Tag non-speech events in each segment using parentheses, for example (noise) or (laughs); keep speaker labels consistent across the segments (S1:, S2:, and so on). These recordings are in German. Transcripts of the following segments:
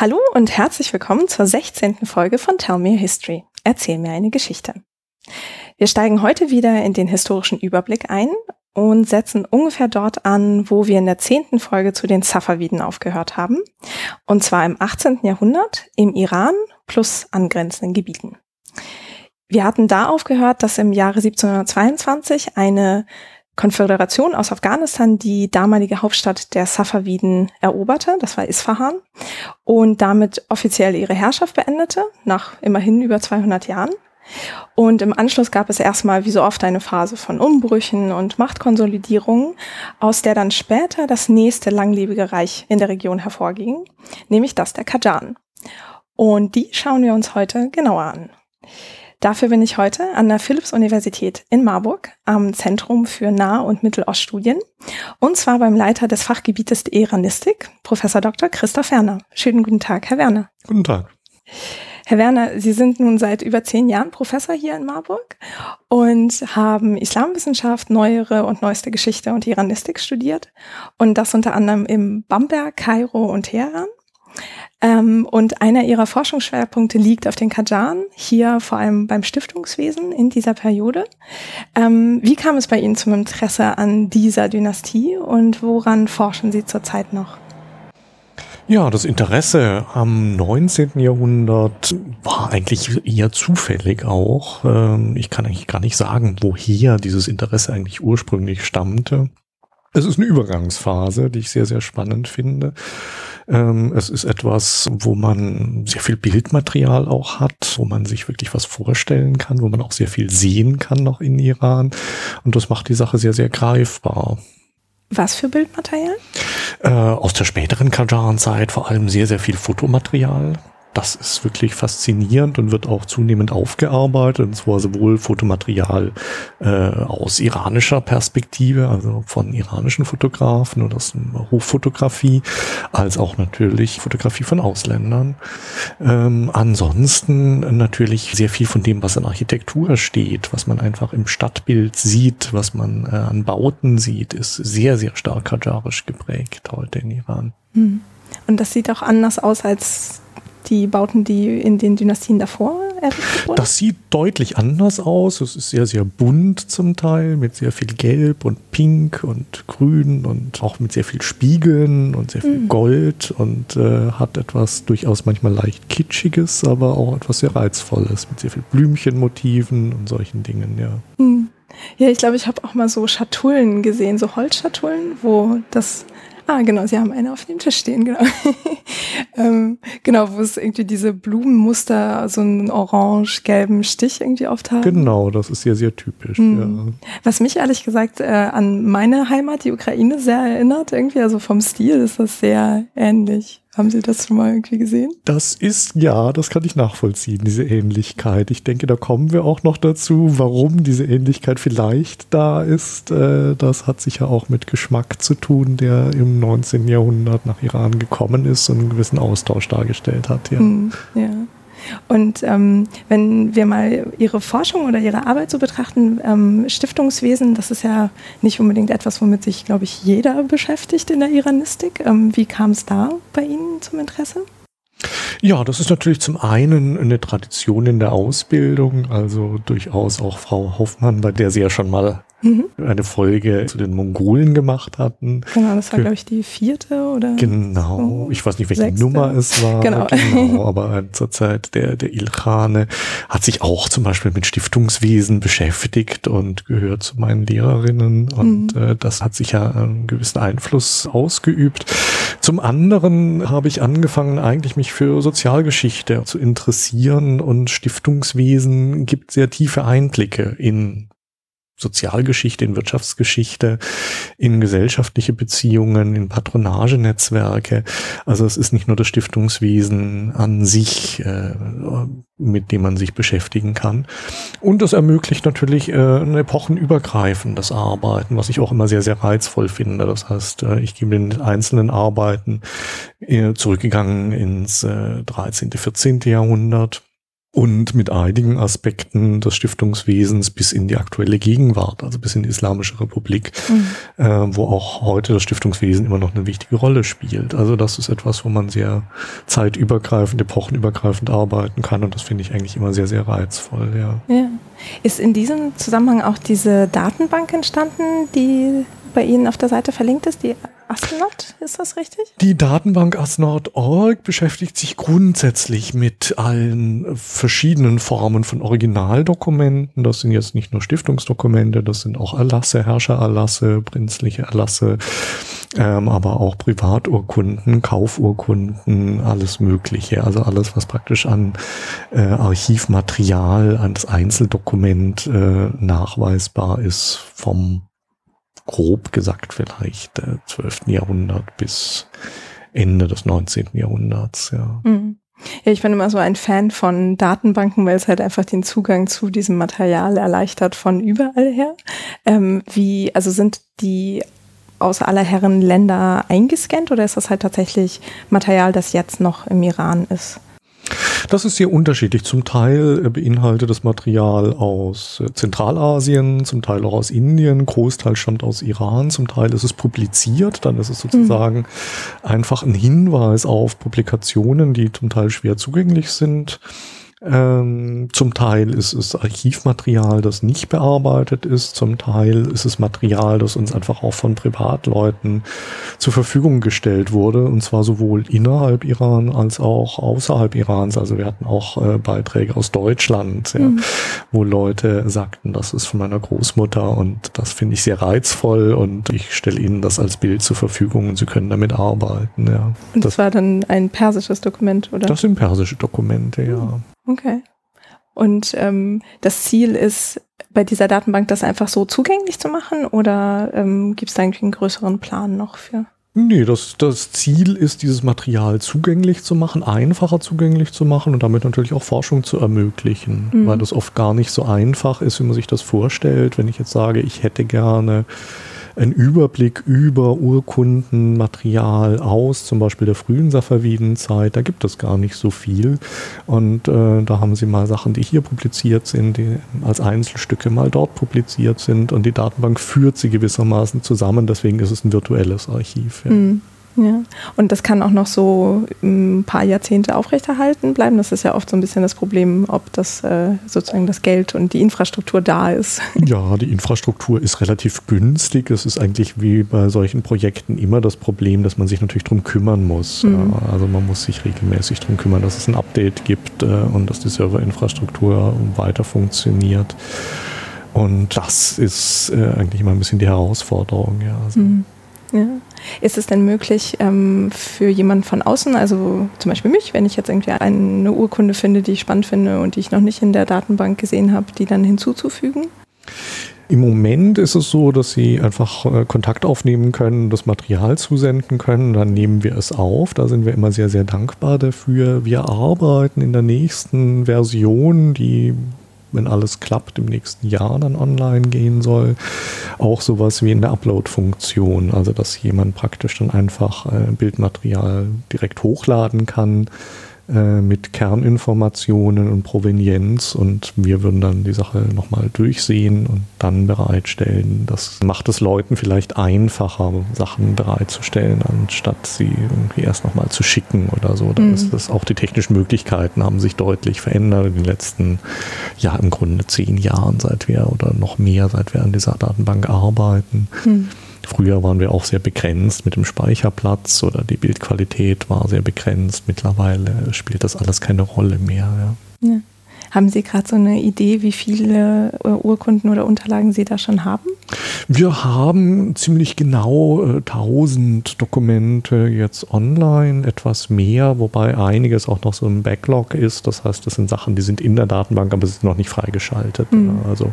S1: Hallo und herzlich willkommen zur 16. Folge von Tell Me History. Erzähl mir eine Geschichte. Wir steigen heute wieder in den historischen Überblick ein und setzen ungefähr dort an, wo wir in der zehnten Folge zu den Safaviden aufgehört haben. Und zwar im 18. Jahrhundert im Iran plus angrenzenden Gebieten. Wir hatten da aufgehört, dass im Jahre 1722 eine Konföderation aus Afghanistan die damalige Hauptstadt der Safaviden eroberte, das war Isfahan, und damit offiziell ihre Herrschaft beendete, nach immerhin über 200 Jahren. Und im Anschluss gab es erstmal wie so oft eine Phase von Umbrüchen und Machtkonsolidierungen, aus der dann später das nächste langlebige Reich in der Region hervorging, nämlich das der Kajan. Und die schauen wir uns heute genauer an. Dafür bin ich heute an der Philipps-Universität in Marburg am Zentrum für Nah- und Mitteloststudien und zwar beim Leiter des Fachgebietes der Iranistik, Professor Dr. Christoph Werner. Schönen guten Tag, Herr Werner.
S2: Guten Tag.
S1: Herr Werner, Sie sind nun seit über zehn Jahren Professor hier in Marburg und haben Islamwissenschaft, neuere und neueste Geschichte und Iranistik studiert und das unter anderem im Bamberg, Kairo und Teheran. Ähm, und einer ihrer Forschungsschwerpunkte liegt auf den Kajan, hier vor allem beim Stiftungswesen in dieser Periode. Ähm, wie kam es bei Ihnen zum Interesse an dieser Dynastie und woran forschen Sie zurzeit noch?
S2: Ja, das Interesse am 19. Jahrhundert war eigentlich eher zufällig auch. Ähm, ich kann eigentlich gar nicht sagen, woher dieses Interesse eigentlich ursprünglich stammte. Es ist eine Übergangsphase, die ich sehr, sehr spannend finde. Ähm, es ist etwas, wo man sehr viel Bildmaterial auch hat, wo man sich wirklich was vorstellen kann, wo man auch sehr viel sehen kann noch in Iran. Und das macht die Sache sehr, sehr greifbar.
S1: Was für Bildmaterial?
S2: Äh, aus der späteren Kajan-Zeit vor allem sehr, sehr viel Fotomaterial das ist wirklich faszinierend und wird auch zunehmend aufgearbeitet, und zwar sowohl Fotomaterial äh, aus iranischer Perspektive, also von iranischen Fotografen oder aus Hochfotografie, als auch natürlich Fotografie von Ausländern. Ähm, ansonsten natürlich sehr viel von dem, was in Architektur steht, was man einfach im Stadtbild sieht, was man äh, an Bauten sieht, ist sehr, sehr stark kajarisch geprägt heute in Iran. Hm.
S1: Und das sieht auch anders aus als die Bauten, die in den Dynastien davor errichtet wurden?
S2: Das sieht deutlich anders aus. Es ist sehr, sehr bunt zum Teil, mit sehr viel Gelb und Pink und Grün und auch mit sehr viel Spiegeln und sehr viel mhm. Gold und äh, hat etwas durchaus manchmal leicht Kitschiges, aber auch etwas sehr Reizvolles mit sehr viel Blümchenmotiven und solchen Dingen, ja. Mhm.
S1: Ja, ich glaube, ich habe auch mal so Schatullen gesehen, so Holzschatullen, wo das Ah, genau, Sie haben eine auf dem Tisch stehen, genau. (laughs) ähm, genau, wo es irgendwie diese Blumenmuster, so einen orange-gelben Stich irgendwie oft haben.
S2: Genau, das ist ja sehr typisch. Mhm.
S1: Ja. Was mich ehrlich gesagt äh, an meine Heimat, die Ukraine, sehr erinnert, irgendwie, also vom Stil ist das sehr ähnlich. Haben Sie das schon mal irgendwie gesehen?
S2: Das ist, ja, das kann ich nachvollziehen, diese Ähnlichkeit. Ich denke, da kommen wir auch noch dazu, warum diese Ähnlichkeit vielleicht da ist. Äh, das hat sicher auch mit Geschmack zu tun, der im 19. Jahrhundert nach Iran gekommen ist und einen gewissen Austausch dargestellt hat.
S1: Ja. Hm, ja. Und ähm, wenn wir mal Ihre Forschung oder Ihre Arbeit so betrachten, ähm, Stiftungswesen, das ist ja nicht unbedingt etwas, womit sich, glaube ich, jeder beschäftigt in der Iranistik. Ähm, wie kam es da bei Ihnen zum Interesse?
S2: Ja, das ist natürlich zum einen eine Tradition in der Ausbildung, also durchaus auch Frau Hoffmann, bei der Sie ja schon mal mhm. eine Folge zu den Mongolen gemacht hatten.
S1: Genau, das war, glaube ich, die vierte oder?
S2: Genau, ich weiß nicht, welche sechste. Nummer es war. Genau. genau (laughs) aber zur Zeit der, der Ilkhane hat sich auch zum Beispiel mit Stiftungswesen beschäftigt und gehört zu meinen Lehrerinnen. Und mhm. äh, das hat sich ja einen gewissen Einfluss ausgeübt. Zum anderen habe ich angefangen, eigentlich mich für Sozialgeschichte zu interessieren und Stiftungswesen gibt sehr tiefe Einblicke in Sozialgeschichte, in Wirtschaftsgeschichte, in gesellschaftliche Beziehungen, in Patronagenetzwerke. Also es ist nicht nur das Stiftungswesen an sich, äh, mit dem man sich beschäftigen kann. Und es ermöglicht natürlich äh, ein epochenübergreifendes Arbeiten, was ich auch immer sehr, sehr reizvoll finde. Das heißt, äh, ich gebe in einzelnen Arbeiten äh, zurückgegangen ins äh, 13., 14. Jahrhundert und mit einigen Aspekten des Stiftungswesens bis in die aktuelle Gegenwart, also bis in die Islamische Republik, mhm. äh, wo auch heute das Stiftungswesen immer noch eine wichtige Rolle spielt. Also das ist etwas, wo man sehr zeitübergreifend, epochenübergreifend arbeiten kann und das finde ich eigentlich immer sehr, sehr reizvoll. Ja.
S1: ja. Ist in diesem Zusammenhang auch diese Datenbank entstanden, die bei Ihnen auf der Seite verlinkt ist, die Asnod, ist das richtig?
S2: Die Datenbank Asnod.org beschäftigt sich grundsätzlich mit allen verschiedenen Formen von Originaldokumenten. Das sind jetzt nicht nur Stiftungsdokumente, das sind auch Erlasse, Herrschererlasse, prinzliche Erlasse, ähm, aber auch Privaturkunden, Kaufurkunden, alles Mögliche. Also alles, was praktisch an äh, Archivmaterial, an das Einzeldokument äh, nachweisbar ist vom grob gesagt vielleicht äh, 12. Jahrhundert bis Ende des 19. Jahrhunderts, ja. Mhm.
S1: Ja, ich bin immer so ein Fan von Datenbanken, weil es halt einfach den Zugang zu diesem Material erleichtert von überall her. Ähm, wie, also sind die aus aller Herren Länder eingescannt oder ist das halt tatsächlich Material, das jetzt noch im Iran ist?
S2: Das ist sehr unterschiedlich. Zum Teil äh, beinhaltet das Material aus äh, Zentralasien, zum Teil auch aus Indien, Großteil stammt aus Iran, zum Teil ist es publiziert, dann ist es sozusagen mhm. einfach ein Hinweis auf Publikationen, die zum Teil schwer zugänglich sind. Ähm, zum Teil ist es Archivmaterial, das nicht bearbeitet ist. Zum Teil ist es Material, das uns einfach auch von Privatleuten zur Verfügung gestellt wurde. Und zwar sowohl innerhalb Iran als auch außerhalb Irans. Also wir hatten auch äh, Beiträge aus Deutschland, ja, mhm. wo Leute sagten, das ist von meiner Großmutter und das finde ich sehr reizvoll und ich stelle ihnen das als Bild zur Verfügung und sie können damit arbeiten. Ja.
S1: Und das, das war dann ein persisches Dokument, oder?
S2: Das sind persische Dokumente, ja.
S1: Mhm. Okay. Und ähm, das Ziel ist bei dieser Datenbank, das einfach so zugänglich zu machen oder ähm, gibt es da eigentlich einen größeren Plan noch für?
S2: Nee, das, das Ziel ist, dieses Material zugänglich zu machen, einfacher zugänglich zu machen und damit natürlich auch Forschung zu ermöglichen, mhm. weil das oft gar nicht so einfach ist, wie man sich das vorstellt. Wenn ich jetzt sage, ich hätte gerne einen Überblick über Urkundenmaterial aus, zum Beispiel der frühen Safavidenzeit. Da gibt es gar nicht so viel. Und äh, da haben sie mal Sachen, die hier publiziert sind, die als Einzelstücke mal dort publiziert sind. Und die Datenbank führt sie gewissermaßen zusammen. Deswegen ist es ein virtuelles Archiv.
S1: Ja. Mhm. Ja, und das kann auch noch so ein paar Jahrzehnte aufrechterhalten bleiben. Das ist ja oft so ein bisschen das Problem, ob das äh, sozusagen das Geld und die Infrastruktur da ist. (laughs)
S2: Ja, die Infrastruktur ist relativ günstig. Es ist eigentlich wie bei solchen Projekten immer das Problem, dass man sich natürlich darum kümmern muss. Mhm. Also man muss sich regelmäßig darum kümmern, dass es ein Update gibt äh, und dass die Serverinfrastruktur weiter funktioniert. Und das ist äh, eigentlich immer ein bisschen die Herausforderung. Ja. Also mhm.
S1: Ja. Ist es denn möglich ähm, für jemanden von außen, also zum Beispiel mich, wenn ich jetzt irgendwie eine Urkunde finde, die ich spannend finde und die ich noch nicht in der Datenbank gesehen habe, die dann hinzuzufügen?
S2: Im Moment ist es so, dass Sie einfach äh, Kontakt aufnehmen können, das Material zusenden können, dann nehmen wir es auf. Da sind wir immer sehr, sehr dankbar dafür. Wir arbeiten in der nächsten Version, die wenn alles klappt, im nächsten Jahr dann online gehen soll. Auch sowas wie in der Upload-Funktion, also dass jemand praktisch dann einfach äh, Bildmaterial direkt hochladen kann äh, mit Kerninformationen und Provenienz und wir würden dann die Sache nochmal durchsehen und dann bereitstellen. Das macht es Leuten vielleicht einfacher, Sachen bereitzustellen, anstatt sie irgendwie erst nochmal zu schicken oder so. Da mhm. ist das auch die technischen Möglichkeiten haben sich deutlich verändert in den letzten, ja im Grunde zehn Jahren, seit wir oder noch mehr, seit wir an dieser Datenbank arbeiten. Mhm. Früher waren wir auch sehr begrenzt mit dem Speicherplatz oder die Bildqualität war sehr begrenzt. Mittlerweile spielt das alles keine Rolle mehr. Ja. Ja.
S1: Haben Sie gerade so eine Idee, wie viele äh, Urkunden oder Unterlagen Sie da schon haben?
S2: Wir haben ziemlich genau äh, 1000 Dokumente jetzt online, etwas mehr, wobei einiges auch noch so im Backlog ist. Das heißt, das sind Sachen, die sind in der Datenbank, aber sie sind noch nicht freigeschaltet. Mhm. Also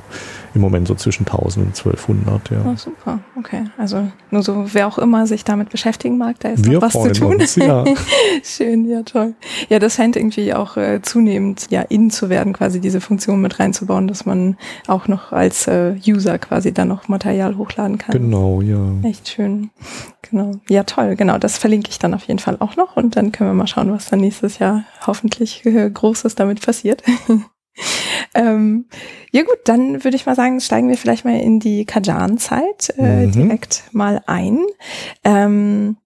S2: im Moment so zwischen 1000 und 1200. Ja.
S1: Oh, super, okay. Also nur so, wer auch immer sich damit beschäftigen mag, da ist Wir noch was zu tun. Uns, ja. (laughs) Schön, ja toll. Ja, das scheint irgendwie auch äh, zunehmend ja in zu werden, quasi diese Funktion mit reinzubauen, dass man auch noch als äh, User quasi dann noch Material Material hochladen kann.
S2: Genau, ja.
S1: Echt schön. Genau. Ja, toll. Genau, das verlinke ich dann auf jeden Fall auch noch und dann können wir mal schauen, was dann nächstes Jahr hoffentlich äh, Großes damit passiert. (laughs) ähm, ja gut, dann würde ich mal sagen, steigen wir vielleicht mal in die Kajan-Zeit äh, mhm. direkt mal ein. Ähm,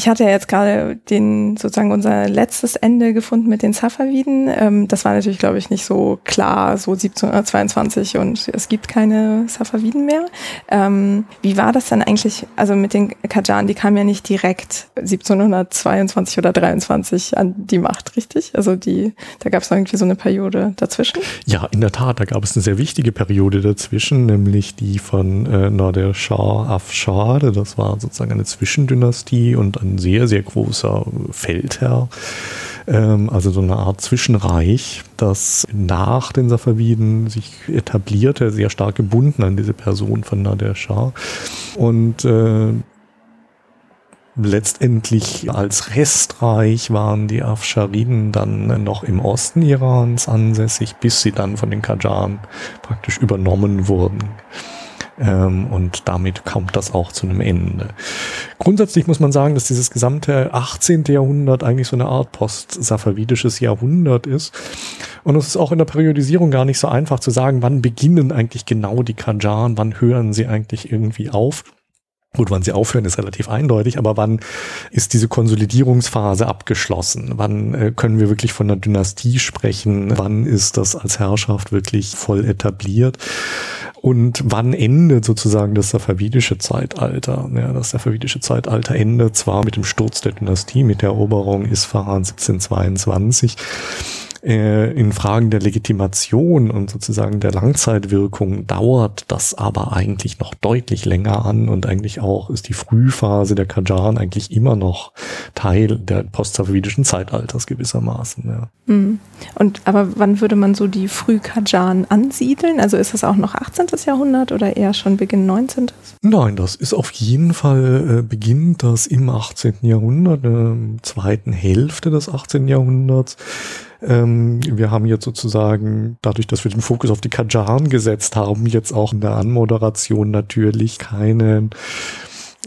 S1: ich hatte ja jetzt gerade den sozusagen unser letztes Ende gefunden mit den Safaviden. Ähm, das war natürlich, glaube ich, nicht so klar, so 1722 und es gibt keine Safaviden mehr. Ähm, wie war das dann eigentlich? Also mit den Kajan, die kamen ja nicht direkt 1722 oder 23 an die Macht, richtig? Also die, da gab es irgendwie so eine Periode dazwischen.
S2: Ja, in der Tat, da gab es eine sehr wichtige Periode dazwischen, nämlich die von äh, Nader Shah Afshar. Das war sozusagen eine Zwischendynastie und ein sehr, sehr großer Feldherr, ähm, also so eine Art Zwischenreich, das nach den Safaviden sich etablierte, sehr stark gebunden an diese Person von Nader Shah. Und äh, letztendlich als Restreich waren die Afshariden dann noch im Osten Irans ansässig, bis sie dann von den Qajan praktisch übernommen wurden. Ähm, und damit kommt das auch zu einem Ende. Grundsätzlich muss man sagen, dass dieses gesamte 18. Jahrhundert eigentlich so eine Art post-safavidisches Jahrhundert ist. Und es ist auch in der Periodisierung gar nicht so einfach zu sagen, wann beginnen eigentlich genau die Kajan, wann hören sie eigentlich irgendwie auf. Gut, wann sie aufhören, ist relativ eindeutig, aber wann ist diese Konsolidierungsphase abgeschlossen? Wann äh, können wir wirklich von einer Dynastie sprechen? Wann ist das als Herrschaft wirklich voll etabliert? Und wann endet sozusagen das safavidische Zeitalter? Ja, das safavidische Zeitalter endet zwar mit dem Sturz der Dynastie, mit der Eroberung Isfahan 1722, äh, in Fragen der Legitimation und sozusagen der Langzeitwirkung dauert das aber eigentlich noch deutlich länger an und eigentlich auch ist die Frühphase der Kajan eigentlich immer noch Teil der postsafavidischen Zeitalters gewissermaßen. Ja.
S1: Mhm. Und aber wann würde man so die Früh-Kajan ansiedeln? Also ist das auch noch 18. Jahrhundert oder eher schon Beginn 19.?
S2: Nein, das ist auf jeden Fall äh, beginnt das im 18. Jahrhundert, äh, zweiten Hälfte des 18. Jahrhunderts. Ähm, wir haben jetzt sozusagen, dadurch, dass wir den Fokus auf die Kajan gesetzt haben, jetzt auch in der Anmoderation natürlich keinen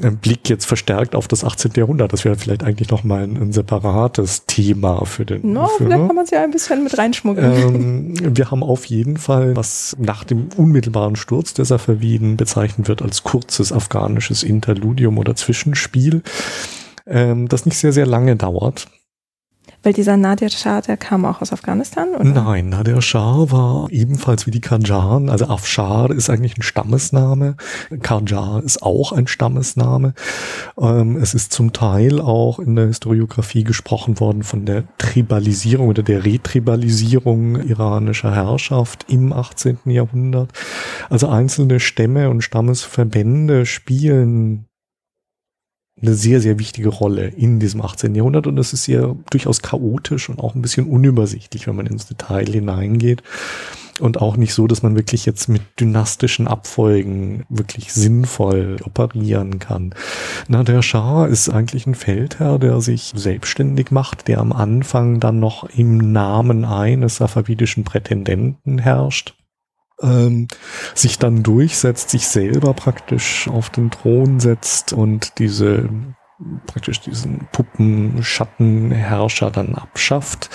S2: äh, Blick jetzt verstärkt auf das 18. Jahrhundert. Das wäre vielleicht eigentlich nochmal ein, ein separates Thema für den.
S1: No,
S2: für,
S1: vielleicht ne? kann man es ja ein bisschen mit reinschmuggeln.
S2: Ähm, wir haben auf jeden Fall, was nach dem unmittelbaren Sturz der Safaviden bezeichnet wird als kurzes afghanisches Interludium oder Zwischenspiel, ähm, das nicht sehr, sehr lange dauert.
S1: Weil dieser Nadir Shah, der kam auch aus Afghanistan? Oder?
S2: Nein, Nadir Shah war ebenfalls wie die Kanjar. Also Afshar ist eigentlich ein Stammesname. Kanjar ist auch ein Stammesname. Ähm, es ist zum Teil auch in der Historiografie gesprochen worden von der Tribalisierung oder der Retribalisierung iranischer Herrschaft im 18. Jahrhundert. Also einzelne Stämme und Stammesverbände spielen eine sehr, sehr wichtige Rolle in diesem 18. Jahrhundert und es ist ja durchaus chaotisch und auch ein bisschen unübersichtlich, wenn man ins Detail hineingeht. Und auch nicht so, dass man wirklich jetzt mit dynastischen Abfolgen wirklich sinnvoll operieren kann. Na, der Schah ist eigentlich ein Feldherr, der sich selbstständig macht, der am Anfang dann noch im Namen eines safavidischen Prätendenten herrscht ähm, sich dann durchsetzt, sich selber praktisch auf den Thron setzt und diese praktisch diesen Puppen-Schattenherrscher dann abschafft.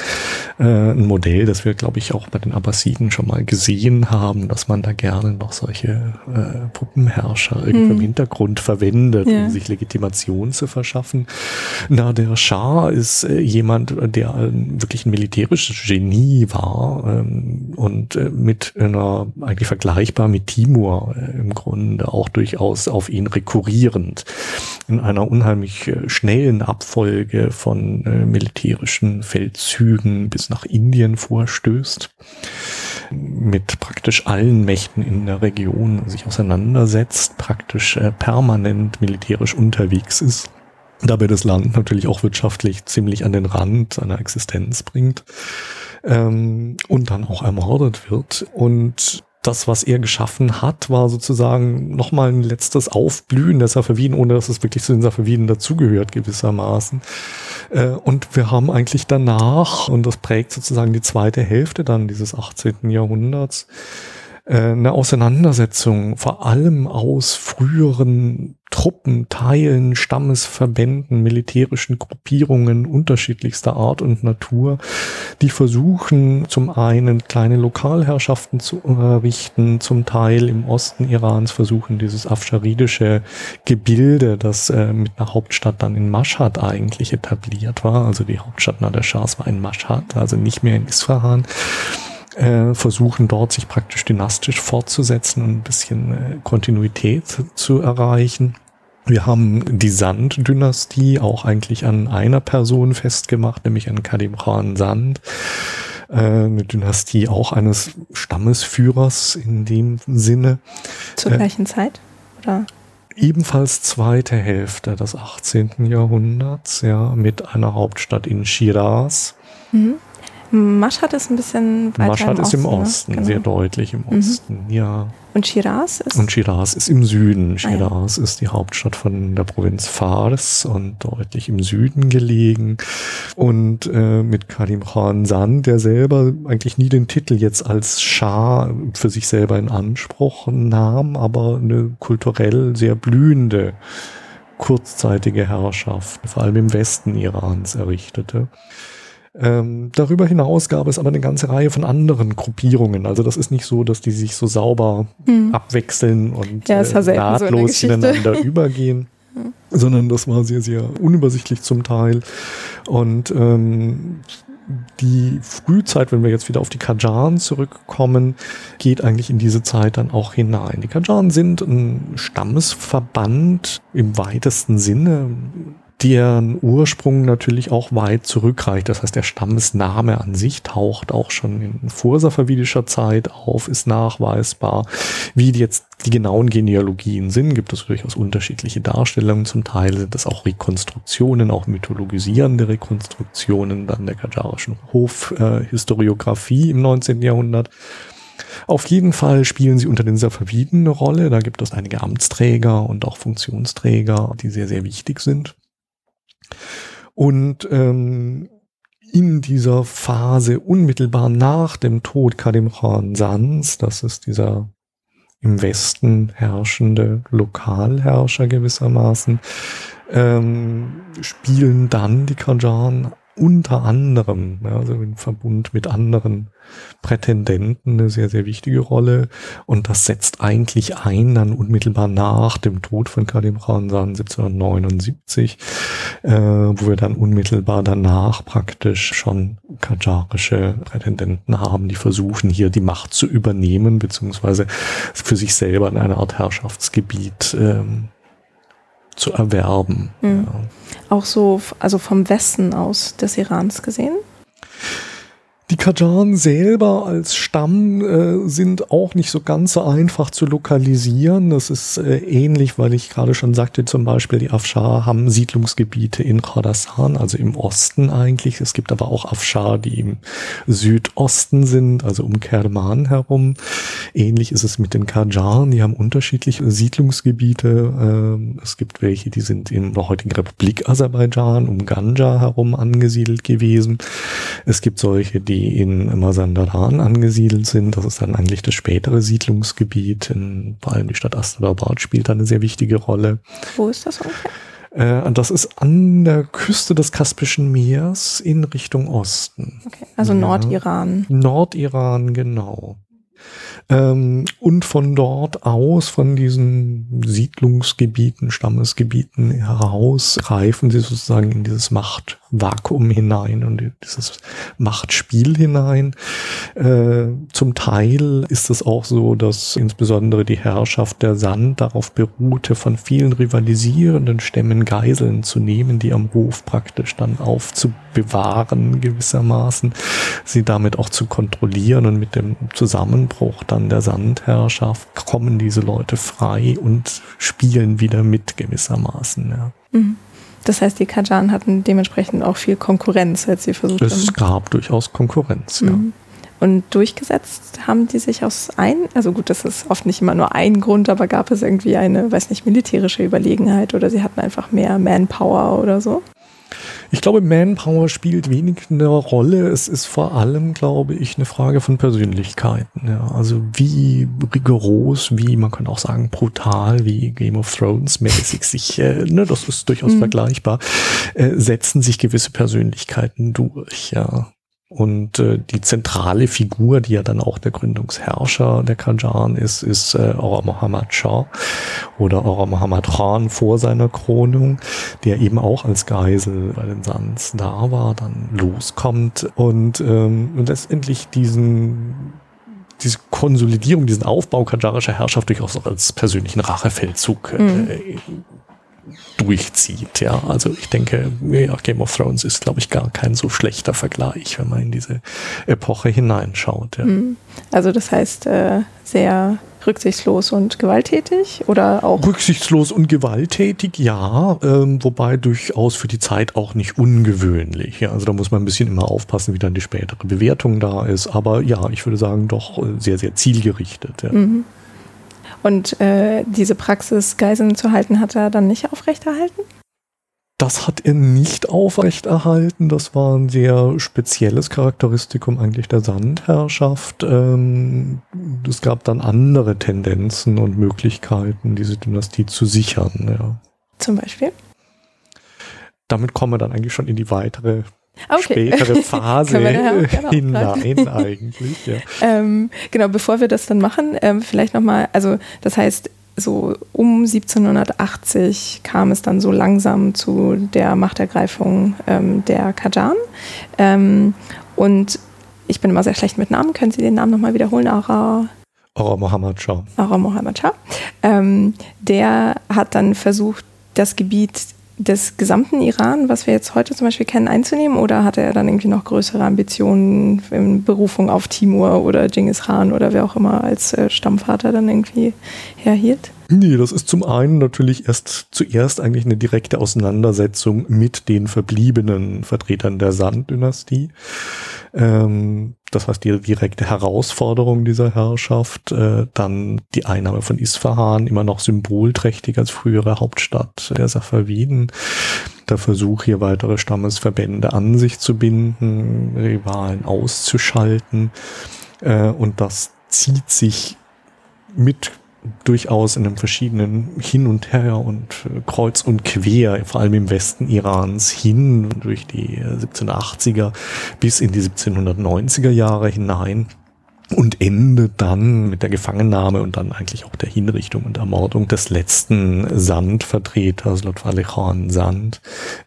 S2: Äh, ein Modell, das wir, glaube ich, auch bei den Abbasiden schon mal gesehen haben, dass man da gerne noch solche äh, Puppenherrscher hm. im Hintergrund verwendet, ja. um sich Legitimation zu verschaffen. Na, der Schah ist äh, jemand, der wirklich ein militärisches Genie war ähm, und äh, mit einer, eigentlich vergleichbar mit Timur äh, im Grunde auch durchaus auf ihn rekurrierend in einer unheimlich äh, schnellen Abfolge von äh, militärischen Feldzügen bis nach Indien vorstößt, mit praktisch allen Mächten in der Region sich auseinandersetzt, praktisch äh, permanent militärisch unterwegs ist dabei das Land natürlich auch wirtschaftlich ziemlich an den Rand seiner Existenz bringt ähm, und dann auch ermordet wird. Und das, was er geschaffen hat, war sozusagen nochmal ein letztes Aufblühen der Safaviden, ohne dass es wirklich zu den Safaviden dazugehört gewissermaßen. Äh, und wir haben eigentlich danach, und das prägt sozusagen die zweite Hälfte dann dieses 18. Jahrhunderts, eine Auseinandersetzung vor allem aus früheren Truppen, Teilen, Stammesverbänden, militärischen Gruppierungen unterschiedlichster Art und Natur, die versuchen zum einen kleine Lokalherrschaften zu errichten, zum Teil im Osten Irans versuchen dieses afscharidische Gebilde, das äh, mit einer Hauptstadt dann in Mashhad eigentlich etabliert war, also die Hauptstadt Nader Shahs war in Mashhad, also nicht mehr in Isfahan, äh, versuchen dort sich praktisch dynastisch fortzusetzen und ein bisschen äh, Kontinuität zu erreichen. Wir haben die Sand-Dynastie auch eigentlich an einer Person festgemacht, nämlich an Kadim Khan Sand. Äh, eine Dynastie auch eines Stammesführers in dem Sinne.
S1: Zur gleichen Zeit? Oder?
S2: Ebenfalls zweite Hälfte des 18. Jahrhunderts, ja, mit einer Hauptstadt in Shiraz. Mhm.
S1: Mashhad ist ein bisschen
S2: weiter Mashhad im ist im ne? Osten, genau. sehr deutlich im mhm. Osten, mhm. ja.
S1: Und Shiraz ist?
S2: Und Shiraz ist im Süden. Shiraz ah, ja. ist die Hauptstadt von der Provinz Fars und deutlich im Süden gelegen. Und äh, mit Kadim Khan San, der selber eigentlich nie den Titel jetzt als Schah für sich selber in Anspruch nahm, aber eine kulturell sehr blühende kurzzeitige Herrschaft, vor allem im Westen Irans errichtete. Ähm, darüber hinaus gab es aber eine ganze Reihe von anderen Gruppierungen. Also das ist nicht so, dass die sich so sauber hm. abwechseln und
S1: ja, äh,
S2: nahtlos so ineinander (laughs) übergehen. Sondern das war sehr, sehr unübersichtlich zum Teil. Und ähm, die Frühzeit, wenn wir jetzt wieder auf die Kajan zurückkommen, geht eigentlich in diese Zeit dann auch hinein. Die Kajan sind ein Stammesverband im weitesten Sinne deren Ursprung natürlich auch weit zurückreicht. Das heißt, der Stammesname an sich taucht auch schon in vorsafavidischer Zeit auf, ist nachweisbar. Wie jetzt die genauen Genealogien sind, gibt es durchaus unterschiedliche Darstellungen. Zum Teil sind es auch Rekonstruktionen, auch mythologisierende Rekonstruktionen dann der kajarischen Hofhistoriographie äh, im 19. Jahrhundert. Auf jeden Fall spielen sie unter den Safaviden eine Rolle. Da gibt es einige Amtsträger und auch Funktionsträger, die sehr, sehr wichtig sind. Und ähm, in dieser Phase unmittelbar nach dem Tod Kadim Khan Sans, das ist dieser im Westen herrschende Lokalherrscher gewissermaßen, ähm, spielen dann die Kajan unter anderem, also im Verbund mit anderen Prätendenten eine sehr, sehr wichtige Rolle. Und das setzt eigentlich ein, dann unmittelbar nach dem Tod von Kadim Khansan 1779, äh, wo wir dann unmittelbar danach praktisch schon kajarische Prätendenten haben, die versuchen hier die Macht zu übernehmen, beziehungsweise für sich selber in eine Art Herrschaftsgebiet ähm, zu erwerben. Mhm. Ja.
S1: Auch so, also vom Westen aus des Irans gesehen?
S2: Die Kajan selber als Stamm äh, sind auch nicht so ganz so einfach zu lokalisieren. Das ist äh, ähnlich, weil ich gerade schon sagte, zum Beispiel die Afshar haben Siedlungsgebiete in Khorasan, also im Osten eigentlich. Es gibt aber auch Afshar, die im Südosten sind, also um Kerman herum. Ähnlich ist es mit den Kajan, die haben unterschiedliche Siedlungsgebiete. Äh, es gibt welche, die sind in der heutigen Republik Aserbaidschan, um Ganja herum angesiedelt gewesen. Es gibt solche, die die in Mazandaran angesiedelt sind. Das ist dann eigentlich das spätere Siedlungsgebiet. In, vor allem die Stadt Astadabad spielt da eine sehr wichtige Rolle.
S1: Wo ist das ungefähr?
S2: Äh, das ist an der Küste des Kaspischen Meers in Richtung Osten.
S1: Okay, also ja. Nordiran.
S2: Nordiran, genau. Ähm, und von dort aus, von diesen Siedlungsgebieten, Stammesgebieten heraus, greifen sie sozusagen in dieses Machtvakuum hinein und dieses Machtspiel hinein. Äh, zum Teil ist es auch so, dass insbesondere die Herrschaft der Sand darauf beruhte, von vielen rivalisierenden Stämmen Geiseln zu nehmen, die am Hof praktisch dann aufzubewahren gewissermaßen, sie damit auch zu kontrollieren und mit dem Zusammenbruch dann an der Sandherrschaft kommen diese Leute frei und spielen wieder mit gewissermaßen. Ja.
S1: Mhm. Das heißt, die Kajan hatten dementsprechend auch viel Konkurrenz, als sie versucht
S2: haben. Es gab durchaus Konkurrenz, mhm. ja.
S1: Und durchgesetzt haben die sich aus ein, also gut, das ist oft nicht immer nur ein Grund, aber gab es irgendwie eine, weiß nicht, militärische Überlegenheit oder sie hatten einfach mehr Manpower oder so?
S2: Ich glaube, Manpower spielt wenig eine Rolle. Es ist vor allem, glaube ich, eine Frage von Persönlichkeiten. Ja. Also wie rigoros, wie man kann auch sagen brutal, wie Game of Thrones mäßig sich, äh, ne, das ist durchaus mhm. vergleichbar, äh, setzen sich gewisse Persönlichkeiten durch. Ja. Und äh, die zentrale Figur, die ja dann auch der Gründungsherrscher der Kajan ist, ist äh, Aura Muhammad Shah oder Aura Muhammad Khan vor seiner Krönung, der eben auch als Geisel bei den Sans da war, dann loskommt und, ähm, letztendlich diesen diese Konsolidierung, diesen Aufbau kajarischer Herrschaft durchaus auch als persönlichen Rachefeldzug äh, mhm durchzieht. Ja, also ich denke, ja, Game of Thrones ist, glaube ich, gar kein so schlechter Vergleich, wenn man in diese Epoche hineinschaut. Ja. Mhm.
S1: Also das heißt äh, sehr rücksichtslos und gewalttätig oder auch?
S2: Rücksichtslos und gewalttätig, ja, ähm, wobei durchaus für die Zeit auch nicht ungewöhnlich. Ja. Also da muss man ein bisschen immer aufpassen, wie dann die spätere Bewertung da ist. Aber ja, ich würde sagen, doch äh, sehr, sehr zielgerichtet. Ja. Mhm.
S1: Und äh, diese Praxis, Geiseln zu halten, hat er dann nicht aufrechterhalten?
S2: Das hat er nicht aufrechterhalten. Das war ein sehr spezielles Charakteristikum eigentlich der Sandherrschaft. Ähm, es gab dann andere Tendenzen und Möglichkeiten, diese Dynastie zu sichern. Ja.
S1: Zum Beispiel?
S2: Damit kommen wir dann eigentlich schon in die weitere okay. spätere (laughs) Phase (laughs) hinein eigentlich. Ja.
S1: Ähm, genau, bevor wir das dann machen, ähm, vielleicht nochmal, also das heißt, so um 1780 kam es dann so langsam zu der Machtergreifung ähm, der Kajan. Ähm, und ich bin immer sehr schlecht mit Namen. Können Sie den Namen nochmal wiederholen? Ara
S2: Ara Mohammed Shah.
S1: Ara Mohammed Shah. Ähm, der hat dann versucht, das Gebiet des gesamten Iran, was wir jetzt heute zum Beispiel kennen, einzunehmen? Oder hatte er dann irgendwie noch größere Ambitionen in Berufung auf Timur oder Genghis Khan oder wer auch immer als äh, Stammvater dann irgendwie herhielt?
S2: Nee, das ist zum einen natürlich erst zuerst eigentlich eine direkte Auseinandersetzung mit den verbliebenen Vertretern der Sand-Dynastie. Ähm, das heißt, die direkte Herausforderung dieser Herrschaft, äh, dann die Einnahme von Isfahan, immer noch symbolträchtig als frühere Hauptstadt der Safaviden. Der Versuch, hier weitere Stammesverbände an sich zu binden, Rivalen auszuschalten. Äh, und das zieht sich mit durchaus in einem verschiedenen Hin und Her und äh, Kreuz und Quer, vor allem im Westen Irans hin durch die 1780er bis in die 1790er Jahre hinein und endet dann mit der Gefangennahme und dann eigentlich auch der Hinrichtung und Ermordung des letzten Sandvertreters, Lotfale Khan Sand,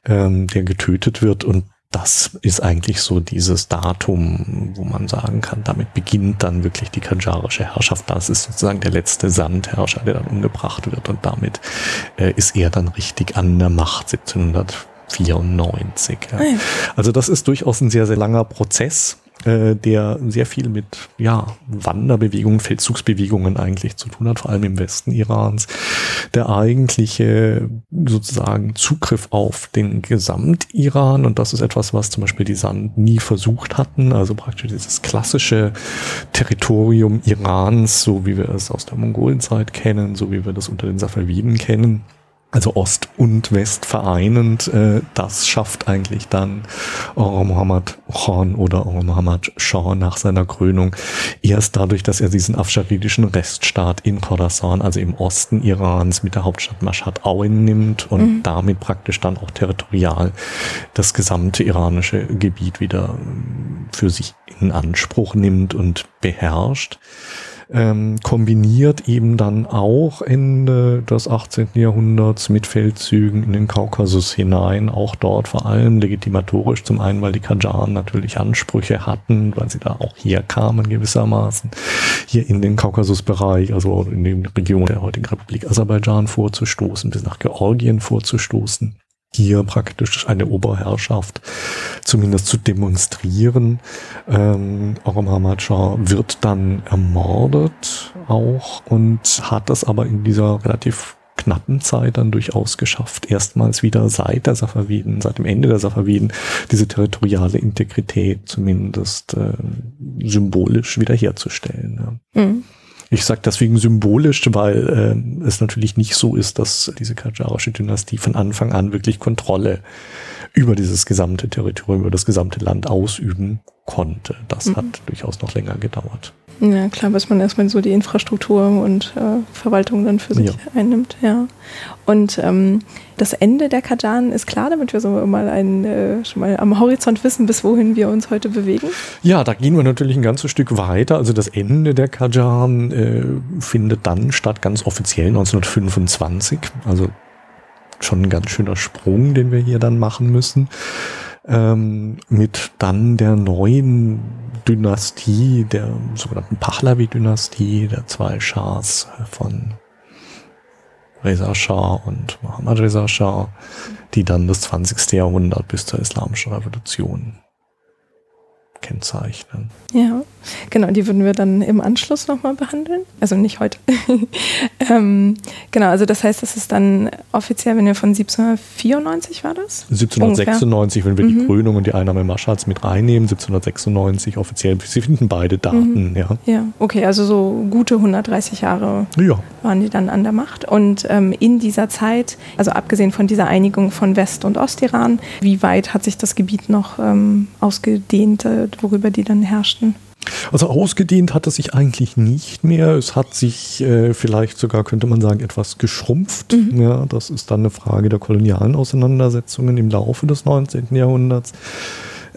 S2: ähm, der getötet wird und das ist eigentlich so dieses Datum, wo man sagen kann, damit beginnt dann wirklich die kanjarische Herrschaft. Das ist sozusagen der letzte Sandherrscher, der dann umgebracht wird und damit äh, ist er dann richtig an der Macht 1794. Ja. Also das ist durchaus ein sehr, sehr langer Prozess äh, der sehr viel mit ja, Wanderbewegungen, Feldzugsbewegungen eigentlich zu tun hat, vor allem im Westen Irans. Der eigentliche sozusagen Zugriff auf den Gesamt-Iran und das ist etwas, was zum Beispiel die Sand nie versucht hatten, also praktisch dieses klassische Territorium Irans, so wie wir es aus der Mongolenzeit kennen, so wie wir das unter den Safaviden kennen also Ost und West vereinend, äh, das schafft eigentlich dann Aura Muhammad Khan oder Aura Muhammad Shah nach seiner Krönung erst dadurch, dass er diesen afscharidischen Reststaat in Khorasan, also im Osten Irans mit der Hauptstadt Mashhad einnimmt und mhm. damit praktisch dann auch territorial das gesamte iranische Gebiet wieder für sich in Anspruch nimmt und beherrscht ähm, kombiniert eben dann auch Ende des 18. Jahrhunderts mit Feldzügen in den Kaukasus hinein, auch dort vor allem legitimatorisch. Zum einen, weil die Kajaren natürlich Ansprüche hatten, weil sie da auch herkamen gewissermaßen, hier in den Kaukasusbereich, also in die Region der heutigen Republik Aserbaidschan vorzustoßen, bis nach Georgien vorzustoßen hier praktisch eine Oberherrschaft zumindest zu demonstrieren. Ähm, Shah wird dann ermordet auch und hat das aber in dieser relativ knappen Zeit dann durchaus geschafft, erstmals wieder seit der Safaviden, seit dem Ende der Safaviden, diese territoriale Integrität zumindest äh, symbolisch wiederherzustellen. Ja. Mhm. Ich sage deswegen symbolisch, weil äh, es natürlich nicht so ist, dass diese kajarische Dynastie von Anfang an wirklich Kontrolle über dieses gesamte Territorium, über das gesamte Land ausüben konnte. Das mhm. hat durchaus noch länger gedauert.
S1: Ja, klar, bis man erstmal so die Infrastruktur und äh, Verwaltung dann für sich ja. einnimmt, ja. Und ähm, das Ende der Kajan ist klar, damit wir so mal ein, äh, schon mal am Horizont wissen, bis wohin wir uns heute bewegen.
S2: Ja, da gehen wir natürlich ein ganzes Stück weiter. Also das Ende der Kajan äh, findet dann statt, ganz offiziell 1925. Also schon ein ganz schöner Sprung, den wir hier dann machen müssen. Ähm, mit dann der neuen Dynastie, der sogenannten Pahlavi-Dynastie, der zwei Schahs von Reza Shah und Muhammad Reza Shah, die dann das 20. Jahrhundert bis zur Islamischen Revolution kennzeichnen.
S1: Ja, genau, die würden wir dann im Anschluss nochmal behandeln. Also nicht heute. (laughs) ähm, genau, also das heißt, das ist dann offiziell, wenn wir von 1794 war das?
S2: 1796, Ungefähr. wenn wir mhm. die Krönung und die Einnahme Maschads mit reinnehmen, 1796 offiziell. Sie finden beide Daten,
S1: mhm. ja. Ja, okay, also so gute 130 Jahre ja. waren die dann an der Macht. Und ähm, in dieser Zeit, also abgesehen von dieser Einigung von West- und Ostiran, wie weit hat sich das Gebiet noch ähm, ausgedehnt? Äh, worüber die dann herrschten?
S2: Also ausgedehnt hat es sich eigentlich nicht mehr. Es hat sich äh, vielleicht sogar, könnte man sagen, etwas geschrumpft. Mhm. Ja, das ist dann eine Frage der kolonialen Auseinandersetzungen im Laufe des 19. Jahrhunderts.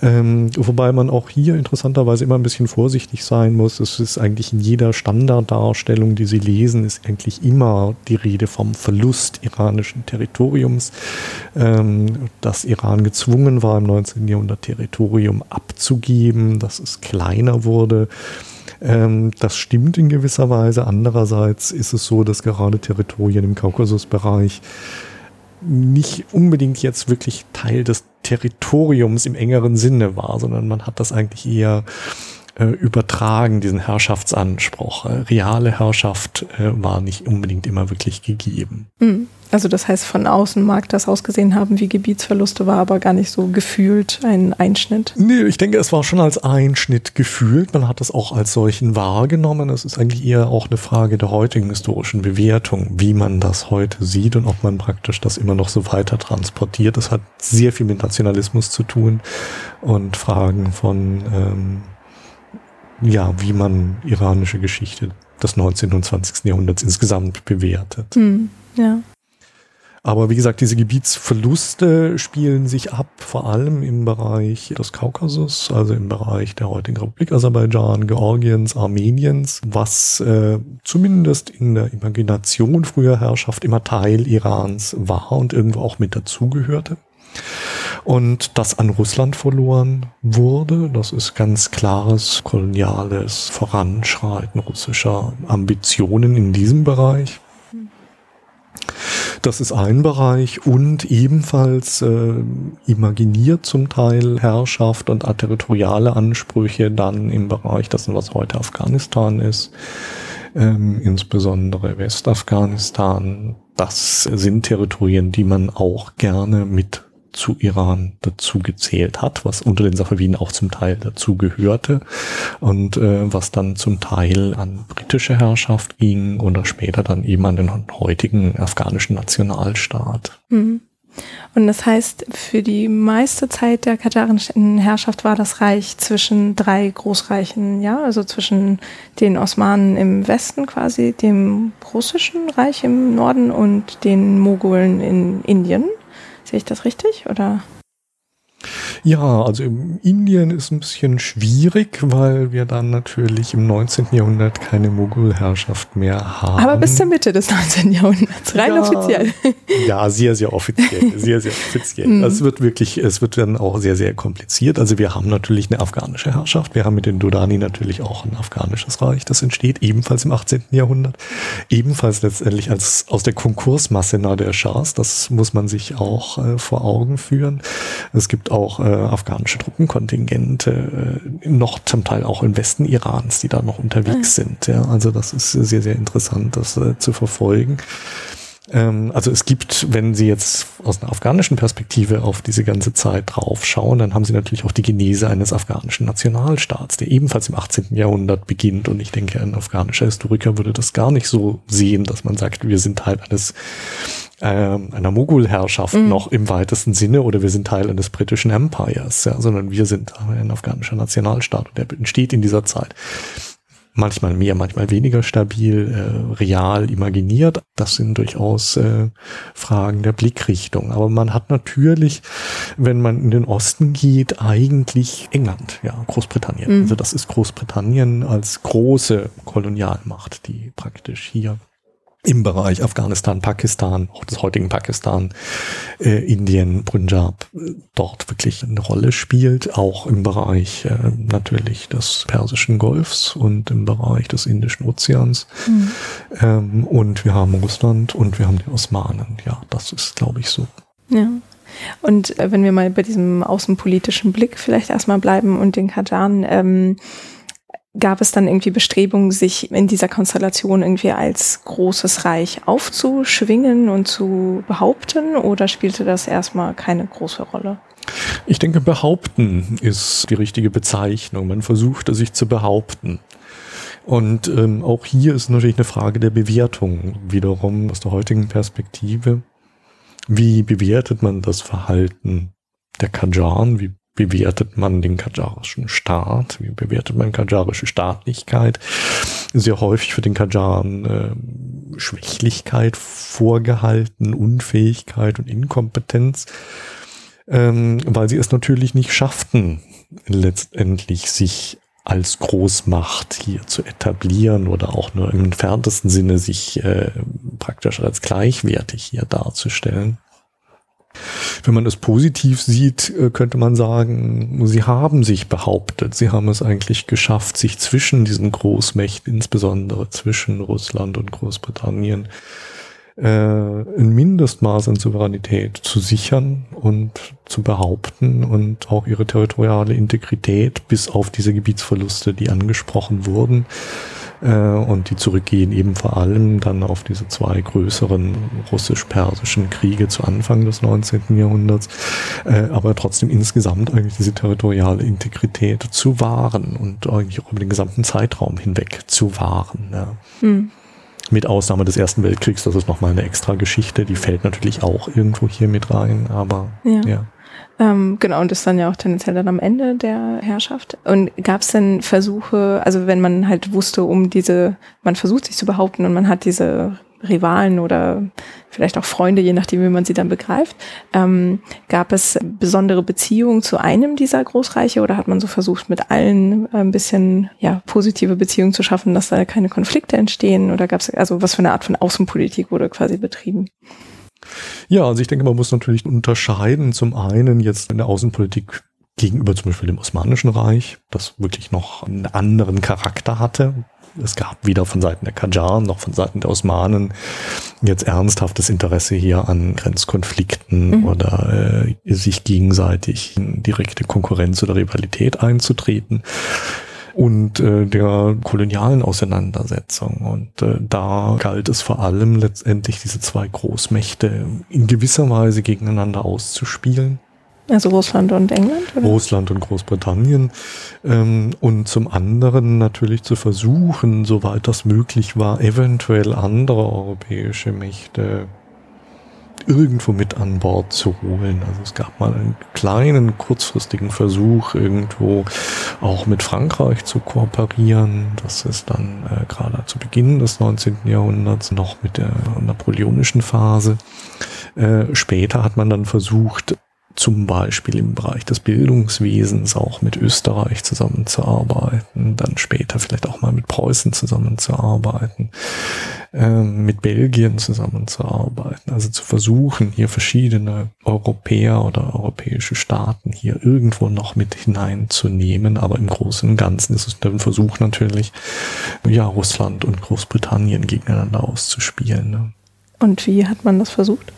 S2: Ähm, wobei man auch hier interessanterweise immer ein bisschen vorsichtig sein muss. Es ist eigentlich in jeder Standarddarstellung, die Sie lesen, ist eigentlich immer die Rede vom Verlust iranischen Territoriums, ähm, dass Iran gezwungen war, im 19. Jahrhundert Territorium abzugeben, dass es kleiner wurde. Ähm, das stimmt in gewisser Weise. Andererseits ist es so, dass gerade Territorien im Kaukasusbereich nicht unbedingt jetzt wirklich Teil des Territoriums im engeren Sinne war, sondern man hat das eigentlich eher äh, übertragen, diesen Herrschaftsanspruch. Äh, reale Herrschaft äh, war nicht unbedingt immer wirklich gegeben.
S1: Mhm. Also das heißt, von außen mag das ausgesehen haben wie Gebietsverluste, war aber gar nicht so gefühlt ein Einschnitt.
S2: Nee, ich denke, es war schon als Einschnitt gefühlt. Man hat es auch als solchen wahrgenommen. Es ist eigentlich eher auch eine Frage der heutigen historischen Bewertung, wie man das heute sieht und ob man praktisch das immer noch so weiter transportiert. Das hat sehr viel mit Nationalismus zu tun und Fragen von, ähm, ja, wie man iranische Geschichte des 19. und 20. Jahrhunderts insgesamt bewertet.
S1: Hm, ja.
S2: Aber wie gesagt, diese Gebietsverluste spielen sich ab, vor allem im Bereich des Kaukasus, also im Bereich der heutigen Republik Aserbaidschan, Georgiens, Armeniens, was äh, zumindest in der Imagination früher Herrschaft immer Teil Irans war und irgendwo auch mit dazugehörte. Und das an Russland verloren wurde, das ist ganz klares koloniales Voranschreiten russischer Ambitionen in diesem Bereich. Das ist ein Bereich und ebenfalls äh, imaginiert zum Teil Herrschaft und territoriale Ansprüche dann im Bereich dessen, was heute Afghanistan ist, ähm, insbesondere Westafghanistan. Das sind Territorien, die man auch gerne mit zu Iran dazu gezählt hat, was unter den Safaviden auch zum Teil dazu gehörte und äh, was dann zum Teil an britische Herrschaft ging oder später dann eben an den heutigen afghanischen Nationalstaat.
S1: Mhm. Und das heißt, für die meiste Zeit der katarischen Herrschaft war das Reich zwischen drei Großreichen, ja, also zwischen den Osmanen im Westen quasi, dem russischen Reich im Norden und den Mogulen in Indien. Sehe ich das richtig oder?
S2: Ja, also in Indien ist ein bisschen schwierig, weil wir dann natürlich im 19. Jahrhundert keine Mogulherrschaft mehr haben.
S1: Aber bis zur Mitte des 19. Jahrhunderts, rein
S2: ja,
S1: offiziell.
S2: Ja, sehr, sehr offiziell, sehr, sehr offiziell. Mhm. Es wird wirklich, es wird dann auch sehr, sehr kompliziert. Also wir haben natürlich eine afghanische Herrschaft. Wir haben mit den Dodani natürlich auch ein afghanisches Reich, das entsteht ebenfalls im 18. Jahrhundert. Ebenfalls letztendlich als aus der Konkursmasse der Schahs. Das muss man sich auch äh, vor Augen führen. Es gibt auch äh, afghanische Truppenkontingente, äh, noch zum Teil auch im Westen Irans, die da noch unterwegs mhm. sind. Ja, also das ist sehr, sehr interessant, das äh, zu verfolgen. Ähm, also es gibt, wenn Sie jetzt aus einer afghanischen Perspektive auf diese ganze Zeit drauf schauen, dann haben Sie natürlich auch die Genese eines afghanischen Nationalstaats, der ebenfalls im 18. Jahrhundert beginnt. Und ich denke, ein afghanischer Historiker würde das gar nicht so sehen, dass man sagt, wir sind Teil eines äh, einer Mogulherrschaft mhm. noch im weitesten Sinne oder wir sind Teil eines britischen Empires, ja, sondern wir sind ein afghanischer Nationalstaat und der entsteht in dieser Zeit manchmal mehr, manchmal weniger stabil, äh, real imaginiert. Das sind durchaus äh, Fragen der Blickrichtung. Aber man hat natürlich, wenn man in den Osten geht, eigentlich England, ja, Großbritannien. Mhm. Also das ist Großbritannien als große Kolonialmacht, die praktisch hier im Bereich Afghanistan, Pakistan, auch des heutigen Pakistan, äh, Indien, Punjab, äh, dort wirklich eine Rolle spielt, auch im Bereich äh, natürlich des Persischen Golfs und im Bereich des Indischen Ozeans. Mhm. Ähm, und wir haben Russland und wir haben die Osmanen. Ja, das ist, glaube ich, so.
S1: Ja. Und äh, wenn wir mal bei diesem außenpolitischen Blick vielleicht erstmal bleiben und den Kajan, ähm, gab es dann irgendwie Bestrebungen, sich in dieser Konstellation irgendwie als großes Reich aufzuschwingen und zu behaupten oder spielte das erstmal keine große Rolle?
S2: Ich denke, behaupten ist die richtige Bezeichnung. Man versuchte sich zu behaupten. Und ähm, auch hier ist natürlich eine Frage der Bewertung wiederum aus der heutigen Perspektive. Wie bewertet man das Verhalten der Kajan? Wie bewertet man den kajarischen Staat? Wie bewertet man kajarische Staatlichkeit? Sehr häufig für den Kajaren äh, Schwächlichkeit vorgehalten, Unfähigkeit und Inkompetenz, ähm, weil sie es natürlich nicht schafften, letztendlich sich als Großmacht hier zu etablieren oder auch nur im entferntesten Sinne sich äh, praktisch als gleichwertig hier darzustellen. Wenn man es positiv sieht, äh, könnte man sagen, sie haben sich behauptet. Sie haben es eigentlich geschafft, sich zwischen diesen Großmächten, insbesondere zwischen Russland und Großbritannien, äh, ein Mindestmaß an Souveränität zu sichern und zu behaupten und auch ihre territoriale Integrität bis auf diese Gebietsverluste, die angesprochen wurden, äh, und die zurückgehen eben vor allem dann auf diese zwei größeren russisch-persischen Kriege zu Anfang des 19. Jahrhunderts, äh, aber trotzdem insgesamt eigentlich diese territoriale Integrität zu wahren und eigentlich auch über den gesamten Zeitraum hinweg zu wahren. Ja. Hm. Mit Ausnahme des Ersten Weltkriegs, das ist nochmal eine extra Geschichte, die fällt natürlich auch irgendwo hier mit rein, aber ja. ja.
S1: Ähm, genau, und ist dann ja auch tendenziell dann am Ende der Herrschaft. Und gab es denn Versuche, also wenn man halt wusste, um diese, man versucht sich zu behaupten und man hat diese Rivalen oder vielleicht auch Freunde, je nachdem, wie man sie dann begreift. Ähm, gab es besondere Beziehungen zu einem dieser Großreiche oder hat man so versucht, mit allen ein bisschen ja, positive Beziehungen zu schaffen, dass da keine Konflikte entstehen? Oder gab es, also was für eine Art von Außenpolitik wurde quasi betrieben?
S2: Ja, also ich denke, man muss natürlich unterscheiden. Zum einen jetzt in der Außenpolitik gegenüber zum Beispiel dem Osmanischen Reich, das wirklich noch einen anderen Charakter hatte. Es gab weder von Seiten der Kajaren noch von Seiten der Osmanen jetzt ernsthaftes Interesse hier an Grenzkonflikten mhm. oder äh, sich gegenseitig in direkte Konkurrenz oder Rivalität einzutreten und äh, der kolonialen Auseinandersetzung. Und äh, da galt es vor allem letztendlich diese zwei Großmächte in gewisser Weise gegeneinander auszuspielen.
S1: Also Russland und England?
S2: Oder? Russland und Großbritannien. Ähm, und zum anderen natürlich zu versuchen, soweit das möglich war, eventuell andere europäische Mächte irgendwo mit an Bord zu holen. Also es gab mal einen kleinen, kurzfristigen Versuch, irgendwo auch mit Frankreich zu kooperieren. Das ist dann äh, gerade zu Beginn des 19. Jahrhunderts noch mit der napoleonischen Phase. Äh, später hat man dann versucht, zum Beispiel im Bereich des Bildungswesens auch mit Österreich zusammenzuarbeiten, dann später vielleicht auch mal mit Preußen zusammenzuarbeiten, äh, mit Belgien zusammenzuarbeiten, also zu versuchen, hier verschiedene Europäer oder europäische Staaten hier irgendwo noch mit hineinzunehmen, aber im Großen und Ganzen ist es ein Versuch natürlich, ja, Russland und Großbritannien gegeneinander auszuspielen. Ne?
S1: Und wie hat man das versucht?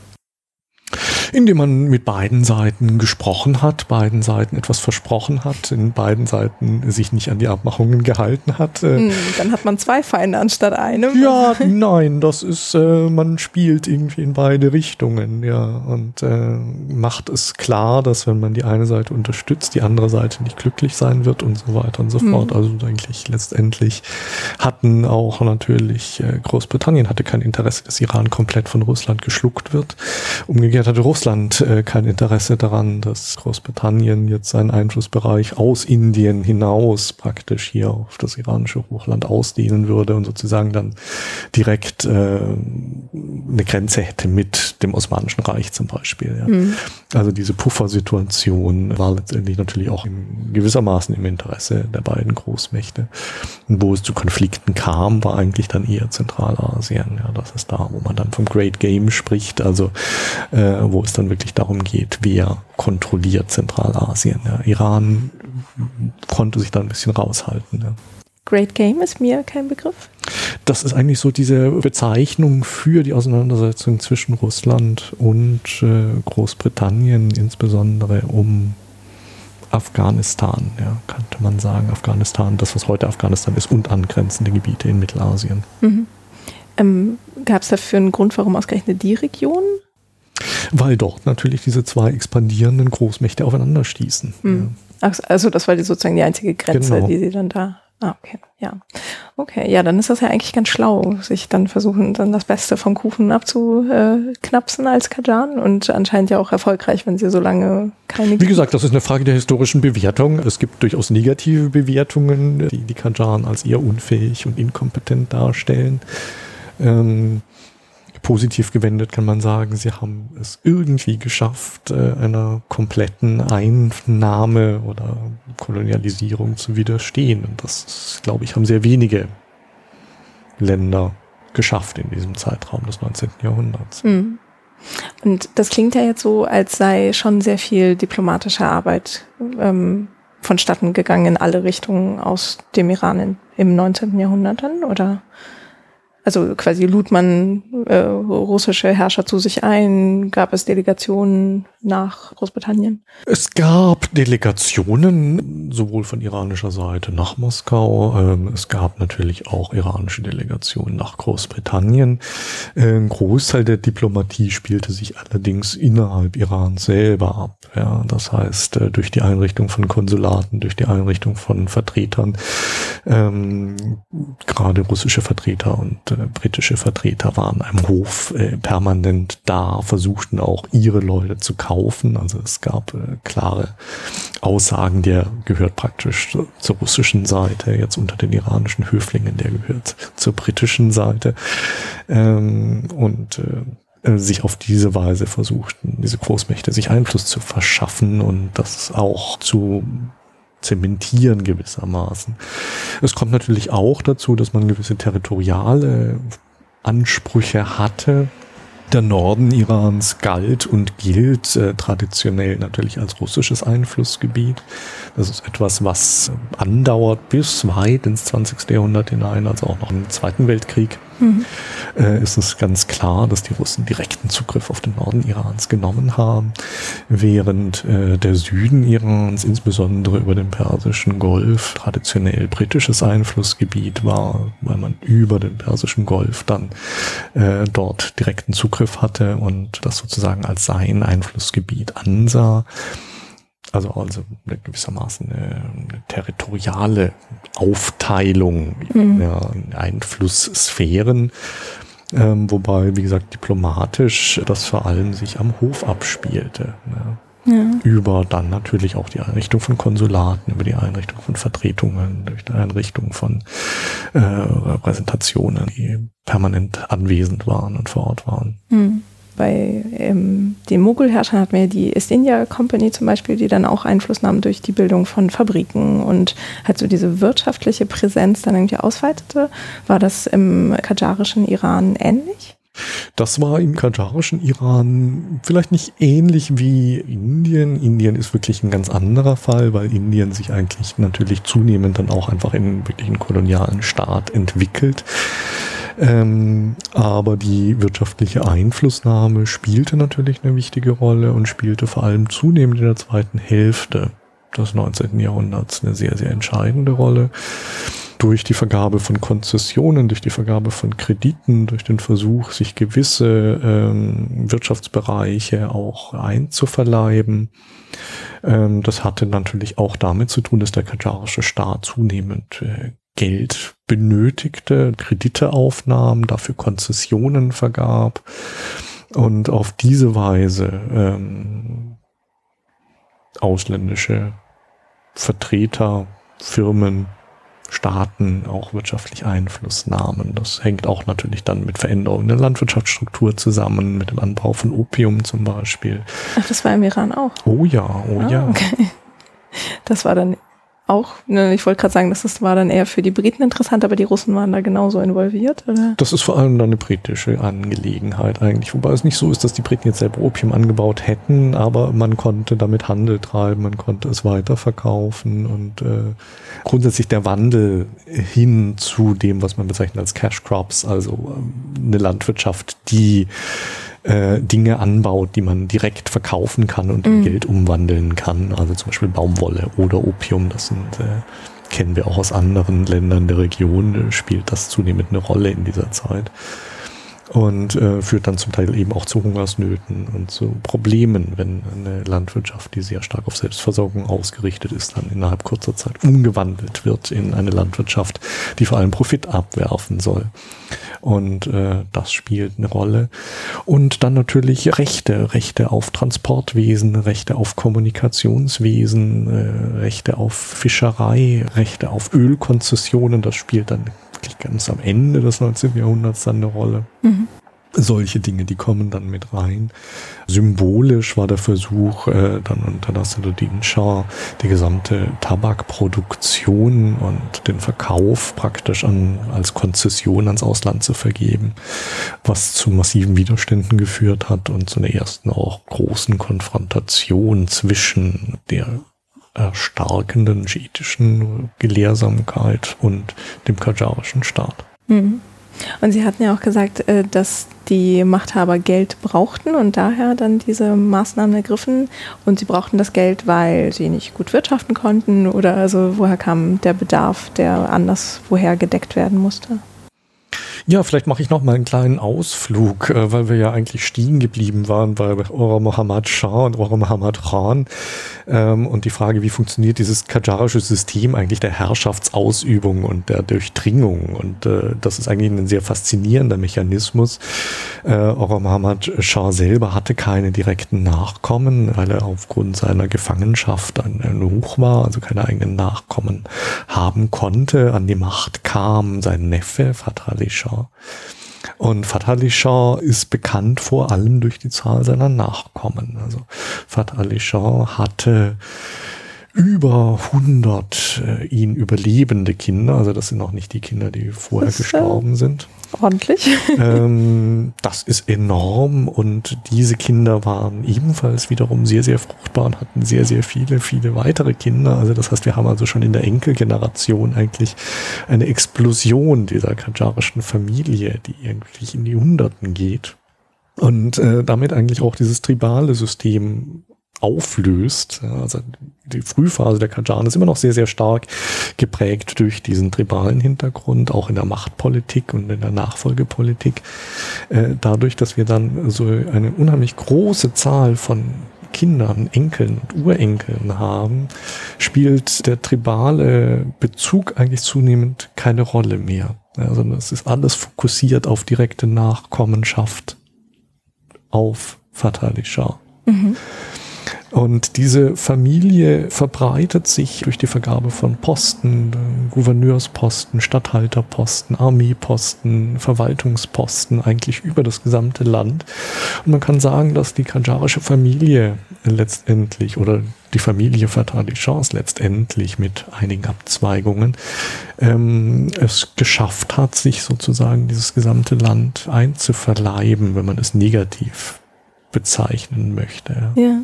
S2: Indem man mit beiden Seiten gesprochen hat, beiden Seiten etwas versprochen hat, in beiden Seiten sich nicht an die Abmachungen gehalten hat.
S1: Äh. Hm, dann hat man zwei Feinde anstatt einem.
S2: Ja, nein, das ist, äh, man spielt irgendwie in beide Richtungen, ja, und äh, macht es klar, dass wenn man die eine Seite unterstützt, die andere Seite nicht glücklich sein wird und so weiter und so mhm. fort. Also eigentlich letztendlich hatten auch natürlich äh, Großbritannien hatte kein Interesse, dass Iran komplett von Russland geschluckt wird. Umgekehrt hatte Russland äh, kein Interesse daran, dass Großbritannien jetzt seinen Einflussbereich aus Indien hinaus praktisch hier auf das iranische Hochland ausdehnen würde und sozusagen dann direkt äh, eine Grenze hätte mit dem Osmanischen Reich zum Beispiel. Ja. Mhm. Also diese Puffersituation war letztendlich natürlich auch in gewissermaßen im Interesse der beiden Großmächte. Und wo es zu Konflikten kam, war eigentlich dann eher Zentralasien. Ja, das ist da, wo man dann vom Great Game spricht, also äh, wo es dann wirklich darum geht, wer kontrolliert Zentralasien. Ja. Iran konnte sich da ein bisschen raushalten. Ja.
S1: Great Game ist mir kein Begriff.
S2: Das ist eigentlich so diese Bezeichnung für die Auseinandersetzung zwischen Russland und äh, Großbritannien, insbesondere um Afghanistan, ja, könnte man sagen. Afghanistan, das, was heute Afghanistan ist, und angrenzende Gebiete in Mittelasien. Mhm.
S1: Ähm, Gab es dafür einen Grund, warum ausgerechnet die Region?
S2: Weil dort natürlich diese zwei expandierenden Großmächte aufeinander stießen.
S1: Mhm. Ja. Also das war die, sozusagen die einzige Grenze, genau. die sie dann da Ah, okay, ja. Okay, ja, dann ist das ja eigentlich ganz schlau, sich dann versuchen, dann das Beste vom Kuchen abzuknapsen als Kajan und anscheinend ja auch erfolgreich, wenn sie so lange keine.
S2: Wie gesagt, das ist eine Frage der historischen Bewertung. Es gibt durchaus negative Bewertungen, die die Kajan als eher unfähig und inkompetent darstellen. Ähm, positiv gewendet kann man sagen, sie haben es irgendwie geschafft, äh, einer kompletten Einnahme oder Kolonialisierung zu widerstehen. Und das, glaube ich, haben sehr wenige Länder geschafft in diesem Zeitraum des 19. Jahrhunderts. Mhm.
S1: Und das klingt ja jetzt so, als sei schon sehr viel diplomatische Arbeit ähm, vonstatten gegangen in alle Richtungen aus dem Iran in, im 19. Jahrhundert dann, oder? Also quasi lud man äh, russische Herrscher zu sich ein, gab es Delegationen nach Großbritannien?
S2: Es gab Delegationen sowohl von iranischer Seite nach Moskau. Ähm, es gab natürlich auch iranische Delegationen nach Großbritannien. Äh, ein Großteil der Diplomatie spielte sich allerdings innerhalb Irans selber ab. Ja, das heißt, äh, durch die Einrichtung von Konsulaten, durch die Einrichtung von Vertretern, ähm, gerade russische Vertreter und äh, britische Vertreter waren am Hof äh, permanent da, versuchten auch ihre Leute zu kaufen. Also es gab äh, klare Aussagen, der gehört praktisch zur, russischen Seite, jetzt unter den iranischen Höflingen, der gehört zur britischen Seite. Ähm, und sich auf diese Weise versuchten, diese Großmächte sich Einfluss zu verschaffen und das auch zu zementieren gewissermaßen. Es kommt natürlich auch dazu, dass man gewisse territoriale Ansprüche hatte. Der Norden Irans galt und gilt äh, traditionell natürlich als russisches Einflussgebiet. Das ist etwas, was andauert bis weit ins 20. Jahrhundert hinein, also auch noch im Zweiten Weltkrieg mhm. äh, ist es ganz klar, dass die Russen direkten Zugriff auf den Norden Irans genommen haben, während äh, der Süden Irans, insbesondere über den Persischen Golf, traditionell britisches Einflussgebiet war, weil man über den Persischen Golf dann äh, dort direkten Zugriff hatte und das sozusagen als sein Einflussgebiet ansah. Also, also gewissermaßen eine, eine territoriale Aufteilung, mhm. ja, Einflusssphären. Ähm, wobei, wie gesagt, diplomatisch das vor allem sich am Hof abspielte. Ja. Ja. Über dann natürlich auch die Einrichtung von Konsulaten, über die Einrichtung von Vertretungen, durch die Einrichtung von äh, Repräsentationen, die permanent anwesend waren und vor Ort waren.
S1: Mhm bei ähm, den Mogulherrschern hat man ja die East India Company zum Beispiel, die dann auch Einfluss nahm durch die Bildung von Fabriken und halt so diese wirtschaftliche Präsenz dann irgendwie ausweitete. War das im kajarischen Iran ähnlich?
S2: Das war im kajarischen Iran vielleicht nicht ähnlich wie Indien. Indien ist wirklich ein ganz anderer Fall, weil Indien sich eigentlich natürlich zunehmend dann auch einfach in wirklich einen kolonialen Staat entwickelt. Ähm, aber die wirtschaftliche Einflussnahme spielte natürlich eine wichtige Rolle und spielte vor allem zunehmend in der zweiten Hälfte des 19. Jahrhunderts eine sehr, sehr entscheidende Rolle durch die Vergabe von Konzessionen, durch die Vergabe von Krediten, durch den Versuch, sich gewisse ähm, Wirtschaftsbereiche auch einzuverleiben. Ähm, das hatte natürlich auch damit zu tun, dass der kajarische Staat zunehmend äh, Geld benötigte, Kredite aufnahm, dafür Konzessionen vergab und auf diese Weise ähm, ausländische Vertreter, Firmen Staaten auch wirtschaftlich Einfluss nahmen. Das hängt auch natürlich dann mit Veränderungen der Landwirtschaftsstruktur zusammen, mit dem Anbau von Opium zum Beispiel.
S1: Ach, das war im Iran auch.
S2: Oh ja, oh ah, ja. Okay.
S1: Das war dann auch, ne, ich wollte gerade sagen, das war dann eher für die Briten interessant, aber die Russen waren da genauso involviert, oder?
S2: Das ist vor allem dann eine britische Angelegenheit eigentlich, wobei es nicht so ist, dass die Briten jetzt selber Opium angebaut hätten, aber man konnte damit Handel treiben, man konnte es weiterverkaufen und äh, grundsätzlich der Wandel hin zu dem, was man bezeichnet als Cash Crops, also äh, eine Landwirtschaft, die äh, Dinge anbaut, die man direkt verkaufen kann und in mhm. Geld umwandeln kann. Also zum Beispiel Baumwolle oder Opium, das sind, äh, kennen wir auch aus anderen Ländern der Region, spielt das zunehmend eine Rolle in dieser Zeit und äh, führt dann zum Teil eben auch zu Hungersnöten und zu Problemen, wenn eine Landwirtschaft, die sehr stark auf Selbstversorgung ausgerichtet ist, dann innerhalb kurzer Zeit umgewandelt wird in eine Landwirtschaft, die vor allem Profit abwerfen soll. Und äh, das spielt eine Rolle. Und dann natürlich Rechte, Rechte auf Transportwesen, Rechte auf Kommunikationswesen, äh, Rechte auf Fischerei, Rechte auf Ölkonzessionen, das spielt dann ganz am Ende des 19. Jahrhunderts dann eine Rolle. Mhm. Solche Dinge, die kommen dann mit rein. Symbolisch war der Versuch, äh, dann unter Nasruddin Shah die gesamte Tabakproduktion und den Verkauf praktisch an, als Konzession ans Ausland zu vergeben, was zu massiven Widerständen geführt hat und zu einer ersten auch großen Konfrontation zwischen der erstarkenden schiitischen Gelehrsamkeit und dem kajarischen Staat. Mhm.
S1: Und Sie hatten ja auch gesagt, äh, dass die Machthaber Geld brauchten und daher dann diese Maßnahmen ergriffen. Und sie brauchten das Geld, weil sie nicht gut wirtschaften konnten oder also woher kam der Bedarf, der anders woher gedeckt werden musste?
S2: Ja, vielleicht mache ich noch mal einen kleinen Ausflug, äh, weil wir ja eigentlich stehen geblieben waren bei Ora Mohammad Shah und Ora Mohammad Khan. Ähm, und die Frage, wie funktioniert dieses kajarische System eigentlich der Herrschaftsausübung und der Durchdringung? Und äh, das ist eigentlich ein sehr faszinierender Mechanismus. Äh, Ora Mohammad Shah selber hatte keine direkten Nachkommen, weil er aufgrund seiner Gefangenschaft ein, ein Hoch war, also keine eigenen Nachkommen haben konnte. An die Macht kam sein Neffe, Fatah Ali Shah und Fatah Ali Shah ist bekannt vor allem durch die Zahl seiner Nachkommen. Also Fatah Ali Shah hatte über 100 äh, ihn überlebende Kinder. Also das sind auch nicht die Kinder, die vorher das, gestorben äh, sind.
S1: Ordentlich. (laughs)
S2: Ähm, das ist enorm und diese Kinder waren ebenfalls wiederum sehr, sehr fruchtbar und hatten sehr, sehr viele, viele weitere Kinder. Also das heißt, wir haben also schon in der Enkelgeneration eigentlich eine Explosion dieser kajarischen Familie, die irgendwie in die Hunderten geht. Und äh, damit eigentlich auch dieses tribale System auflöst. Also die Frühphase der Kajan ist immer noch sehr, sehr stark geprägt durch diesen tribalen Hintergrund, auch in der Machtpolitik und in der Nachfolgepolitik. Äh, dadurch, dass wir dann so eine unheimlich große Zahl von Kindern, Enkeln und Urenkeln haben, spielt der tribale Bezug eigentlich zunehmend keine Rolle mehr. Also es ist alles fokussiert auf direkte Nachkommenschaft auf Fatali Shah. Mhm. Und diese Familie verbreitet sich durch die Vergabe von Posten, Gouverneursposten, Statthalterposten, Armeeposten, Verwaltungsposten eigentlich über das gesamte Land. Und man kann sagen, dass die kanjarische Familie letztendlich oder die Familie Fatah Chance letztendlich mit einigen Abzweigungen ähm, es geschafft hat, sich sozusagen dieses gesamte Land einzuverleiben, wenn man es negativ bezeichnen möchte.
S1: Ja.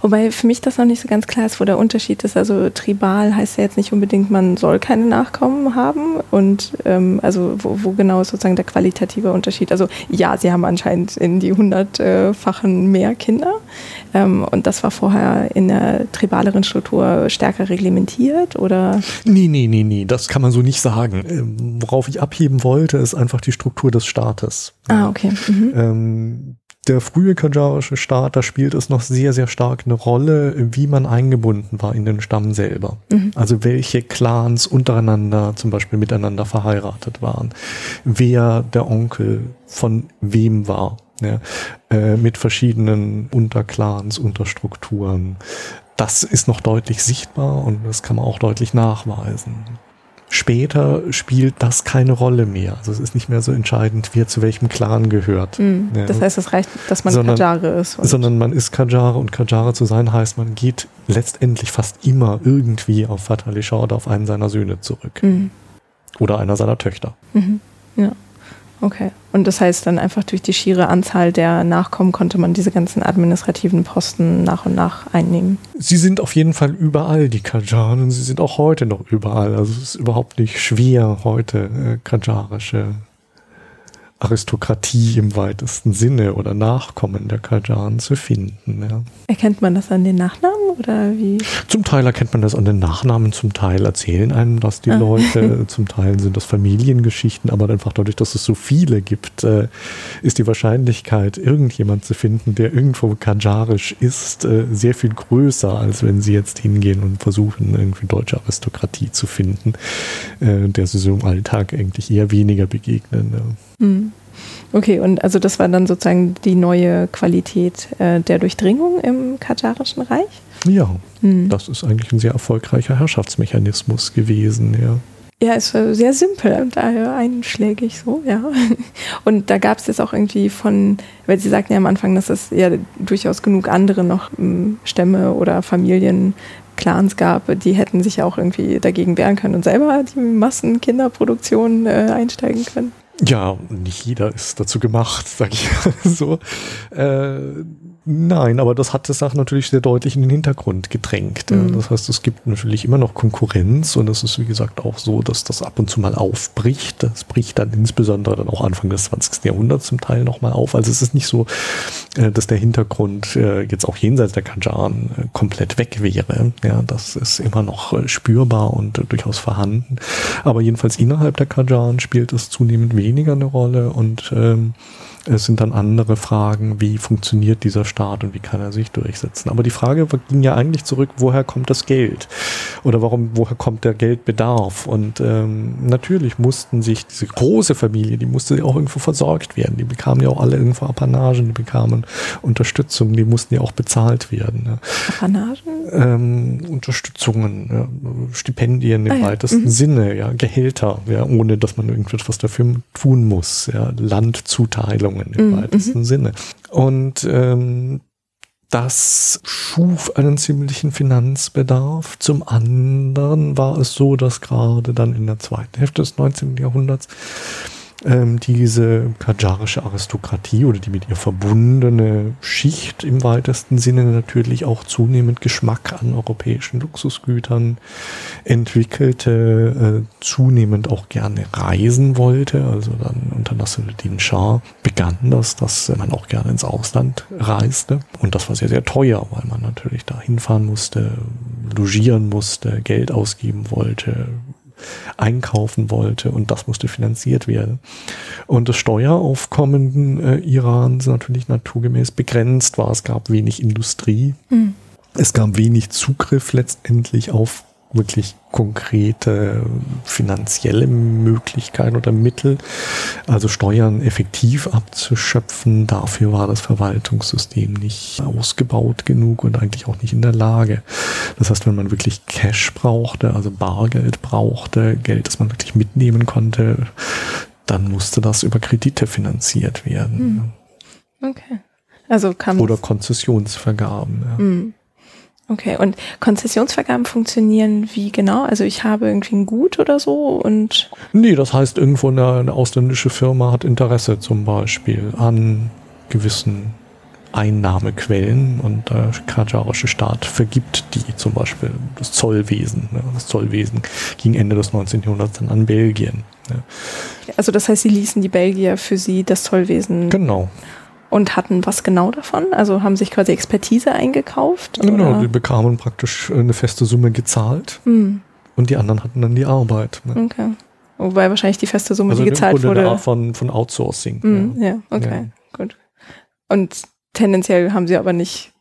S1: Wobei für mich das noch nicht so ganz klar ist, wo der Unterschied ist. Also tribal heißt ja jetzt nicht unbedingt, man soll keine Nachkommen haben. Und ähm, also wo, wo, genau ist sozusagen der qualitative Unterschied? Also ja, sie haben anscheinend in die hundertfachen mehr Kinder. Ähm, und das war vorher in der tribaleren Struktur stärker reglementiert oder?
S2: Nee, nee, nee, nee, das kann man so nicht sagen. Ähm, worauf ich abheben wollte, ist einfach die Struktur des Staates.
S1: Ah, okay. Mhm.
S2: Der frühe kajarische Staat, da spielt es noch sehr, sehr stark eine Rolle, wie man eingebunden war in den Stamm selber. Mhm. Also welche Clans untereinander zum Beispiel miteinander verheiratet waren. Wer der Onkel von wem war. Ja, äh, mit verschiedenen Unterclans, Unterstrukturen. Das ist noch deutlich sichtbar und das kann man auch deutlich nachweisen. Später spielt das keine Rolle mehr. Also es ist nicht mehr so entscheidend, wer zu welchem Clan gehört.
S1: Mhm. Ja. Das heißt, es reicht, dass man sondern, Kajare ist.
S2: Sondern man ist Kajare und Kajare zu sein heißt, man geht letztendlich fast immer irgendwie auf Fatali Shah oder auf einen seiner Söhne zurück. Mhm. Oder einer seiner Töchter.
S1: Mhm. Ja. Okay. Und das heißt dann einfach durch die schiere Anzahl der Nachkommen konnte man diese ganzen administrativen Posten nach und nach einnehmen.
S2: Sie sind auf jeden Fall überall, die Kajanen. Sie sind auch heute noch überall. Also es ist überhaupt nicht schwer, heute äh, kajarische Aristokratie im weitesten Sinne oder Nachkommen der Kajan zu finden. Ja.
S1: Erkennt man das an den Nachnamen oder wie?
S2: Zum Teil erkennt man das an den Nachnamen, zum Teil erzählen einem das die ah. Leute, (laughs) zum Teil sind das Familiengeschichten, aber einfach dadurch, dass es so viele gibt, äh, ist die Wahrscheinlichkeit, irgendjemand zu finden, der irgendwo kajarisch ist, äh, sehr viel größer, als wenn sie jetzt hingehen und versuchen, irgendwie deutsche Aristokratie zu finden, äh, der sie so im Alltag eigentlich eher weniger begegnen. Ja. Hm.
S1: Okay, und also das war dann sozusagen die neue Qualität äh, der Durchdringung im katarischen Reich?
S2: Ja, hm. das ist eigentlich ein sehr erfolgreicher Herrschaftsmechanismus gewesen, ja.
S1: Ja, es war sehr simpel, daher einschlägig so, ja. (laughs) Und da gab es jetzt auch irgendwie von, weil Sie sagten ja am Anfang, dass es ja durchaus genug andere noch ähm, Stämme oder Familien Clans gab, die hätten sich auch irgendwie dagegen wehren können und selber die Massenkinderproduktion äh, einsteigen können.
S2: Ja, nicht jeder ist dazu gemacht, sag ich (laughs) so. Äh, Nein, aber das hat die Sache natürlich sehr deutlich in den Hintergrund gedrängt. Mhm. Das heißt, es gibt natürlich immer noch Konkurrenz und es ist wie gesagt auch so, dass das ab und zu mal aufbricht. Das bricht dann insbesondere dann auch Anfang des 20. Jahrhunderts zum Teil nochmal auf. Also es ist nicht so, äh, dass der Hintergrund äh, jetzt auch jenseits der Kajan äh, komplett weg wäre. Ja, das ist immer noch spürbar und durchaus vorhanden. Aber jedenfalls innerhalb der Kajan spielt es zunehmend weniger eine Rolle und ähm, es sind dann andere Fragen, wie funktioniert dieser Staat und wie kann er sich durchsetzen. Aber die Frage ging ja eigentlich zurück, woher kommt das Geld? Oder warum, woher kommt der Geldbedarf? Und ähm, natürlich mussten sich diese große Familie, die musste auch irgendwo versorgt werden. Die bekamen ja auch alle irgendwo Apanagen, die bekamen Unterstützung, die mussten ja auch bezahlt werden. Ja.
S1: Apanagen?
S2: Ähm, Unterstützungen, ja, Stipendien im ah, ja. weitesten mhm. Sinne, ja, Gehälter, ja, ohne dass man irgendetwas dafür tun muss, ja, Landzuteilung Verhandlungen im mhm. weitesten Sinne. Und ähm, das schuf einen ziemlichen Finanzbedarf. Zum anderen war es so, dass gerade dann in der zweiten Hälfte des 19. Jahrhunderts ähm, diese kajarische Aristokratie oder die mit ihr verbundene Schicht im weitesten Sinne natürlich auch zunehmend Geschmack an europäischen Luxusgütern entwickelte, äh, zunehmend auch gerne reisen wollte. Also dann unter Nasruddin Shah begann das, dass man auch gerne ins Ausland reiste. Und das war sehr, sehr teuer, weil man natürlich da hinfahren musste, logieren musste, Geld ausgeben wollte, einkaufen wollte und das musste finanziert werden. Und das Steueraufkommen äh, Irans natürlich naturgemäß begrenzt war. Es gab wenig Industrie. Mhm. Es gab wenig Zugriff letztendlich auf wirklich konkrete finanzielle Möglichkeiten oder Mittel, also Steuern effektiv abzuschöpfen. Dafür war das Verwaltungssystem nicht ausgebaut genug und eigentlich auch nicht in der Lage. Das heißt, wenn man wirklich Cash brauchte, also Bargeld brauchte, Geld, das man wirklich mitnehmen konnte, dann musste das über Kredite finanziert werden.
S1: Hm. Okay. Also kam
S2: oder Konzessionsvergaben. Ja. Hm.
S1: Okay, und Konzessionsvergaben funktionieren wie genau? Also ich habe irgendwie ein Gut oder so und.
S2: Nee, das heißt, irgendwo eine, eine ausländische Firma hat Interesse zum Beispiel an gewissen Einnahmequellen und der kajarische Staat vergibt die, zum Beispiel das Zollwesen. Ne? Das Zollwesen ging Ende des 19. Jahrhunderts dann an Belgien. Ne?
S1: Also das heißt, sie ließen die Belgier für sie das Zollwesen.
S2: Genau.
S1: Und hatten was genau davon? Also haben sich quasi Expertise eingekauft?
S2: Genau, oder? die bekamen praktisch eine feste Summe gezahlt hm. und die anderen hatten dann die Arbeit.
S1: Ne? Okay. Wobei wahrscheinlich die feste Summe, also die gezahlt wurde.
S2: Eine Art von, von Outsourcing.
S1: Mm, ja. ja, okay, ja. gut. Und tendenziell haben sie aber nicht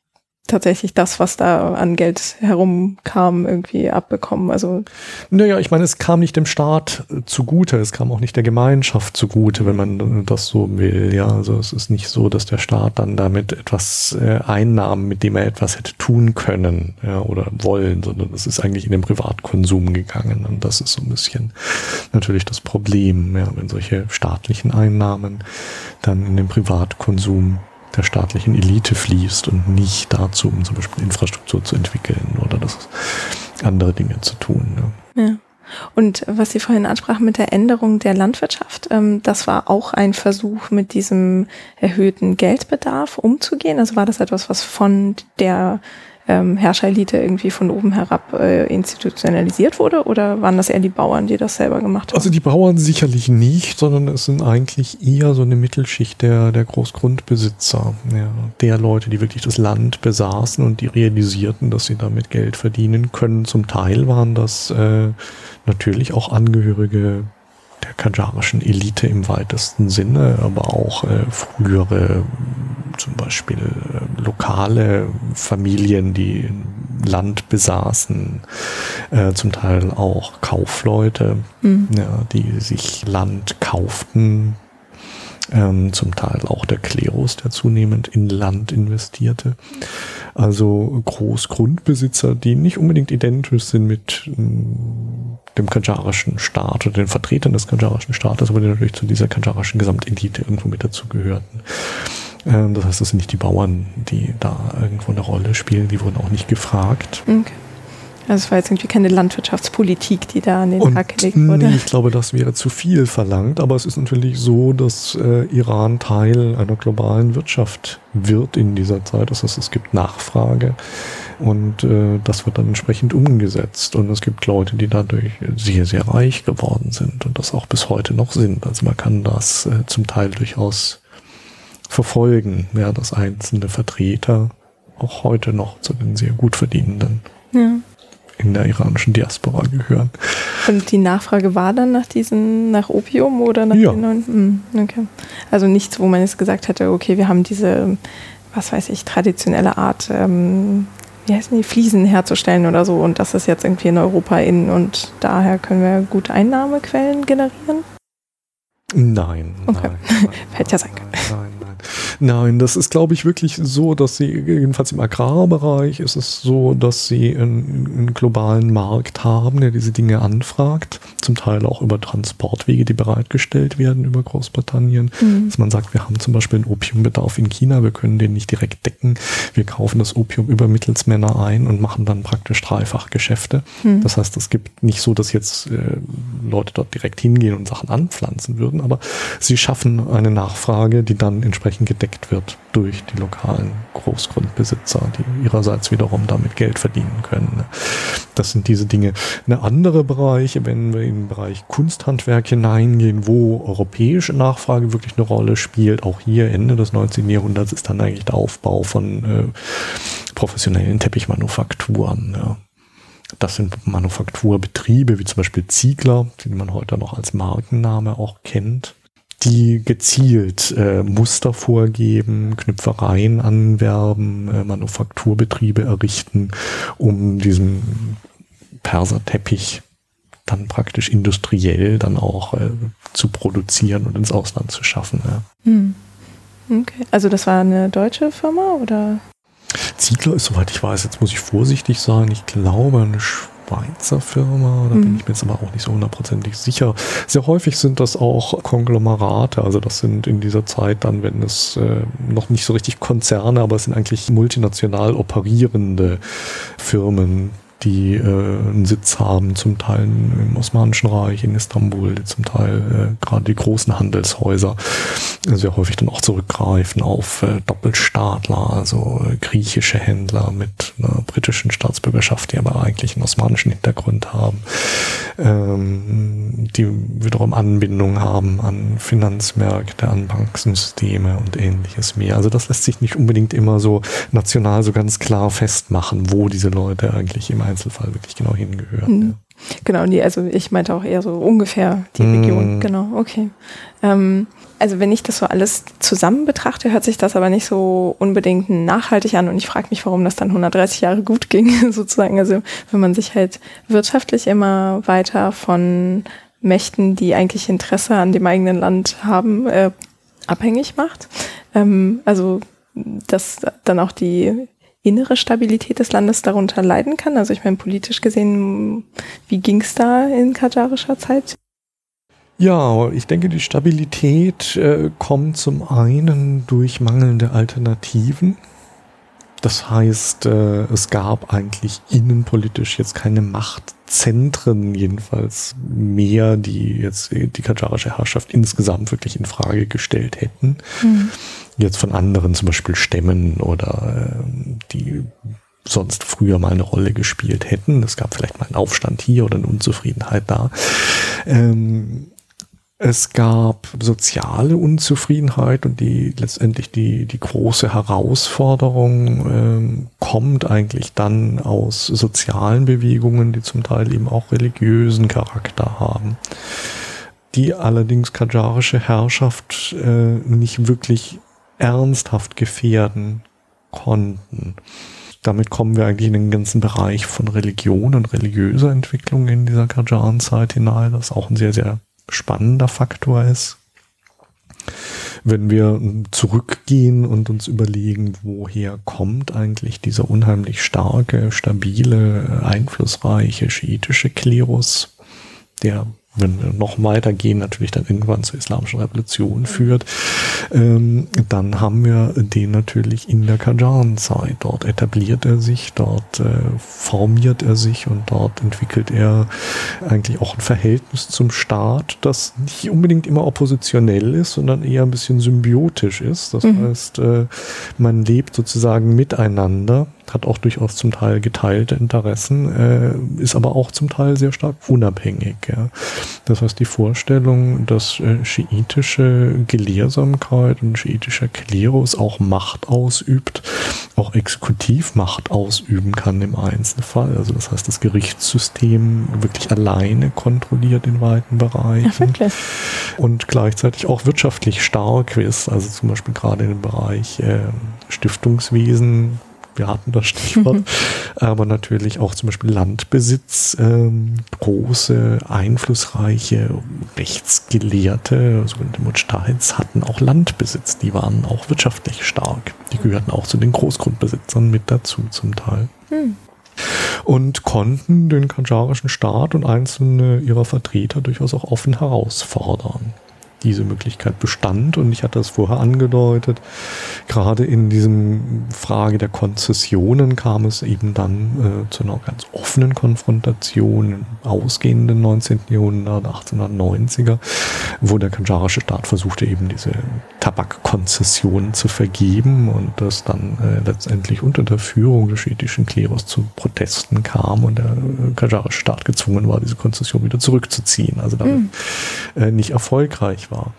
S1: tatsächlich das, was da an Geld herumkam, irgendwie abbekommen. Also
S2: naja, ich meine, es kam nicht dem Staat äh, zugute, es kam auch nicht der Gemeinschaft zugute, wenn man das so will. Ja, also es ist nicht so, dass der Staat dann damit etwas äh, einnahm, mit dem er etwas hätte tun können ja, oder wollen, sondern es ist eigentlich in den Privatkonsum gegangen. Und das ist so ein bisschen natürlich das Problem, ja, wenn solche staatlichen Einnahmen dann in den Privatkonsum der staatlichen Elite fließt und nicht dazu, um zum Beispiel Infrastruktur zu entwickeln oder das andere Dinge zu tun.
S1: Ne? Ja. Und was Sie vorhin ansprachen mit der Änderung der Landwirtschaft, ähm, das war auch ein Versuch, mit diesem erhöhten Geldbedarf umzugehen. Also war das etwas, was von der ähm, Herrscherelite irgendwie von oben herab äh, institutionalisiert wurde oder waren das eher die Bauern, die das selber gemacht haben?
S2: Also die Bauern sicherlich nicht, sondern es sind eigentlich eher so eine Mittelschicht der, der Großgrundbesitzer, ja, der Leute, die wirklich das Land besaßen und die realisierten, dass sie damit Geld verdienen können. Zum Teil waren das äh, natürlich auch Angehörige der kajarischen Elite im weitesten Sinne, aber auch äh, frühere zum Beispiel äh, lokale Familien, die Land besaßen, äh, zum Teil auch Kaufleute, mhm. ja, die sich Land kauften, ähm, zum Teil auch der Klerus, der zunehmend in Land investierte. Also Großgrundbesitzer, die nicht unbedingt identisch sind mit ähm, dem kanjarischen Staat oder den Vertretern des kanjarischen Staates, aber die natürlich zu dieser kanjarischen Gesamtelite irgendwo mit dazugehörten. Ähm, das heißt, das sind nicht die Bauern, die da irgendwo eine Rolle spielen, die wurden auch nicht gefragt. Okay.
S1: Also es war jetzt irgendwie keine Landwirtschaftspolitik, die da an den
S2: und Tag gelegt wurde. Ich glaube, das wäre zu viel verlangt, aber es ist natürlich so, dass äh, Iran Teil einer globalen Wirtschaft wird in dieser Zeit. Das heißt, es gibt Nachfrage und äh, das wird dann entsprechend umgesetzt. Und es gibt Leute, die dadurch sehr, sehr reich geworden sind und das auch bis heute noch sind. Also man kann das äh, zum Teil durchaus verfolgen, ja, dass einzelne Vertreter auch heute noch zu den sehr gut verdienenden ja. In der iranischen Diaspora gehören.
S1: Und die Nachfrage war dann nach diesen, nach Opium oder nach
S2: ja. den neuen? Hm,
S1: okay. Also nichts, wo man jetzt gesagt hätte, okay, wir haben diese, was weiß ich, traditionelle Art, ähm, wie heißen die, Fliesen herzustellen oder so und das ist jetzt irgendwie in Europa in und daher können wir gute Einnahmequellen generieren?
S2: Nein.
S1: Okay. Nein, (laughs) nein, Hätte ja sein können.
S2: Nein, Nein, das ist, glaube ich, wirklich so, dass sie, jedenfalls im Agrarbereich ist es so, dass sie einen, einen, globalen Markt haben, der diese Dinge anfragt, zum Teil auch über Transportwege, die bereitgestellt werden über Großbritannien. Mhm. Dass man sagt, wir haben zum Beispiel einen Opiumbedarf in China, wir können den nicht direkt decken, wir kaufen das Opium über Mittelsmänner ein und machen dann praktisch dreifach Geschäfte. Mhm. Das heißt, es gibt nicht so, dass jetzt äh, Leute dort direkt hingehen und Sachen anpflanzen würden, aber sie schaffen eine Nachfrage, die dann entsprechend gedeckt wird durch die lokalen Großgrundbesitzer, die ihrerseits wiederum damit Geld verdienen können. Das sind diese Dinge. Eine andere Bereiche, wenn wir in den Bereich Kunsthandwerk hineingehen, wo europäische Nachfrage wirklich eine Rolle spielt, auch hier Ende des 19. Jahrhunderts ist dann eigentlich der Aufbau von äh, professionellen Teppichmanufakturen. Ja. Das sind Manufakturbetriebe, wie zum Beispiel Ziegler, die man heute noch als Markenname auch kennt die gezielt äh, Muster vorgeben, Knüpfereien anwerben, äh, Manufakturbetriebe errichten, um diesen Perserteppich dann praktisch industriell dann auch äh, zu produzieren und ins Ausland zu schaffen. Ja. Hm.
S1: Okay. Also das war eine deutsche Firma oder?
S2: Ziegler ist, soweit ich weiß, jetzt muss ich vorsichtig sein, ich glaube eine Schweizer Firma, da mhm. bin ich mir jetzt aber auch nicht so hundertprozentig sicher. Sehr häufig sind das auch Konglomerate, also das sind in dieser Zeit dann, wenn es äh, noch nicht so richtig Konzerne, aber es sind eigentlich multinational operierende Firmen, die äh, einen Sitz haben, zum Teil im Osmanischen Reich, in Istanbul, zum Teil äh, gerade die großen Handelshäuser sehr häufig dann auch zurückgreifen auf äh, Doppelstaatler, also äh, griechische Händler mit einer britischen Staatsbürgerschaft, die aber eigentlich einen osmanischen Hintergrund haben, ähm, die wiederum Anbindung haben an Finanzmärkte, an Bankensysteme und ähnliches mehr. Also das lässt sich nicht unbedingt immer so national so ganz klar festmachen, wo diese Leute eigentlich im Einzelfall wirklich genau hingehören. Mhm. Ja.
S1: Genau, nee, also ich meinte auch eher so ungefähr die mm. Region. Genau, okay. Ähm, also wenn ich das so alles zusammen betrachte, hört sich das aber nicht so unbedingt nachhaltig an und ich frage mich, warum das dann 130 Jahre gut (laughs) ging, sozusagen. Also wenn man sich halt wirtschaftlich immer weiter von Mächten, die eigentlich Interesse an dem eigenen Land haben, äh, abhängig macht. Ähm, also dass dann auch die innere Stabilität des Landes darunter leiden kann? Also ich meine, politisch gesehen, wie ging es da in kajarischer Zeit?
S2: Ja, ich denke, die Stabilität äh, kommt zum einen durch mangelnde Alternativen. Das heißt, äh, es gab eigentlich innenpolitisch jetzt keine Machtzentren, jedenfalls mehr, die jetzt die kajarische Herrschaft insgesamt wirklich in Frage gestellt hätten. Mhm jetzt von anderen, zum Beispiel Stämmen oder äh, die sonst früher mal eine Rolle gespielt hätten. Es gab vielleicht mal einen Aufstand hier oder eine Unzufriedenheit da. Ähm, es gab soziale Unzufriedenheit und die letztendlich die, die große Herausforderung ähm, kommt eigentlich dann aus sozialen Bewegungen, die zum Teil eben auch religiösen Charakter haben, die allerdings kajarische Herrschaft äh, nicht wirklich ernsthaft gefährden konnten. Damit kommen wir eigentlich in den ganzen Bereich von Religion und religiöser Entwicklung in dieser Kajan-Zeit hinein, das auch ein sehr, sehr spannender Faktor ist. Wenn wir zurückgehen und uns überlegen, woher kommt eigentlich dieser unheimlich starke, stabile, einflussreiche schiitische Klerus, der wenn wir noch weitergehen, natürlich dann irgendwann zur islamischen Revolution führt, ähm, dann haben wir den natürlich in der Kajan-Zeit. Dort etabliert er sich, dort äh, formiert er sich und dort entwickelt er eigentlich auch ein Verhältnis zum Staat, das nicht unbedingt immer oppositionell ist, sondern eher ein bisschen symbiotisch ist. Das mhm. heißt, äh, man lebt sozusagen miteinander hat auch durchaus zum Teil geteilte Interessen, äh, ist aber auch zum Teil sehr stark unabhängig. Ja. Das heißt, die Vorstellung, dass äh, schiitische Gelehrsamkeit und schiitischer Klerus auch Macht ausübt, auch Exekutivmacht ausüben kann im Einzelfall. Also das heißt, das Gerichtssystem wirklich alleine kontrolliert in weiten Bereichen. Ja, und gleichzeitig auch wirtschaftlich stark ist. Also zum Beispiel gerade im Bereich äh, Stiftungswesen wir hatten das Stichwort, (laughs) aber natürlich auch zum Beispiel Landbesitz, ähm, große, einflussreiche Rechtsgelehrte, sogenannte Mujtahids, hatten auch Landbesitz, die waren auch wirtschaftlich stark. Die gehörten auch zu den Großgrundbesitzern mit dazu zum Teil. Hm. Und konnten den kanjarischen Staat und einzelne ihrer Vertreter durchaus auch offen herausfordern diese Möglichkeit bestand und ich hatte es vorher angedeutet, gerade in diesem Frage der Konzessionen kam es eben dann äh, zu einer ganz offenen Konfrontation im ausgehenden 19. Jahrhundert, 1890er, wo der kanjarische Staat versuchte eben diese Tabakkonzessionen zu vergeben und das dann äh, letztendlich unter der Führung des schiitischen Klerus zu Protesten kam und der äh, kanjarische Staat gezwungen war, diese Konzession wieder zurückzuziehen, also damit mhm. nicht erfolgreich war war.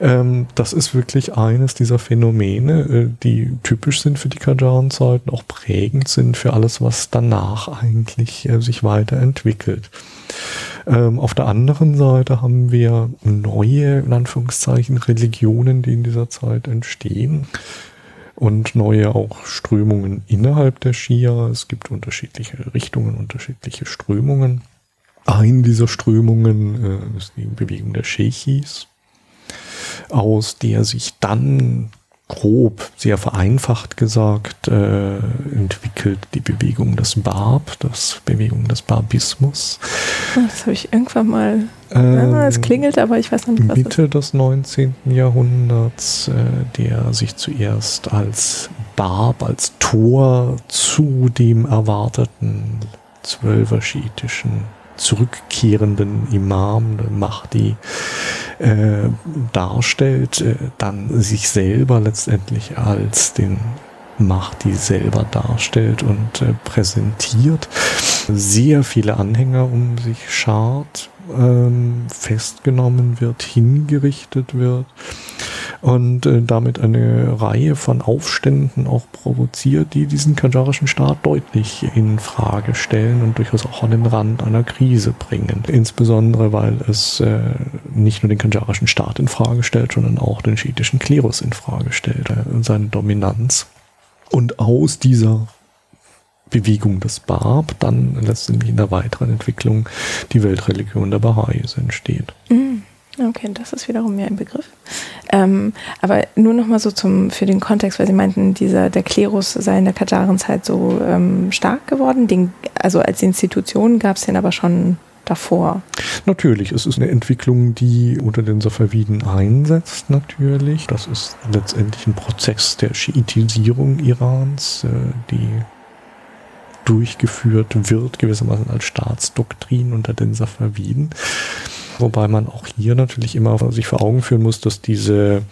S2: Ähm, das ist wirklich eines dieser Phänomene, äh, die typisch sind für die Kajaren-Zeiten, auch prägend sind für alles, was danach eigentlich äh, sich weiterentwickelt. Ähm, auf der anderen Seite haben wir neue, in Anführungszeichen, Religionen, die in dieser Zeit entstehen und neue auch Strömungen innerhalb der Schia. Es gibt unterschiedliche Richtungen, unterschiedliche Strömungen. Eine dieser Strömungen äh, ist die Bewegung der Sheikhis aus der sich dann grob, sehr vereinfacht gesagt, äh, entwickelt die Bewegung des Barb, das Bewegung des Barbismus.
S1: Ah, das habe ich irgendwann mal. Ähm, ja, es klingelt, aber ich weiß noch nicht,
S2: was Mitte des 19. Jahrhunderts, äh, der sich zuerst als Barb, als Tor zu dem erwarteten zwölfer schiitischen zurückkehrenden Imam, Mahdi, äh, darstellt, äh, dann sich selber letztendlich als den Mahdi selber darstellt und äh, präsentiert, sehr viele Anhänger um sich schart, ähm, festgenommen wird, hingerichtet wird und äh, damit eine Reihe von Aufständen auch provoziert, die diesen kajarischen Staat deutlich in Frage stellen und durchaus auch an den Rand einer Krise bringen. Insbesondere, weil es äh, nicht nur den kajarischen Staat in Frage stellt, sondern auch den schiitischen Klerus in Frage stellt, äh, seine Dominanz. Und aus dieser Bewegung des Bab dann letztendlich in der weiteren Entwicklung die Weltreligion der Baha'is entsteht.
S1: Mhm. Okay, das ist wiederum mehr ein Begriff. Ähm, aber nur nochmal so zum, für den Kontext, weil Sie meinten, dieser, der Klerus sei in der Kajarenzeit so ähm, stark geworden. Den, also als Institution gab es den aber schon davor.
S2: Natürlich, es ist eine Entwicklung, die unter den Safaviden einsetzt, natürlich. Das ist letztendlich ein Prozess der Schiitisierung Irans, äh, die durchgeführt wird, gewissermaßen als Staatsdoktrin unter den Safaviden. Wobei man auch hier natürlich immer sich vor Augen führen muss, dass diese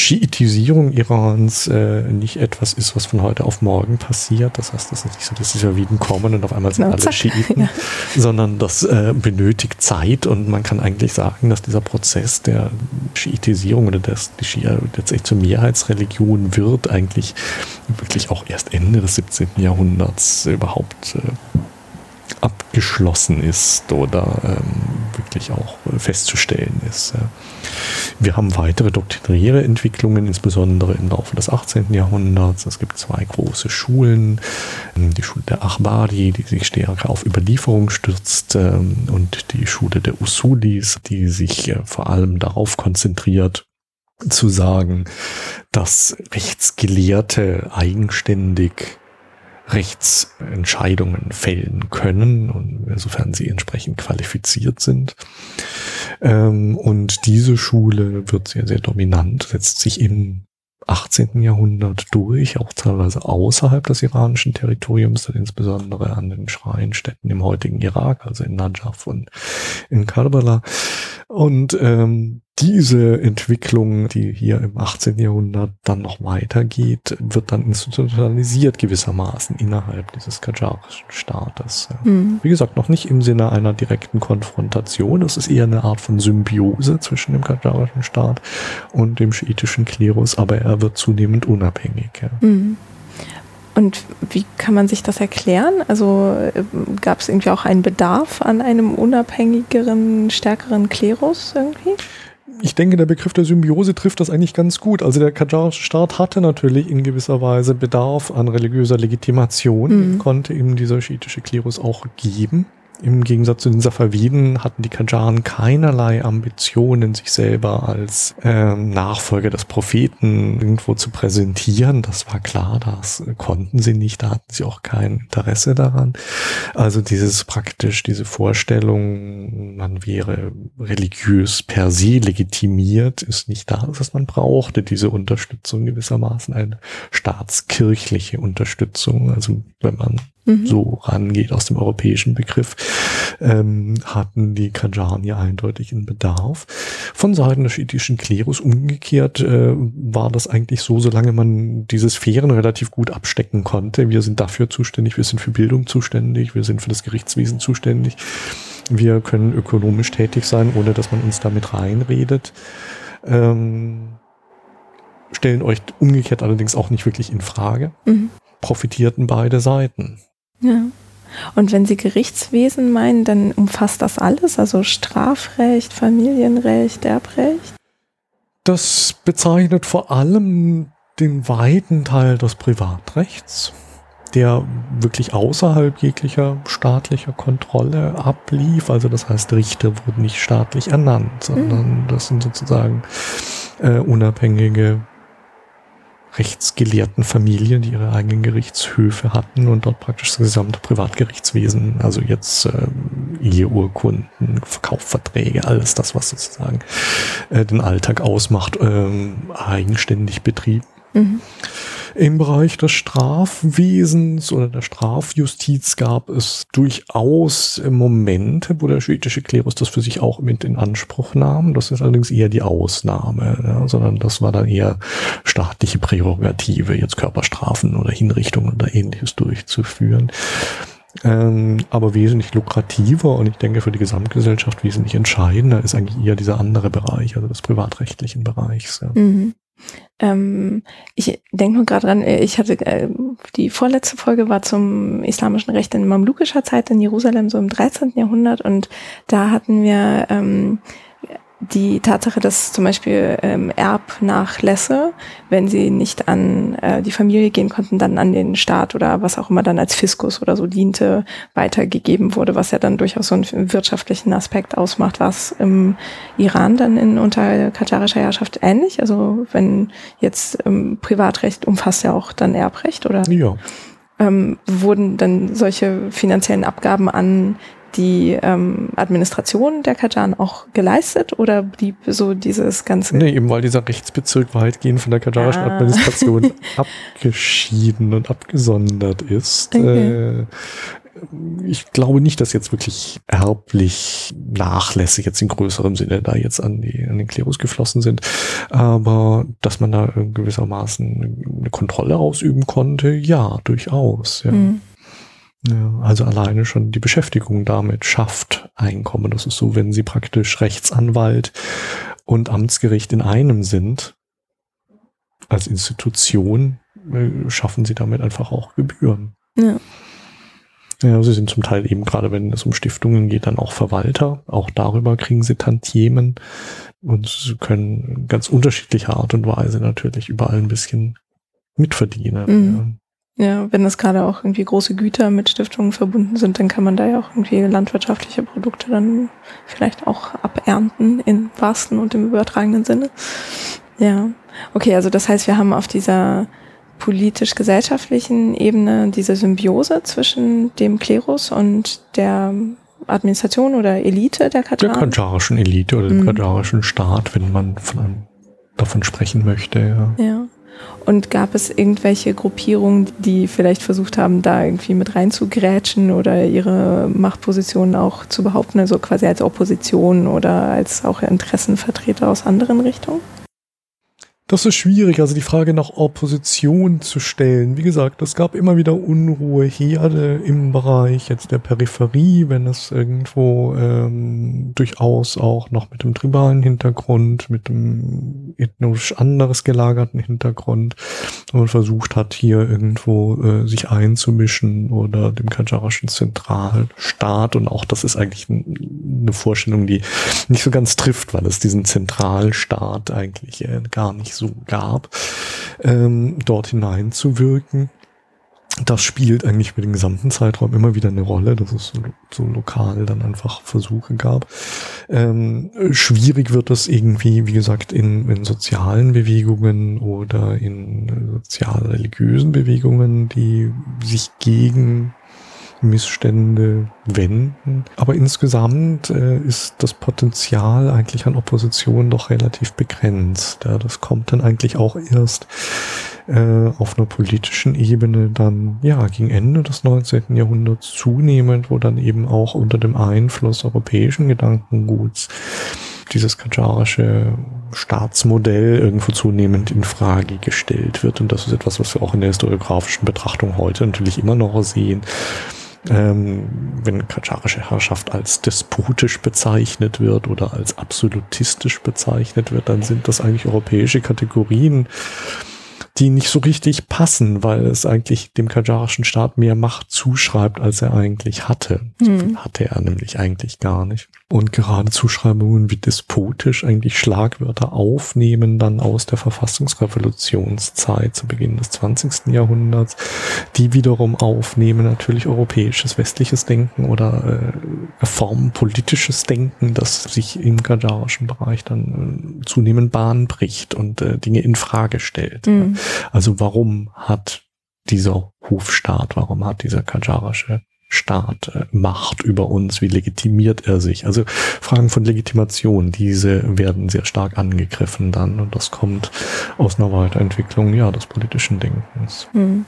S2: Schiitisierung Irans äh, nicht etwas ist, was von heute auf morgen passiert. Das heißt, das ist nicht so, dass die Javiden kommen und auf einmal sind genau, alle zack. Schiiten, ja. sondern das äh, benötigt Zeit und man kann eigentlich sagen, dass dieser Prozess der Schiitisierung oder dass die Schia letztendlich zur Mehrheitsreligion wird, eigentlich wirklich auch erst Ende des 17. Jahrhunderts überhaupt äh, abgeschlossen ist oder ähm, wirklich auch festzustellen ist. Wir haben weitere doktrinäre Entwicklungen, insbesondere im Laufe des 18. Jahrhunderts. Es gibt zwei große Schulen. Die Schule der Achbari, die sich stärker auf Überlieferung stürzt, ähm, und die Schule der Usulis, die sich äh, vor allem darauf konzentriert, zu sagen, dass Rechtsgelehrte eigenständig Rechtsentscheidungen fällen können und insofern sie entsprechend qualifiziert sind. Ähm, und diese Schule wird sehr, sehr dominant, setzt sich im 18. Jahrhundert durch, auch teilweise außerhalb des iranischen Territoriums, insbesondere an den Schreinstätten im heutigen Irak, also in Najaf und in Karbala. Und ähm, diese Entwicklung, die hier im 18. Jahrhundert dann noch weitergeht, wird dann institutionalisiert gewissermaßen innerhalb dieses kajarischen Staates. Mhm. Wie gesagt, noch nicht im Sinne einer direkten Konfrontation. Es ist eher eine Art von Symbiose zwischen dem kajarischen Staat und dem schiitischen Klerus, aber er wird zunehmend unabhängig. Ja. Mhm.
S1: Und wie kann man sich das erklären? Also äh, gab es irgendwie auch einen Bedarf an einem unabhängigeren, stärkeren Klerus irgendwie?
S2: Ich denke, der Begriff der Symbiose trifft das eigentlich ganz gut. Also der kajarische Staat hatte natürlich in gewisser Weise Bedarf an religiöser Legitimation, mhm. konnte ihm dieser schiitische Klerus auch geben. Im Gegensatz zu den Safaviden hatten die Kajaren keinerlei Ambitionen, sich selber als ähm, Nachfolger des Propheten irgendwo zu präsentieren. Das war klar, das konnten sie nicht, da hatten sie auch kein Interesse daran. Also dieses praktisch, diese Vorstellung, man wäre religiös per se legitimiert, ist nicht da. Das heißt, man brauchte diese Unterstützung gewissermaßen, eine staatskirchliche Unterstützung. Also wenn man mhm. so rangeht aus dem europäischen Begriff, ähm, hatten die Kajani eindeutig einen Bedarf. Von Seiten des schiitischen Klerus umgekehrt äh, war das eigentlich so, solange man diese Sphären relativ gut abstecken konnte. Wir sind dafür zuständig, wir sind für Bildung zuständig, wir sind für das Gerichtswesen zuständig. Wir können ökonomisch tätig sein, ohne dass man uns damit reinredet. Ähm, stellen euch umgekehrt allerdings auch nicht wirklich in Frage. Mhm. Profitierten beide Seiten.
S1: Ja. Und wenn Sie Gerichtswesen meinen, dann umfasst das alles, also Strafrecht, Familienrecht, Erbrecht?
S2: Das bezeichnet vor allem den weiten Teil des Privatrechts, der wirklich außerhalb jeglicher staatlicher Kontrolle ablief. Also das heißt, Richter wurden nicht staatlich ernannt, sondern mhm. das sind sozusagen äh, unabhängige rechtsgelehrten Familien, die ihre eigenen Gerichtshöfe hatten und dort praktisch das gesamte Privatgerichtswesen, also jetzt äh, Eheurkunden, Verkaufverträge, alles das, was sozusagen äh, den Alltag ausmacht, ähm, eigenständig betrieben. Mhm. Im Bereich des Strafwesens oder der Strafjustiz gab es durchaus Momente, wo der schiitische Klerus das für sich auch mit in Anspruch nahm. Das ist allerdings eher die Ausnahme, ja, sondern das war dann eher staatliche Prärogative, jetzt Körperstrafen oder Hinrichtungen oder ähnliches durchzuführen. Ähm, aber wesentlich lukrativer und ich denke für die Gesamtgesellschaft wesentlich entscheidender ist eigentlich eher dieser andere Bereich, also des privatrechtlichen Bereichs. Ja. Mhm.
S1: Ähm, ich denke nur gerade dran, ich hatte äh, die vorletzte Folge war zum islamischen Recht in mamlukischer Zeit in Jerusalem, so im 13. Jahrhundert und da hatten wir ähm, die Tatsache, dass zum Beispiel ähm, Erbnachlässe, wenn sie nicht an äh, die Familie gehen konnten, dann an den Staat oder was auch immer dann als Fiskus oder so diente, weitergegeben wurde, was ja dann durchaus so einen wirtschaftlichen Aspekt ausmacht. War es im Iran dann in unter katarischer Herrschaft ähnlich? Also wenn jetzt ähm, Privatrecht umfasst ja auch dann Erbrecht oder?
S2: Ja.
S1: Ähm, wurden dann solche finanziellen Abgaben an die ähm, Administration der Kajan auch geleistet oder blieb so dieses ganze?
S2: Nee, eben weil dieser Rechtsbezirk weitgehend von der kajanischen ah. Administration (laughs) abgeschieden und abgesondert ist. Okay. Äh, ich glaube nicht, dass jetzt wirklich erblich Nachlässe jetzt in größerem Sinne da jetzt an, die, an den Klerus geflossen sind, aber dass man da gewissermaßen eine Kontrolle ausüben konnte, ja, durchaus. Ja. Mhm. Ja, also alleine schon die Beschäftigung damit schafft Einkommen. Das ist so, wenn Sie praktisch Rechtsanwalt und Amtsgericht in einem sind, als Institution, äh, schaffen Sie damit einfach auch Gebühren. Ja. Ja, sie sind zum Teil eben gerade, wenn es um Stiftungen geht, dann auch Verwalter. Auch darüber kriegen sie Tantiemen und sie können ganz unterschiedlicher Art und Weise natürlich überall ein bisschen mitverdienen. Mhm.
S1: Ja, wenn das gerade auch irgendwie große Güter mit Stiftungen verbunden sind, dann kann man da ja auch irgendwie landwirtschaftliche Produkte dann vielleicht auch abernten im wahrsten und im übertragenen Sinne. Ja, okay, also das heißt, wir haben auf dieser politisch-gesellschaftlichen Ebene diese Symbiose zwischen dem Klerus und der Administration oder Elite der Katar.
S2: Der katarischen Elite oder dem mhm. katarischen Staat, wenn man von einem, davon sprechen möchte.
S1: Ja. ja. Und gab es irgendwelche Gruppierungen, die vielleicht versucht haben, da irgendwie mit reinzugrätschen oder ihre Machtpositionen auch zu behaupten, also quasi als Opposition oder als auch Interessenvertreter aus anderen Richtungen?
S2: Das ist schwierig, also die Frage nach Opposition zu stellen. Wie gesagt, es gab immer wieder Unruhe, Herde im Bereich jetzt der Peripherie, wenn es irgendwo ähm, durchaus auch noch mit dem tribalen Hintergrund, mit dem ethnisch anderes gelagerten Hintergrund und versucht hat, hier irgendwo äh, sich einzumischen oder dem kajarischen Zentralstaat und auch das ist eigentlich eine Vorstellung, die nicht so ganz trifft, weil es diesen Zentralstaat eigentlich äh, gar nicht so gab, ähm, dort hineinzuwirken. Das spielt eigentlich für den gesamten Zeitraum immer wieder eine Rolle, dass es so, so lokal dann einfach Versuche gab. Ähm, schwierig wird das irgendwie, wie gesagt, in, in sozialen Bewegungen oder in sozial-religiösen Bewegungen, die sich gegen Missstände wenden. Aber insgesamt äh, ist das Potenzial eigentlich an Opposition doch relativ begrenzt. Ja, das kommt dann eigentlich auch erst äh, auf einer politischen Ebene dann, ja, gegen Ende des 19. Jahrhunderts zunehmend, wo dann eben auch unter dem Einfluss europäischen Gedankenguts dieses kajarische Staatsmodell irgendwo zunehmend in Frage gestellt wird. Und das ist etwas, was wir auch in der historiografischen Betrachtung heute natürlich immer noch sehen ähm, wenn katscharische Herrschaft als despotisch bezeichnet wird oder als absolutistisch bezeichnet wird, dann sind das eigentlich europäische Kategorien, die nicht so richtig passen, weil es eigentlich dem kajarischen Staat mehr Macht zuschreibt, als er eigentlich hatte. So hm. hatte er nämlich eigentlich gar nicht. Und gerade Zuschreibungen wie despotisch eigentlich Schlagwörter aufnehmen dann aus der Verfassungsrevolutionszeit zu Beginn des 20. Jahrhunderts, die wiederum aufnehmen natürlich europäisches westliches Denken oder äh, Formen politisches Denken, das sich im kajarischen Bereich dann äh, zunehmend Bahn bricht und äh, Dinge in Frage stellt. Mhm. Also warum hat dieser Hofstaat, warum hat dieser kajarische Staat äh, macht über uns? Wie legitimiert er sich? Also Fragen von Legitimation, diese werden sehr stark angegriffen dann und das kommt aus einer Weiterentwicklung ja des politischen Denkens. Hm.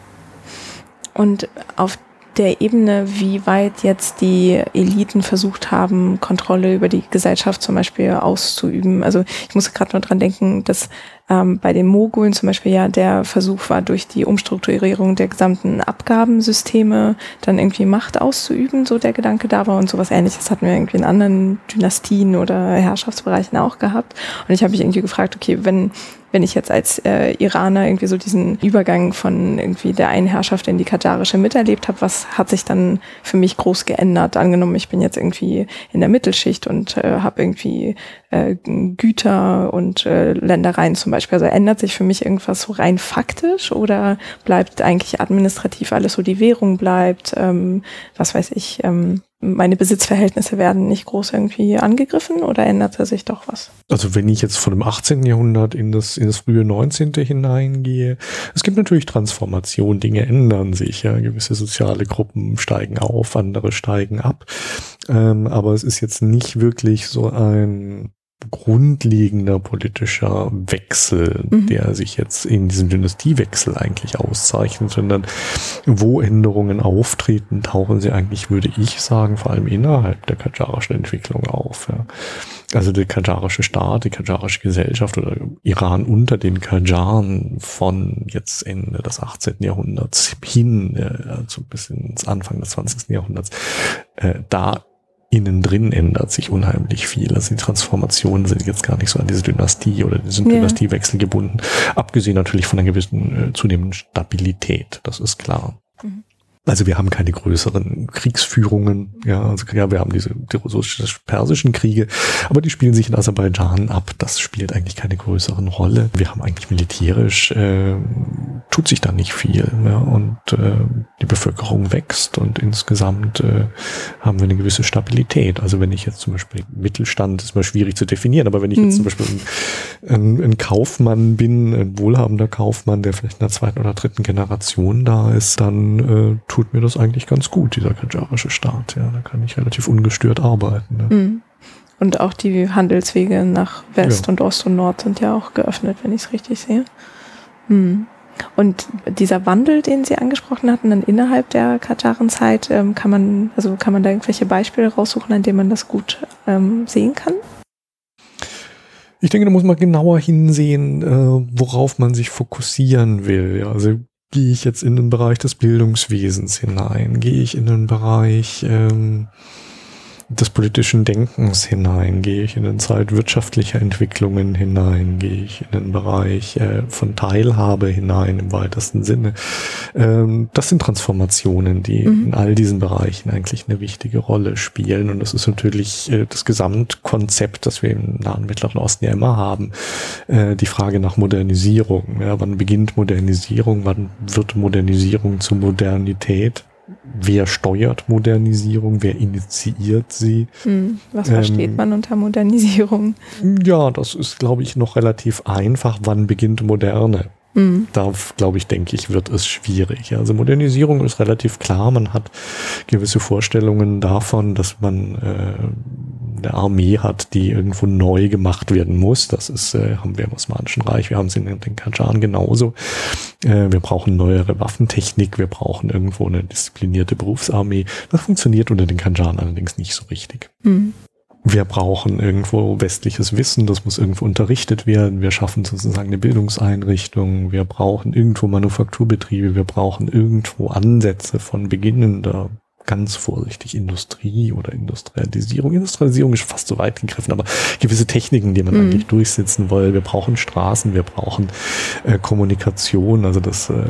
S1: Und auf der Ebene, wie weit jetzt die Eliten versucht haben, Kontrolle über die Gesellschaft zum Beispiel auszuüben. Also ich muss gerade nur dran denken, dass ähm, bei den Mogulen zum Beispiel ja der Versuch war, durch die Umstrukturierung der gesamten Abgabensysteme dann irgendwie Macht auszuüben, so der Gedanke da war und sowas ähnliches hatten wir irgendwie in anderen Dynastien oder Herrschaftsbereichen auch gehabt. Und ich habe mich irgendwie gefragt, okay, wenn wenn ich jetzt als äh, Iraner irgendwie so diesen Übergang von irgendwie der einen Herrschaft in die kadarische miterlebt habe, was hat sich dann für mich groß geändert? Angenommen, ich bin jetzt irgendwie in der Mittelschicht und äh, habe irgendwie äh, Güter und äh, Ländereien zum Beispiel. Also ändert sich für mich irgendwas so rein faktisch oder bleibt eigentlich administrativ alles so die Währung bleibt? Ähm, was weiß ich? Ähm, meine Besitzverhältnisse werden nicht groß irgendwie angegriffen oder änderte sich doch was?
S2: Also wenn ich jetzt von dem 18. Jahrhundert in das, in das frühe 19. hineingehe, es gibt natürlich Transformationen, Dinge ändern sich, ja, gewisse soziale Gruppen steigen auf, andere steigen ab, ähm, aber es ist jetzt nicht wirklich so ein grundlegender politischer Wechsel, mhm. der sich jetzt in diesem Dynastiewechsel eigentlich auszeichnet, sondern wo Änderungen auftreten, tauchen sie eigentlich, würde ich sagen, vor allem innerhalb der kajarischen Entwicklung auf. Ja. Also der kajarische Staat, die kajarische Gesellschaft oder Iran unter den Kajaren von jetzt Ende des 18. Jahrhunderts hin, also bis ins Anfang des 20. Jahrhunderts, äh, da innen drin ändert sich unheimlich viel. Also die Transformationen sind jetzt gar nicht so an diese Dynastie oder diesen ja. Dynastiewechsel gebunden. Abgesehen natürlich von einer gewissen äh, zunehmenden Stabilität. Das ist klar. Mhm. Also wir haben keine größeren Kriegsführungen, ja, also ja, wir haben diese die russisch-persischen Kriege, aber die spielen sich in Aserbaidschan ab. Das spielt eigentlich keine größeren Rolle. Wir haben eigentlich militärisch äh, tut sich da nicht viel, ja, und äh, die Bevölkerung wächst und insgesamt äh, haben wir eine gewisse Stabilität. Also wenn ich jetzt zum Beispiel Mittelstand ist mal schwierig zu definieren, aber wenn ich jetzt zum mhm. Beispiel ein, ein, ein Kaufmann bin, ein wohlhabender Kaufmann, der vielleicht in der zweiten oder dritten Generation da ist, dann äh, tut mir das eigentlich ganz gut, dieser kajarische Staat. Ja, da kann ich relativ ungestört arbeiten. Ne? Mhm.
S1: Und auch die Handelswege nach West ja. und Ost und Nord sind ja auch geöffnet, wenn ich es richtig sehe. Mhm. Und dieser Wandel, den Sie angesprochen hatten, dann innerhalb der Katarenzeit, ähm, kann man, also kann man da irgendwelche Beispiele raussuchen, an denen man das gut ähm, sehen kann?
S2: Ich denke, da muss man genauer hinsehen, äh, worauf man sich fokussieren will. Also gehe ich jetzt in den Bereich des Bildungswesens hinein? Gehe ich in den Bereich ähm, des politischen Denkens hinein? Gehe ich in den Zeit wirtschaftlicher Entwicklungen hinein? Gehe ich in den Bereich äh, von Teilhabe hinein im weitesten Sinne? Ähm, das sind Transformationen, die mhm. in all diesen Bereichen eigentlich eine wichtige Rolle spielen. Und das ist natürlich äh, das Gesamtkonzept, das wir im Nahen Mittleren Osten ja immer haben. Äh, die Frage nach Modernisierung. Ja, wann beginnt Modernisierung? Wann wird Modernisierung zur Modernität? Wer steuert Modernisierung, wer initiiert sie.
S1: Hm, was versteht ähm, man unter Modernisierung?
S2: Ja, das ist, glaube ich, noch relativ einfach. Wann beginnt Moderne? Da, glaube ich, denke ich, wird es schwierig. Also Modernisierung ist relativ klar. Man hat gewisse Vorstellungen davon, dass man äh, eine Armee hat, die irgendwo neu gemacht werden muss. Das ist, äh, haben wir im Osmanischen Reich, wir haben es in den Kajaren genauso. Äh, wir brauchen neuere Waffentechnik, wir brauchen irgendwo eine disziplinierte Berufsarmee. Das funktioniert unter den Kajaren allerdings nicht so richtig. Mhm wir brauchen irgendwo westliches Wissen, das muss irgendwo unterrichtet werden, wir schaffen sozusagen eine Bildungseinrichtung, wir brauchen irgendwo Manufakturbetriebe, wir brauchen irgendwo Ansätze von beginnender, ganz vorsichtig Industrie oder Industrialisierung. Industrialisierung ist fast so weit gegriffen, aber gewisse Techniken, die man mhm. eigentlich durchsetzen will. Wir brauchen Straßen, wir brauchen äh, Kommunikation, also das äh,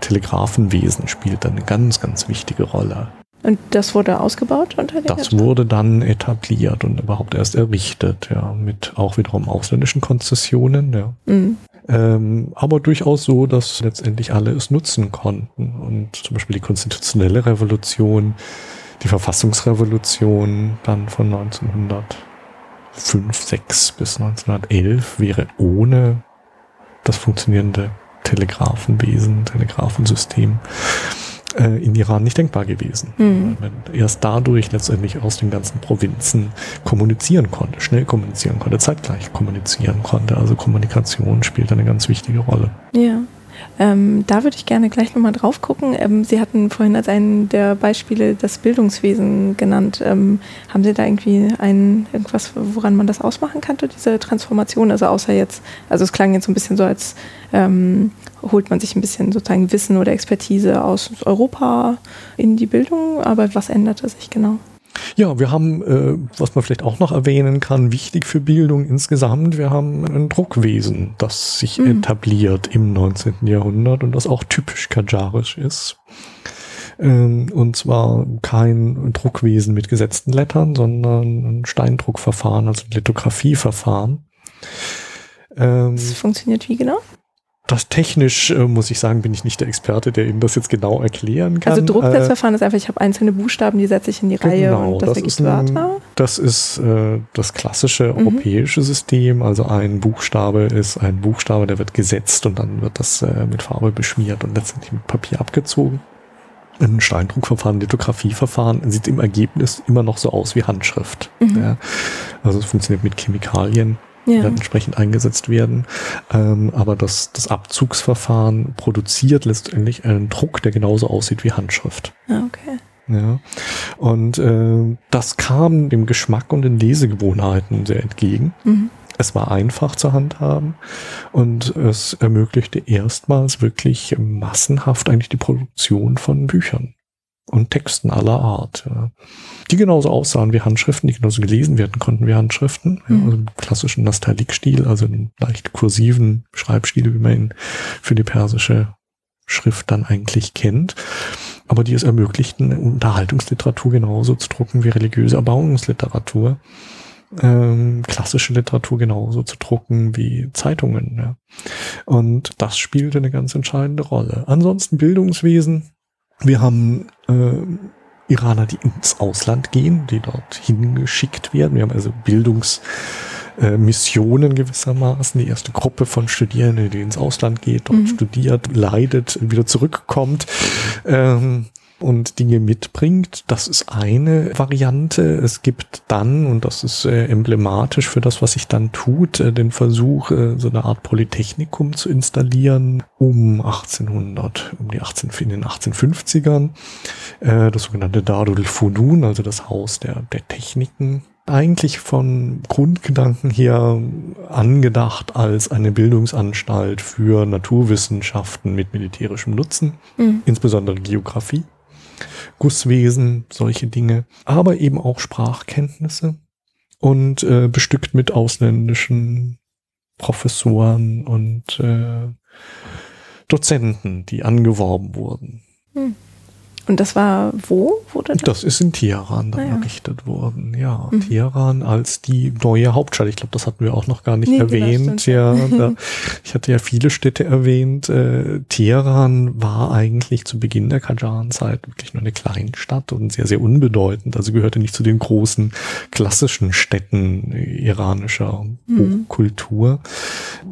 S2: Telegrafenwesen spielt dann eine ganz, ganz wichtige Rolle.
S1: Und das wurde ausgebaut unter
S2: den Das wurde dann etabliert und überhaupt erst errichtet, ja, mit auch wiederum ausländischen Konzessionen, ja. Mhm. Ähm, aber durchaus so, dass letztendlich alle es nutzen konnten. Und zum Beispiel die konstitutionelle Revolution, die Verfassungsrevolution dann von 1905, 6 bis 1911 wäre ohne das funktionierende Telegrafenwesen, Telegrafensystem äh, in Iran nicht denkbar gewesen. Mhm. Weil man erst dadurch letztendlich aus den ganzen Provinzen kommunizieren konnte, schnell kommunizieren konnte, zeitgleich kommunizieren konnte. Also Kommunikation spielt eine ganz wichtige Rolle.
S1: Ja. Ähm, da würde ich gerne gleich nochmal drauf gucken. Ähm, Sie hatten vorhin als einen der Beispiele das Bildungswesen genannt. Ähm, haben Sie da irgendwie ein, irgendwas, woran man das ausmachen könnte, diese Transformation? Also außer jetzt, also es klang jetzt so ein bisschen so, als ähm, holt man sich ein bisschen sozusagen Wissen oder Expertise aus Europa in die Bildung, aber was änderte sich genau?
S2: Ja, wir haben, äh, was man vielleicht auch noch erwähnen kann, wichtig für Bildung insgesamt, wir haben ein Druckwesen, das sich mhm. etabliert im 19. Jahrhundert und das auch typisch kajarisch ist. Ähm, und zwar kein Druckwesen mit gesetzten Lettern, sondern ein Steindruckverfahren, also ein Lithografieverfahren.
S1: Ähm, das funktioniert wie genau?
S2: Das technisch, äh, muss ich sagen, bin ich nicht der Experte, der Ihnen das jetzt genau erklären kann.
S1: Also Drucksatzverfahren äh, ist einfach, ich habe einzelne Buchstaben, die setze ich in die genau, Reihe und das, das ergibt Wörter.
S2: Das ist äh, das klassische mhm. europäische System. Also ein Buchstabe ist ein Buchstabe, der wird gesetzt und dann wird das äh, mit Farbe beschmiert und letztendlich mit Papier abgezogen. Ein Steindruckverfahren, Lithografieverfahren sieht im Ergebnis immer noch so aus wie Handschrift. Mhm. Ja. Also es funktioniert mit Chemikalien ja. dann entsprechend eingesetzt werden. Ähm, aber das, das Abzugsverfahren produziert letztendlich einen Druck, der genauso aussieht wie Handschrift.
S1: Ah, okay.
S2: Ja. Und äh, das kam dem Geschmack und den Lesegewohnheiten sehr entgegen. Mhm. Es war einfach zu handhaben und es ermöglichte erstmals wirklich massenhaft eigentlich die Produktion von Büchern und Texten aller Art, ja. die genauso aussahen wie Handschriften, die genauso gelesen werden konnten wie Handschriften, mhm. ja, also im klassischen Nastalik-Stil, also einen leicht kursiven Schreibstil, wie man ihn für die persische Schrift dann eigentlich kennt, aber die es ermöglichten, Unterhaltungsliteratur genauso zu drucken wie religiöse Erbauungsliteratur. Ähm, klassische Literatur genauso zu drucken wie Zeitungen. Ja. Und das spielte eine ganz entscheidende Rolle. Ansonsten Bildungswesen, wir haben äh, Iraner, die ins Ausland gehen, die dort hingeschickt werden. Wir haben also Bildungsmissionen äh, gewissermaßen. Die erste Gruppe von Studierenden, die ins Ausland geht, dort mhm. studiert, leidet, wieder zurückkommt. Ähm, und Dinge mitbringt. Das ist eine Variante. Es gibt dann, und das ist äh, emblematisch für das, was sich dann tut, äh, den Versuch, äh, so eine Art Polytechnikum zu installieren um 1800, um die 18, in den 1850ern. Äh, das sogenannte Darul Funun, also das Haus der, der Techniken eigentlich von Grundgedanken her angedacht als eine Bildungsanstalt für Naturwissenschaften mit militärischem Nutzen, mhm. insbesondere Geografie. Gusswesen, solche Dinge, aber eben auch Sprachkenntnisse und äh, bestückt mit ausländischen Professoren und äh, Dozenten, die angeworben wurden. Hm.
S1: Und das war wo?
S2: Wurde das? das ist in Teheran dann ah, errichtet worden. Ja, mhm. Teheran als die neue Hauptstadt. Ich glaube, das hatten wir auch noch gar nicht nee, erwähnt. Ja, da, (laughs) ich hatte ja viele Städte erwähnt. Äh, Teheran war eigentlich zu Beginn der Qajaran-Zeit wirklich nur eine Kleinstadt und sehr, sehr unbedeutend. Also gehörte nicht zu den großen klassischen Städten iranischer mhm. Kultur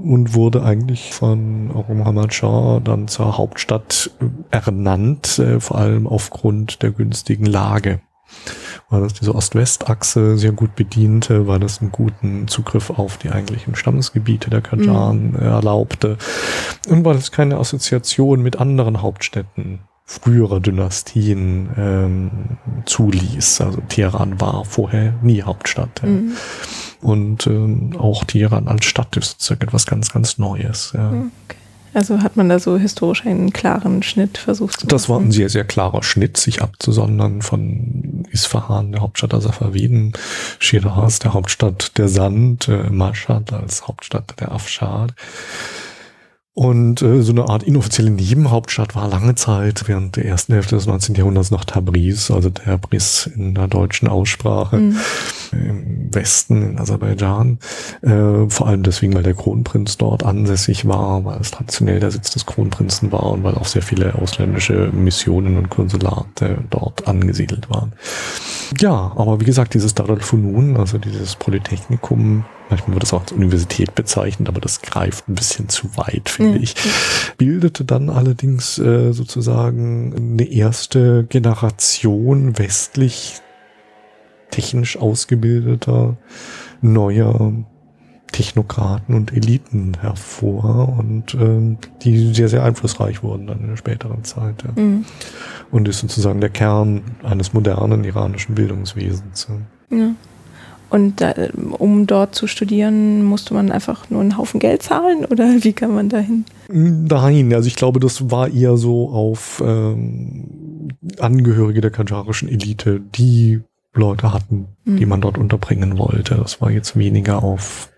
S2: und wurde eigentlich von Muhammad Shah dann zur Hauptstadt ernannt, äh, vor allem allem aufgrund der günstigen Lage. Weil das diese Ost-West-Achse sehr gut bediente, weil das einen guten Zugriff auf die eigentlichen Stammesgebiete der Kajan mhm. erlaubte und weil es keine Assoziation mit anderen Hauptstädten früherer Dynastien ähm, zuließ. Also Teheran war vorher nie Hauptstadt. Mhm. Und ähm, auch Teheran als Stadt ist sozusagen etwas ganz, ganz Neues. Ja. Okay.
S1: Also hat man da so historisch einen klaren Schnitt versucht
S2: zu machen? Das war ein sehr, sehr klarer Schnitt, sich abzusondern von Isfahan, der Hauptstadt der Safaviden, Shiraz, der Hauptstadt der Sand, äh, Mashhad als Hauptstadt der Afshad. Und äh, so eine Art inoffizielle Nebenhauptstadt war lange Zeit während der ersten Hälfte des 19. Jahrhunderts noch Tabriz, also Tabriz in der deutschen Aussprache mhm. im Westen in Aserbaidschan. Äh, vor allem deswegen, weil der Kronprinz dort ansässig war, weil es traditionell der Sitz des Kronprinzen war und weil auch sehr viele ausländische Missionen und Konsulate dort angesiedelt waren. Ja, aber wie gesagt, dieses Darul Funun, also dieses Polytechnikum, manchmal wird das auch als Universität bezeichnet, aber das greift ein bisschen zu weit, finde ja. ich. Bildete dann allerdings äh, sozusagen eine erste Generation westlich technisch ausgebildeter neuer Technokraten und Eliten hervor und ähm, die sehr, sehr einflussreich wurden dann in der späteren Zeit. Ja. Mhm. Und ist sozusagen der Kern eines modernen iranischen Bildungswesens.
S1: Ja. Und da, um dort zu studieren, musste man einfach nur einen Haufen Geld zahlen oder (laughs) wie kann man dahin?
S2: Nein, also ich glaube, das war eher so auf ähm, Angehörige der kajarischen Elite, die Leute hatten, mhm. die man dort unterbringen wollte. Das war jetzt weniger auf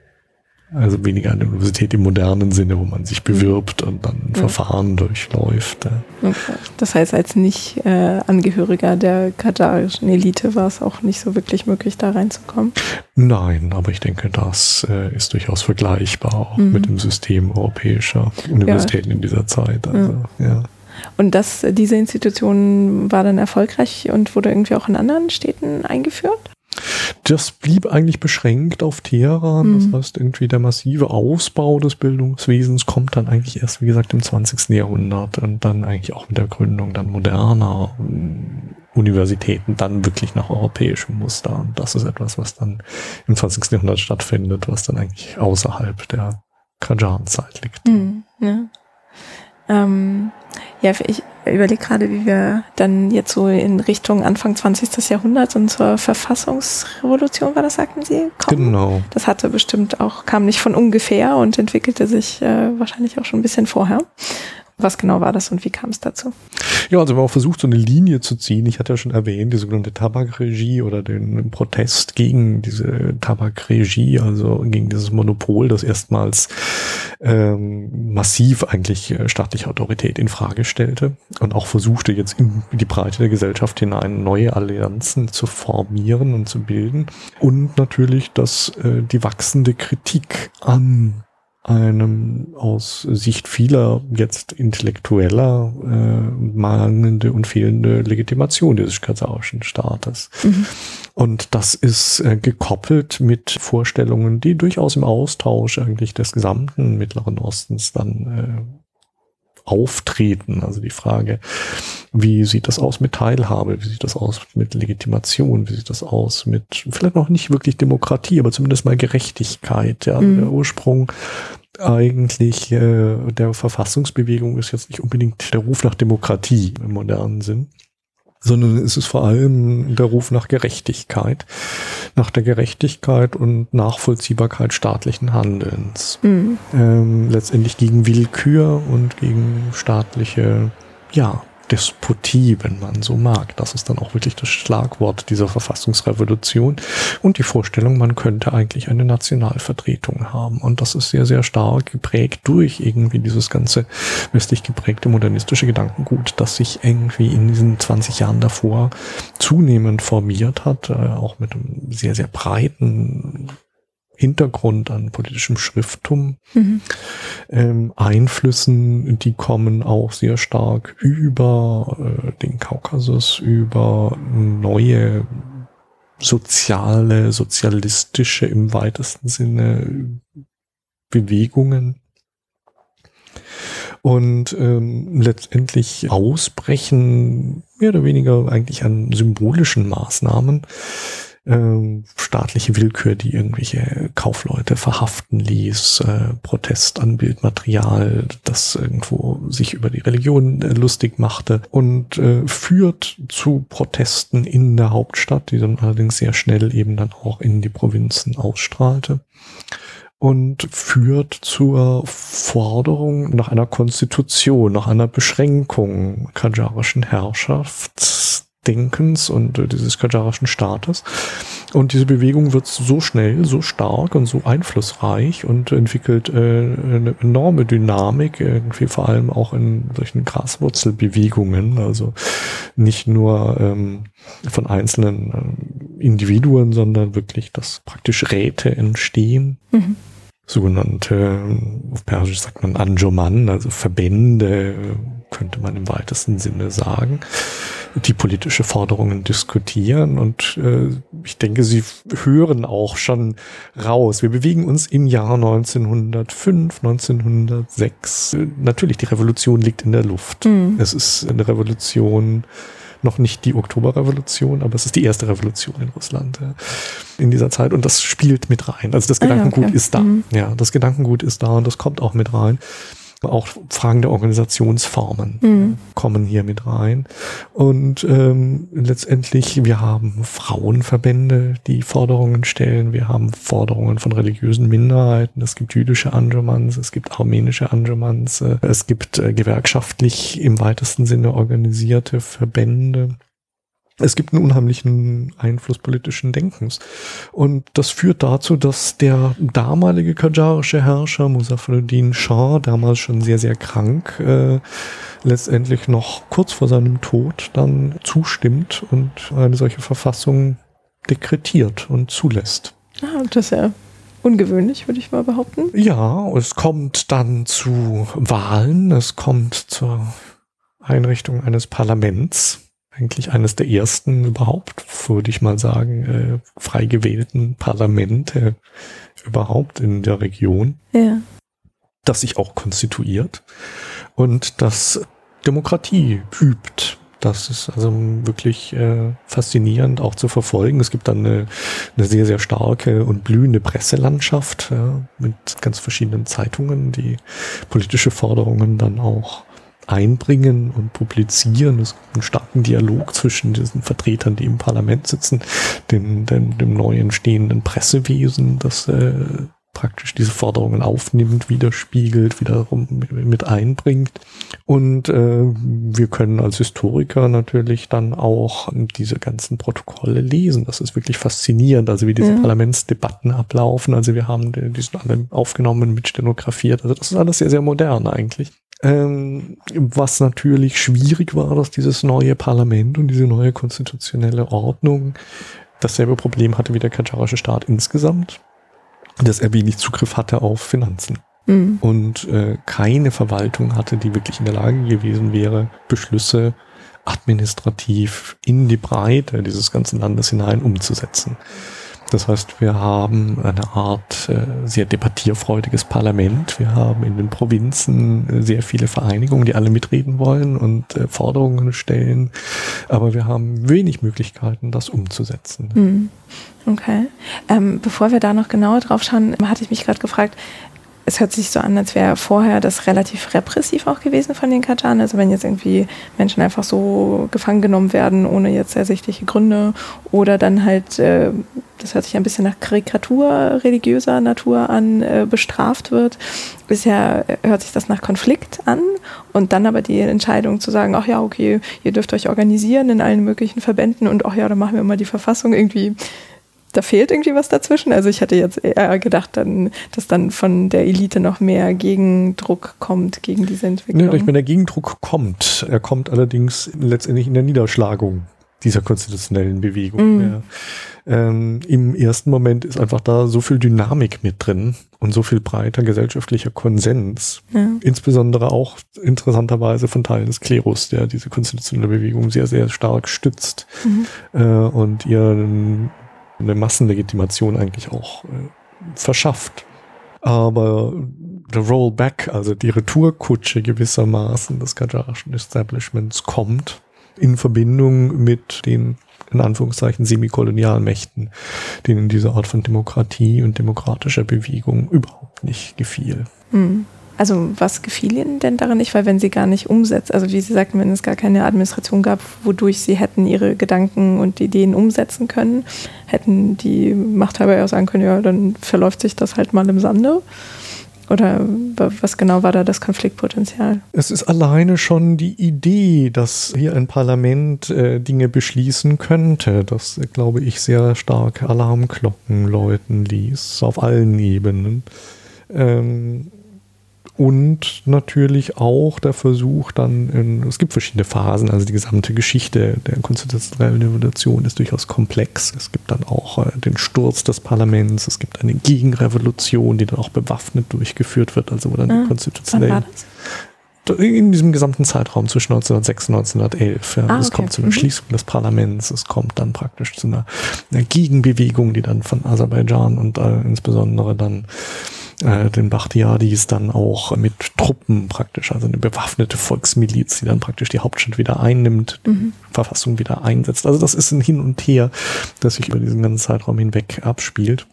S2: also weniger an der Universität im modernen Sinne, wo man sich mhm. bewirbt und dann ein ja. Verfahren durchläuft.
S1: Okay. Das heißt, als nicht äh, Angehöriger der katarischen Elite war es auch nicht so wirklich möglich, da reinzukommen?
S2: Nein, aber ich denke, das äh, ist durchaus vergleichbar auch mhm. mit dem System europäischer Universitäten ja. in dieser Zeit. Also, ja. ja.
S1: Und das, diese Institution war dann erfolgreich und wurde irgendwie auch in anderen Städten eingeführt?
S2: Das blieb eigentlich beschränkt auf Teheran. Mhm. Das heißt, irgendwie der massive Ausbau des Bildungswesens kommt dann eigentlich erst, wie gesagt, im 20. Jahrhundert und dann eigentlich auch mit der Gründung dann moderner äh, Universitäten dann wirklich nach europäischem Muster. Und das ist etwas, was dann im 20. Jahrhundert stattfindet, was dann eigentlich außerhalb der Kajan-Zeit liegt.
S1: Mhm, ja. Ähm, ja, ich überlege gerade, wie wir dann jetzt so in Richtung Anfang 20. Jahrhunderts und zur Verfassungsrevolution war das, sagten Sie?
S2: Kommen. Genau.
S1: Das hatte bestimmt auch, kam nicht von ungefähr und entwickelte sich äh, wahrscheinlich auch schon ein bisschen vorher. Was genau war das und wie kam es dazu?
S2: Ja, also wir haben auch versucht, so eine Linie zu ziehen. Ich hatte ja schon erwähnt, die sogenannte Tabakregie oder den Protest gegen diese Tabakregie, also gegen dieses Monopol, das erstmals ähm, massiv eigentlich äh, staatliche Autorität in Frage stellte und auch versuchte jetzt in die Breite der Gesellschaft hinein neue Allianzen zu formieren und zu bilden. Und natürlich, dass äh, die wachsende Kritik an einem aus Sicht vieler jetzt intellektueller äh, mangelnde und fehlende Legitimation dieses kasachischen Staates. Mhm. Und das ist äh, gekoppelt mit Vorstellungen, die durchaus im Austausch eigentlich des gesamten Mittleren Ostens dann äh, auftreten. Also die Frage, wie sieht das aus mit Teilhabe? Wie sieht das aus mit Legitimation? Wie sieht das aus mit vielleicht noch nicht wirklich Demokratie, aber zumindest mal Gerechtigkeit? Ja, mhm. der Ursprung eigentlich äh, der Verfassungsbewegung ist jetzt nicht unbedingt der Ruf nach Demokratie im modernen Sinn, sondern es ist vor allem der Ruf nach Gerechtigkeit, nach der Gerechtigkeit und Nachvollziehbarkeit staatlichen Handelns. Mhm. Ähm, letztendlich gegen Willkür und gegen staatliche, ja, Despotie, wenn man so mag. Das ist dann auch wirklich das Schlagwort dieser Verfassungsrevolution und die Vorstellung, man könnte eigentlich eine Nationalvertretung haben. Und das ist sehr, sehr stark geprägt durch irgendwie dieses ganze westlich geprägte modernistische Gedankengut, das sich irgendwie in diesen 20 Jahren davor zunehmend formiert hat, äh, auch mit einem sehr, sehr breiten Hintergrund an politischem Schrifttum, mhm. ähm, Einflüssen, die kommen auch sehr stark über äh, den Kaukasus, über neue soziale, sozialistische im weitesten Sinne Bewegungen. Und ähm, letztendlich ausbrechen mehr oder weniger eigentlich an symbolischen Maßnahmen ähm, staatliche Willkür, die irgendwelche Kaufleute verhaften ließ, äh, Protest an Bildmaterial, das irgendwo sich über die Religion äh, lustig machte und äh, führt zu Protesten in der Hauptstadt, die dann allerdings sehr schnell eben dann auch in die Provinzen ausstrahlte und führt zur Forderung nach einer Konstitution, nach einer Beschränkung kajarischen Herrschaft Denkens und äh, dieses kajarischen Staates. Und diese Bewegung wird so schnell, so stark und so einflussreich und entwickelt äh, eine enorme Dynamik, irgendwie vor allem auch in solchen Graswurzelbewegungen, also nicht nur ähm, von einzelnen äh, Individuen, sondern wirklich, dass praktisch Räte entstehen. Mhm sogenannte, auf Persisch sagt man Anjuman, also Verbände, könnte man im weitesten Sinne sagen, die politische Forderungen diskutieren und äh, ich denke, sie hören auch schon raus. Wir bewegen uns im Jahr 1905, 1906. Natürlich, die Revolution liegt in der Luft. Mhm. Es ist eine Revolution, noch nicht die Oktoberrevolution, aber es ist die erste Revolution in Russland ja, in dieser Zeit und das spielt mit rein. Also das Gedankengut ah, ja, okay. ist da. Mhm. Ja, das Gedankengut ist da und das kommt auch mit rein auch Fragen der Organisationsformen mhm. kommen hier mit rein. Und ähm, letztendlich, wir haben Frauenverbände, die Forderungen stellen. Wir haben Forderungen von religiösen Minderheiten. Es gibt jüdische Angemans, es gibt armenische Angemans, äh, es gibt äh, gewerkschaftlich im weitesten Sinne organisierte Verbände es gibt einen unheimlichen Einfluss politischen Denkens. Und das führt dazu, dass der damalige kajarische Herrscher Muzaffaruddin Shah, damals schon sehr, sehr krank, äh, letztendlich noch kurz vor seinem Tod dann zustimmt und eine solche Verfassung dekretiert und zulässt.
S1: Ah, das ist ja ungewöhnlich, würde ich mal behaupten.
S2: Ja, es kommt dann zu Wahlen, es kommt zur Einrichtung eines Parlaments eigentlich eines der ersten überhaupt, würde ich mal sagen, äh, frei gewählten Parlamente überhaupt in der Region. Ja. Das sich auch konstituiert und das Demokratie übt. Das ist also wirklich äh, faszinierend auch zu verfolgen. Es gibt dann eine, eine sehr, sehr starke und blühende Presselandschaft ja, mit ganz verschiedenen Zeitungen, die politische Forderungen dann auch einbringen und publizieren. Es gibt einen starken Dialog zwischen diesen Vertretern, die im Parlament sitzen, dem, dem, dem neu entstehenden Pressewesen, das äh, praktisch diese Forderungen aufnimmt, widerspiegelt, wiederum mit einbringt. Und äh, wir können als Historiker natürlich dann auch diese ganzen Protokolle lesen. Das ist wirklich faszinierend, also wie diese ja. Parlamentsdebatten ablaufen. Also wir haben die, die sind alle aufgenommen, mit stenografiert. Also das ist alles sehr, sehr modern eigentlich. Ähm, was natürlich schwierig war, dass dieses neue Parlament und diese neue konstitutionelle Ordnung dasselbe Problem hatte wie der katarische Staat insgesamt, dass er wenig Zugriff hatte auf Finanzen. Mhm. Und äh, keine Verwaltung hatte, die wirklich in der Lage gewesen wäre, Beschlüsse administrativ in die Breite dieses ganzen Landes hinein umzusetzen. Das heißt, wir haben eine Art äh, sehr debattierfreudiges Parlament. Wir haben in den Provinzen äh, sehr viele Vereinigungen, die alle mitreden wollen und äh, Forderungen stellen. Aber wir haben wenig Möglichkeiten, das umzusetzen.
S1: Hm. Okay. Ähm, bevor wir da noch genauer drauf schauen, hatte ich mich gerade gefragt, es hört sich so an, als wäre vorher das relativ repressiv auch gewesen von den Katan. Also wenn jetzt irgendwie Menschen einfach so gefangen genommen werden, ohne jetzt ersichtliche Gründe oder dann halt, äh, das hört sich ein bisschen nach Karikatur religiöser Natur an, äh, bestraft wird, bisher hört sich das nach Konflikt an und dann aber die Entscheidung zu sagen, ach ja, okay, ihr dürft euch organisieren in allen möglichen Verbänden und ach ja, dann machen wir mal die Verfassung irgendwie da fehlt irgendwie was dazwischen. Also ich hatte jetzt eher gedacht, dann, dass dann von der Elite noch mehr Gegendruck kommt gegen diese Entwicklung.
S2: Nee, ich meine, der Gegendruck kommt. Er kommt allerdings letztendlich in der Niederschlagung dieser konstitutionellen Bewegung. Mhm. Ja. Ähm, Im ersten Moment ist einfach da so viel Dynamik mit drin und so viel breiter gesellschaftlicher Konsens. Ja. Insbesondere auch interessanterweise von Teilen des Klerus, der diese konstitutionelle Bewegung sehr, sehr stark stützt mhm. äh, und ihren eine Massenlegitimation eigentlich auch äh, verschafft. Aber der Rollback, also die Retourkutsche gewissermaßen des kajarischen Establishments kommt in Verbindung mit den in Anführungszeichen semikolonialen Mächten, denen diese Art von Demokratie und demokratischer Bewegung überhaupt nicht gefiel.
S1: Mhm. Also was gefiel Ihnen denn daran nicht? Weil wenn Sie gar nicht umsetzen, also wie Sie sagten, wenn es gar keine Administration gab, wodurch Sie hätten Ihre Gedanken und Ideen umsetzen können, hätten die Machthaber ja sagen können, ja, dann verläuft sich das halt mal im Sande. Oder was genau war da das Konfliktpotenzial?
S2: Es ist alleine schon die Idee, dass hier ein Parlament äh, Dinge beschließen könnte, das, glaube ich, sehr stark Alarmglocken läuten ließ, auf allen Ebenen. Ähm, und natürlich auch der Versuch dann, in, es gibt verschiedene Phasen, also die gesamte Geschichte der konstitutionellen Revolution ist durchaus komplex. Es gibt dann auch äh, den Sturz des Parlaments, es gibt eine Gegenrevolution, die dann auch bewaffnet durchgeführt wird, also wo dann ah, die konstitutionellen in diesem gesamten Zeitraum zwischen 1906 und 1911. Ja. Ah, es kommt zu einer mhm. Schließung des Parlaments, es kommt dann praktisch zu einer, einer Gegenbewegung, die dann von Aserbaidschan und äh, insbesondere dann äh, den Bachtiadis dann auch mit Truppen praktisch, also eine bewaffnete Volksmiliz, die dann praktisch die Hauptstadt wieder einnimmt, mhm. Verfassung wieder einsetzt. Also das ist ein Hin und Her, das sich über diesen ganzen Zeitraum hinweg abspielt.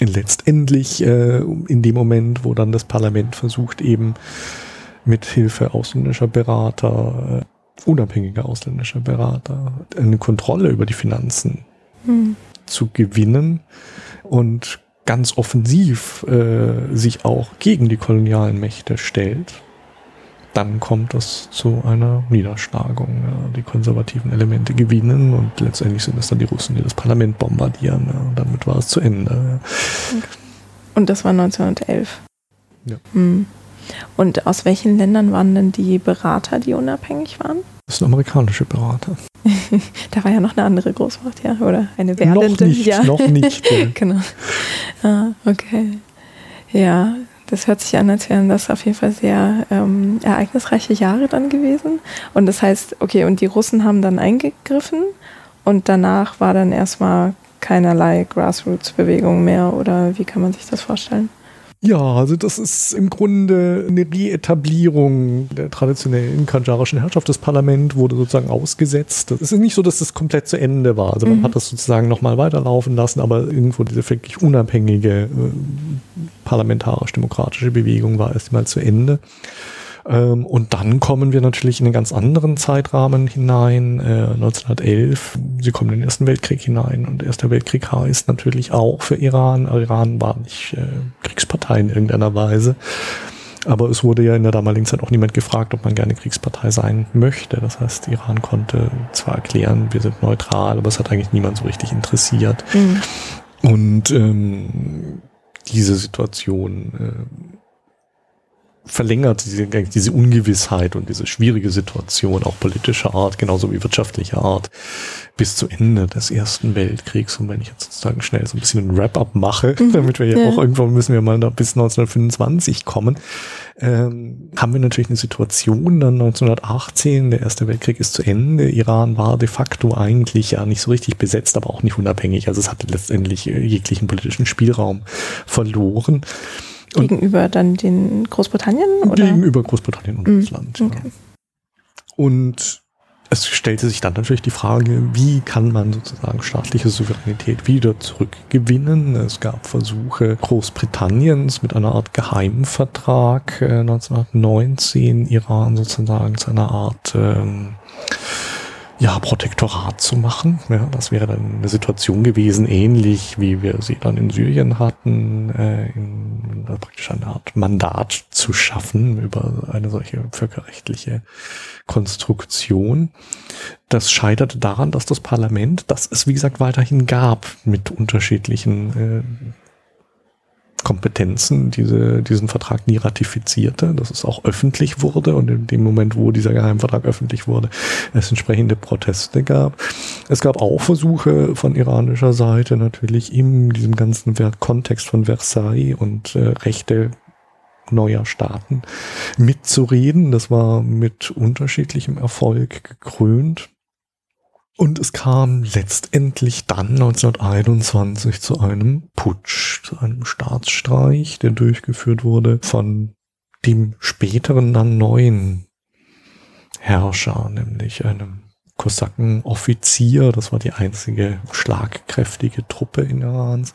S2: Letztendlich äh, in dem Moment, wo dann das Parlament versucht, eben mit Hilfe ausländischer Berater, äh, unabhängiger ausländischer Berater, eine Kontrolle über die Finanzen mhm. zu gewinnen und ganz offensiv äh, sich auch gegen die kolonialen Mächte stellt, dann kommt es zu einer Niederschlagung. Ja. Die konservativen Elemente gewinnen und letztendlich sind es dann die Russen, die das Parlament bombardieren. Ja. Und damit war es zu Ende. Ja.
S1: Und das war 1911. Ja. Hm. Und aus welchen Ländern waren denn die Berater, die unabhängig waren?
S2: Das sind amerikanische Berater. (laughs)
S1: da war ja noch eine andere Großmacht, ja, oder eine werdende.
S2: Noch nicht,
S1: ja.
S2: noch nicht. (laughs) Ja.
S1: genau. Ah, okay. Ja, das hört sich an, als wären das auf jeden Fall sehr ähm, ereignisreiche Jahre dann gewesen. Und das heißt, okay, und die Russen haben dann eingegriffen und danach war dann erstmal keinerlei Grassroots-Bewegung mehr oder wie kann man sich das vorstellen?
S2: Ja, also das ist im Grunde eine Reetablierung der traditionellen kanjarischen Herrschaft. Das Parlament wurde sozusagen ausgesetzt. Es ist nicht so, dass das komplett zu Ende war. Also man mhm. hat das sozusagen nochmal weiterlaufen lassen, aber irgendwo diese wirklich unabhängige äh, parlamentarisch-demokratische Bewegung war erstmal zu Ende. Ähm, und dann kommen wir natürlich in einen ganz anderen Zeitrahmen hinein, äh, 1911. Sie kommen in den Ersten Weltkrieg hinein und der Erste Weltkrieg heißt natürlich auch für Iran. Iran war nicht äh, Kriegspartei in irgendeiner Weise. Aber es wurde ja in der damaligen Zeit auch niemand gefragt, ob man gerne Kriegspartei sein möchte. Das heißt, Iran konnte zwar erklären, wir sind neutral, aber es hat eigentlich niemand so richtig interessiert. Mhm. Und ähm, diese Situation äh, verlängert diese, diese Ungewissheit und diese schwierige Situation, auch politischer Art, genauso wie wirtschaftlicher Art, bis zu Ende des Ersten Weltkriegs. Und wenn ich jetzt sozusagen schnell so ein bisschen ein Wrap-up mache, mhm. damit wir ja, ja, auch irgendwann müssen wir mal da bis 1925 kommen, ähm, haben wir natürlich eine Situation dann 1918, der Erste Weltkrieg ist zu Ende, Iran war de facto eigentlich ja nicht so richtig besetzt, aber auch nicht unabhängig. Also es hatte letztendlich jeglichen politischen Spielraum verloren.
S1: Gegenüber dann den Großbritannien?
S2: Oder? Gegenüber Großbritannien und mhm. Russland. Okay. Ja. Und es stellte sich dann natürlich die Frage, wie kann man sozusagen staatliche Souveränität wieder zurückgewinnen? Es gab Versuche Großbritanniens mit einer Art Geheimvertrag äh, 1919 Iran sozusagen zu einer Art ähm, ja, Protektorat zu machen. Ja, das wäre dann eine Situation gewesen, ähnlich wie wir sie dann in Syrien hatten, äh, in, in praktisch eine Art Mandat zu schaffen über eine solche völkerrechtliche Konstruktion. Das scheiterte daran, dass das Parlament, das es wie gesagt weiterhin gab, mit unterschiedlichen äh, Kompetenzen diese, diesen Vertrag nie ratifizierte, dass es auch öffentlich wurde und in dem Moment, wo dieser Geheimvertrag öffentlich wurde, es entsprechende Proteste gab. Es gab auch Versuche von iranischer Seite natürlich in diesem ganzen Kontext von Versailles und äh, Rechte neuer Staaten mitzureden. Das war mit unterschiedlichem Erfolg gekrönt. Und es kam letztendlich dann 1921 zu einem Putsch, zu einem Staatsstreich, der durchgeführt wurde von dem späteren dann neuen Herrscher, nämlich einem Kosakenoffizier, das war die einzige schlagkräftige Truppe in Irans,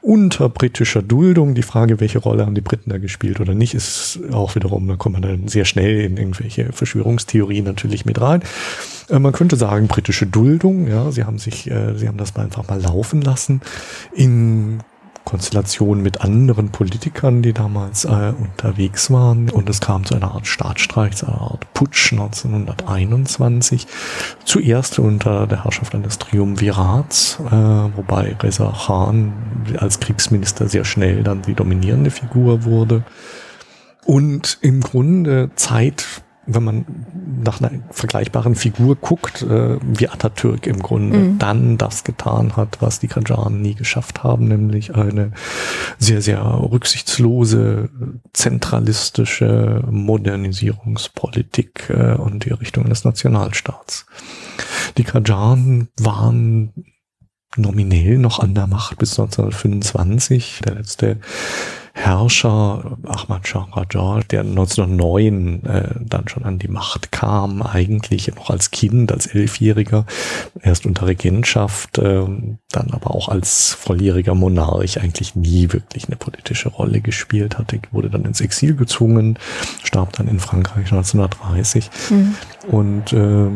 S2: unter britischer Duldung. Die Frage, welche Rolle haben die Briten da gespielt oder nicht, ist auch wiederum, da kommt man dann sehr schnell in irgendwelche Verschwörungstheorien natürlich mit rein. Äh, man könnte sagen, britische Duldung, ja, sie haben sich, äh, sie haben das mal einfach mal laufen lassen in Konstellation mit anderen Politikern, die damals äh, unterwegs waren. Und es kam zu einer Art Staatsstreich, zu einer Art Putsch 1921. Zuerst unter der Herrschaft eines Triumvirats, äh, wobei Reza Khan als Kriegsminister sehr schnell dann die dominierende Figur wurde. Und im Grunde Zeit wenn man nach einer vergleichbaren Figur guckt, äh, wie Atatürk im Grunde mhm. dann das getan hat, was die Kajaren nie geschafft haben, nämlich eine sehr, sehr rücksichtslose, zentralistische Modernisierungspolitik äh, und die Richtung des Nationalstaats. Die Kajaren waren nominell noch an der Macht bis 1925. Der letzte Herrscher Ahmad Shah Raja, der 1909 äh, dann schon an die Macht kam, eigentlich noch als Kind, als Elfjähriger, erst unter Regentschaft, äh, dann aber auch als volljähriger Monarch eigentlich nie wirklich eine politische Rolle gespielt hatte, wurde dann ins Exil gezwungen, starb dann in Frankreich 1930 mhm. und äh,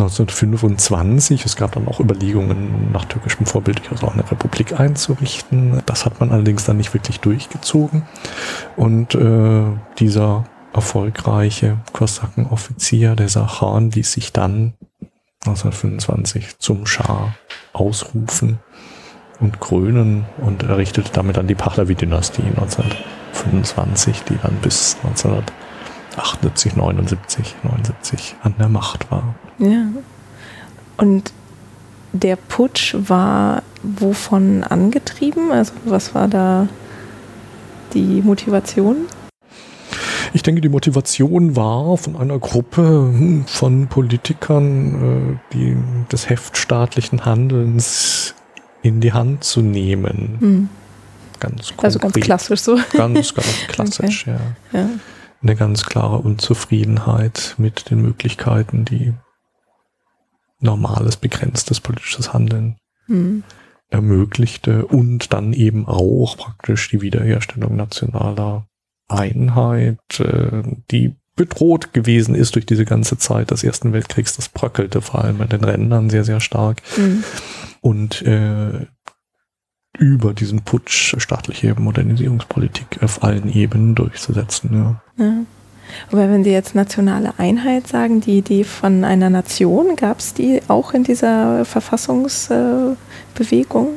S2: 1925. Es gab dann auch Überlegungen, nach türkischem Vorbild durchaus auch eine Republik einzurichten. Das hat man allerdings dann nicht wirklich durchgezogen. Und äh, dieser erfolgreiche Kosakenoffizier, der Sachan, ließ sich dann 1925 zum Schah ausrufen und krönen und errichtete damit dann die Pahlavi-Dynastie 1925, die dann bis 1978, 79, 79 an der Macht war.
S1: Ja. Und der Putsch war wovon angetrieben? Also was war da die Motivation?
S2: Ich denke, die Motivation war von einer Gruppe hm, von Politikern, äh, die des Heft Handelns in die Hand zu nehmen. Hm.
S1: Ganz konkret. Also ganz klassisch so.
S2: Ganz, ganz (laughs) klassisch, okay. ja. ja. Eine ganz klare Unzufriedenheit mit den Möglichkeiten, die normales, begrenztes politisches Handeln mhm. ermöglichte und dann eben auch praktisch die Wiederherstellung nationaler Einheit, äh, die bedroht gewesen ist durch diese ganze Zeit des Ersten Weltkriegs. Das bröckelte vor allem in den Rändern sehr, sehr stark. Mhm. Und äh, über diesen Putsch staatliche Modernisierungspolitik auf allen Ebenen durchzusetzen. Ja. ja.
S1: Aber wenn Sie jetzt nationale Einheit sagen, die Idee von einer Nation, gab es die auch in dieser Verfassungsbewegung?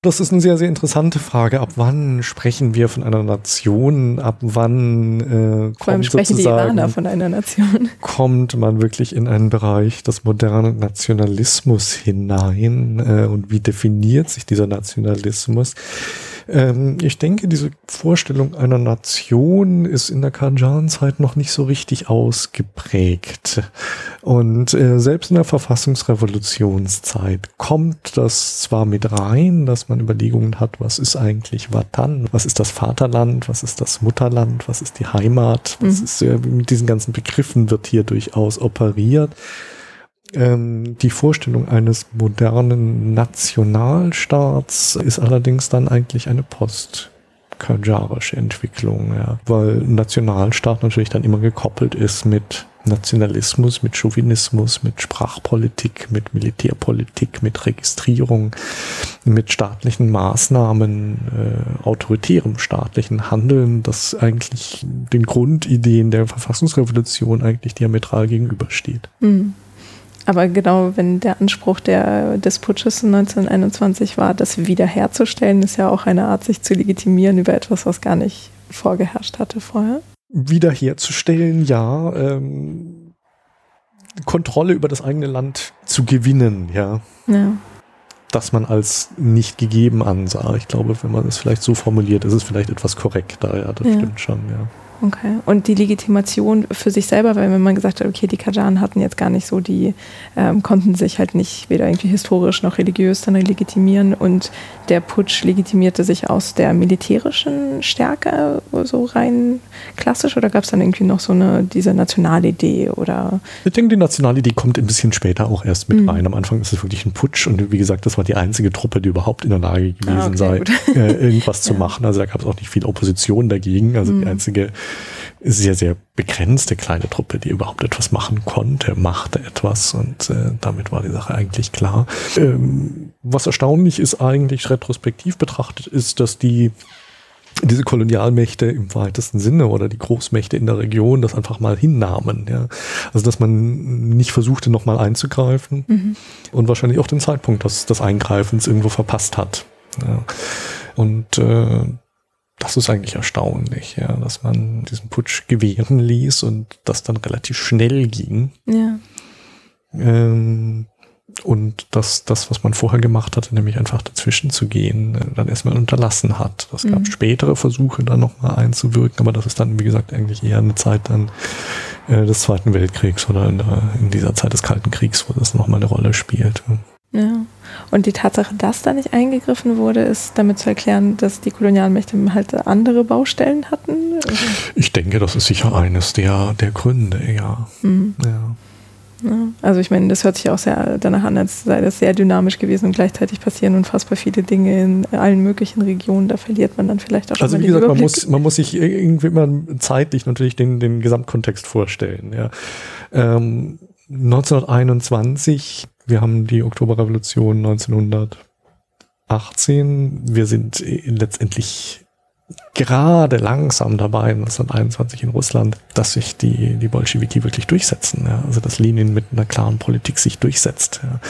S2: Das ist eine sehr, sehr interessante Frage. Ab wann sprechen wir von einer Nation? Ab wann äh,
S1: Vor allem sprechen die Iraner von einer Nation. (laughs)
S2: Kommt man wirklich in einen Bereich des modernen Nationalismus hinein? Äh, und wie definiert sich dieser Nationalismus? Ähm, ich denke, diese Vorstellung einer Nation ist in der Kajan-Zeit noch nicht so richtig ausgeprägt. Und äh, selbst in der Verfassungsrevolutionszeit kommt das zwar mit rein, dass man Überlegungen hat, was ist eigentlich Watan, was ist das Vaterland, was ist das Mutterland, was ist die Heimat, was mhm. ist, äh, mit diesen ganzen Begriffen wird hier durchaus operiert ähm, die Vorstellung eines modernen Nationalstaats ist allerdings dann eigentlich eine Post kajarische Entwicklung, ja, weil Nationalstaat natürlich dann immer gekoppelt ist mit Nationalismus, mit Chauvinismus, mit Sprachpolitik, mit Militärpolitik, mit Registrierung, mit staatlichen Maßnahmen, äh, autoritärem staatlichen Handeln, das eigentlich den Grundideen der Verfassungsrevolution eigentlich diametral gegenübersteht. Mhm.
S1: Aber genau, wenn der Anspruch der, des Putsches 1921 war, das wiederherzustellen, ist ja auch eine Art, sich zu legitimieren über etwas, was gar nicht vorgeherrscht hatte vorher.
S2: Wiederherzustellen, ja. Ähm, Kontrolle über das eigene Land zu gewinnen, ja. Ja. Dass man als nicht gegeben ansah. Ich glaube, wenn man es vielleicht so formuliert, ist es vielleicht etwas korrekter, ja, das ja. stimmt schon, ja.
S1: Okay. Und die Legitimation für sich selber, weil wenn man gesagt hat, okay, die Kajanen hatten jetzt gar nicht so die, ähm, konnten sich halt nicht weder irgendwie historisch noch religiös dann legitimieren und der Putsch legitimierte sich aus der militärischen Stärke so rein klassisch oder gab es dann irgendwie noch so eine, diese Nationalidee oder?
S2: Ich denke, die Nationalidee kommt ein bisschen später auch erst mit mhm. rein. Am Anfang ist es wirklich ein Putsch und wie gesagt, das war die einzige Truppe, die überhaupt in der Lage gewesen ah, okay, sei, äh, irgendwas (laughs) zu ja. machen. Also da gab es auch nicht viel Opposition dagegen. Also mhm. die einzige sehr, sehr begrenzte kleine Truppe, die überhaupt etwas machen konnte, machte etwas und äh, damit war die Sache eigentlich klar. Ähm, was erstaunlich ist eigentlich retrospektiv betrachtet, ist, dass die diese Kolonialmächte im weitesten Sinne oder die Großmächte in der Region das einfach mal hinnahmen. Ja. Also dass man nicht versuchte, nochmal einzugreifen mhm. und wahrscheinlich auch den Zeitpunkt des, des Eingreifens irgendwo verpasst hat. Ja. Und äh, das ist eigentlich erstaunlich, ja, dass man diesen Putsch gewähren ließ und das dann relativ schnell ging.
S1: Ja.
S2: Ähm, und dass das, was man vorher gemacht hatte, nämlich einfach dazwischen zu gehen, äh, dann erstmal unterlassen hat. Das gab mhm. spätere Versuche, da nochmal einzuwirken, aber das ist dann, wie gesagt, eigentlich eher eine Zeit dann äh, des Zweiten Weltkriegs oder in, der, in dieser Zeit des Kalten Kriegs, wo das nochmal eine Rolle spielt.
S1: Ja. Und die Tatsache, dass da nicht eingegriffen wurde, ist damit zu erklären, dass die Kolonialmächte halt andere Baustellen hatten?
S2: Ich denke, das ist sicher eines der, der Gründe, ja. Mhm. ja.
S1: Also ich meine, das hört sich auch sehr danach an, als sei das sehr dynamisch gewesen und gleichzeitig passieren unfassbar viele Dinge in allen möglichen Regionen. Da verliert man dann vielleicht auch schon
S2: Also wie gesagt, man muss, man muss sich irgendwie immer zeitlich natürlich den, den Gesamtkontext vorstellen. Ja. Ähm, 1921, wir haben die Oktoberrevolution 1918, wir sind letztendlich gerade langsam dabei, 1921 in Russland, dass sich die, die Bolschewiki wirklich durchsetzen. Ja? Also dass Lenin mit einer klaren Politik sich durchsetzt. Ja?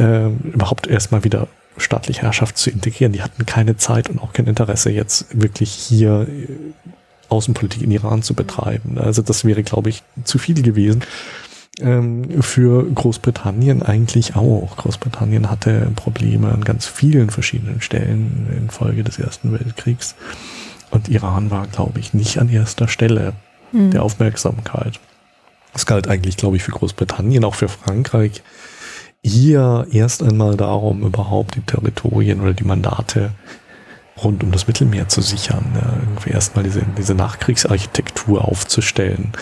S2: Äh, überhaupt erstmal wieder staatliche Herrschaft zu integrieren. Die hatten keine Zeit und auch kein Interesse, jetzt wirklich hier äh, Außenpolitik in Iran zu betreiben. Also das wäre, glaube ich, zu viel gewesen. Ähm, für Großbritannien eigentlich auch. Großbritannien hatte Probleme an ganz vielen verschiedenen Stellen infolge des Ersten Weltkriegs. Und Iran war, glaube ich, nicht an erster Stelle mhm. der Aufmerksamkeit. Es galt eigentlich, glaube ich, für Großbritannien, auch für Frankreich, hier erst einmal darum, überhaupt die Territorien oder die Mandate rund um das Mittelmeer zu sichern. Ja, irgendwie erstmal diese, diese Nachkriegsarchitektur aufzustellen.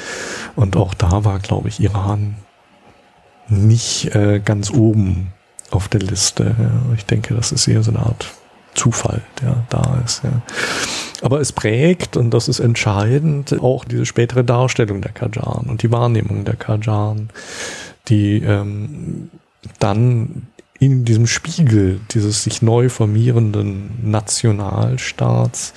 S2: Und auch da war, glaube ich, Iran nicht äh, ganz oben auf der Liste. Ja. Ich denke, das ist eher so eine Art Zufall, der da ist. Ja. Aber es prägt, und das ist entscheidend, auch diese spätere Darstellung der Kajaren und die Wahrnehmung der Kajaren, die ähm, dann in diesem Spiegel dieses sich neu formierenden Nationalstaats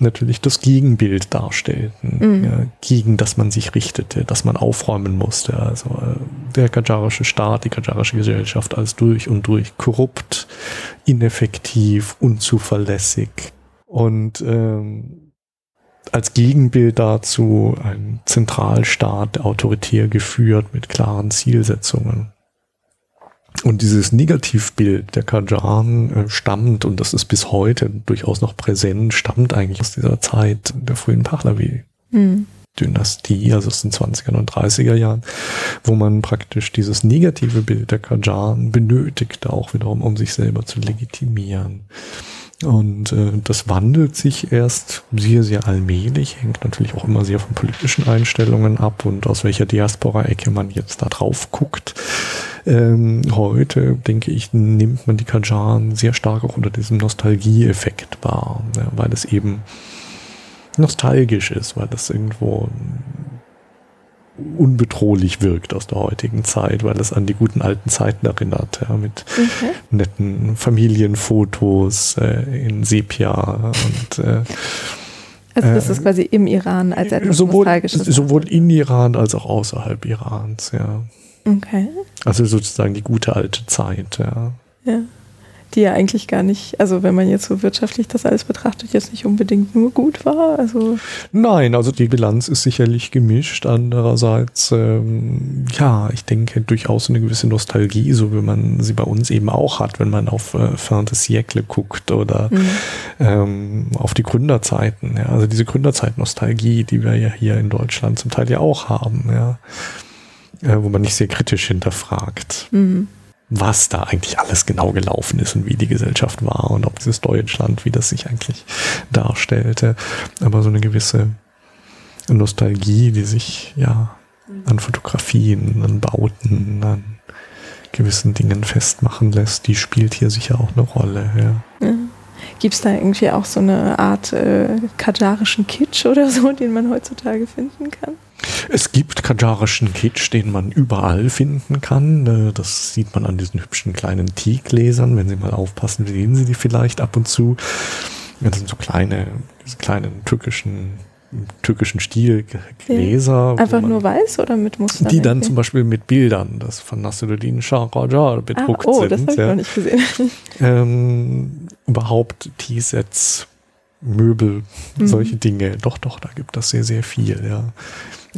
S2: natürlich das Gegenbild darstellten, mhm. ja, gegen das man sich richtete, das man aufräumen musste. Also äh, der kajarische Staat, die kajarische Gesellschaft als durch und durch korrupt, ineffektiv, unzuverlässig und ähm, als Gegenbild dazu ein Zentralstaat, autoritär geführt mit klaren Zielsetzungen. Und dieses Negativbild der Kajaren äh, stammt, und das ist bis heute durchaus noch präsent, stammt eigentlich aus dieser Zeit der frühen Pahlavi. Mhm. Dynastie, also aus den 20er und 30er Jahren, wo man praktisch dieses negative Bild der Kajaren benötigte, auch wiederum, um sich selber zu legitimieren. Und äh, das wandelt sich erst sehr, sehr allmählich, hängt natürlich auch immer sehr von politischen Einstellungen ab und aus welcher Diaspora-Ecke man jetzt da drauf guckt. Ähm, heute, denke ich, nimmt man die Kajaren sehr stark auch unter diesem Nostalgieeffekt wahr, ja, weil es eben nostalgisch ist, weil das irgendwo unbedrohlich wirkt aus der heutigen Zeit, weil es an die guten alten Zeiten erinnert, ja, mit okay. netten Familienfotos äh, in Sepia und äh,
S1: also das ist quasi im Iran als etwas
S2: sowohl, Nostalgisches. Sowohl in Iran als auch außerhalb Irans, ja.
S1: Okay.
S2: Also sozusagen die gute alte Zeit, ja.
S1: Ja die ja eigentlich gar nicht, also wenn man jetzt so wirtschaftlich das alles betrachtet, jetzt nicht unbedingt nur gut war. Also
S2: Nein, also die Bilanz ist sicherlich gemischt. Andererseits, ähm, ja, ich denke durchaus eine gewisse Nostalgie, so wie man sie bei uns eben auch hat, wenn man auf äh, Fin de Siècle guckt oder mhm. ähm, auf die Gründerzeiten. Ja. Also diese Gründerzeit-Nostalgie, die wir ja hier in Deutschland zum Teil ja auch haben, ja. Äh, wo man nicht sehr kritisch hinterfragt. Mhm was da eigentlich alles genau gelaufen ist und wie die Gesellschaft war und ob dieses Deutschland, wie das sich eigentlich darstellte. Aber so eine gewisse Nostalgie, die sich ja an Fotografien, an Bauten, an gewissen Dingen festmachen lässt, die spielt hier sicher auch eine Rolle. Ja. ja.
S1: Gibt es da irgendwie auch so eine Art äh, kajarischen Kitsch oder so, den man heutzutage finden kann?
S2: Es gibt kajarischen Kitsch, den man überall finden kann. Äh, das sieht man an diesen hübschen kleinen Teegläsern. Wenn Sie mal aufpassen, sehen Sie die vielleicht ab und zu. Das sind so kleine, diese kleinen türkischen türkischen Stil Gläser.
S1: Einfach nur weiß oder mit Mustern?
S2: Die dann zum Beispiel mit Bildern, das von Nasruddin Shah Qajar bedruckt ah, oh, sind.
S1: Oh, das habe ich ja. noch nicht gesehen. (laughs)
S2: Ähm, überhaupt Teesets Möbel, mhm. solche Dinge. Doch, doch, da gibt es sehr, sehr viel, ja.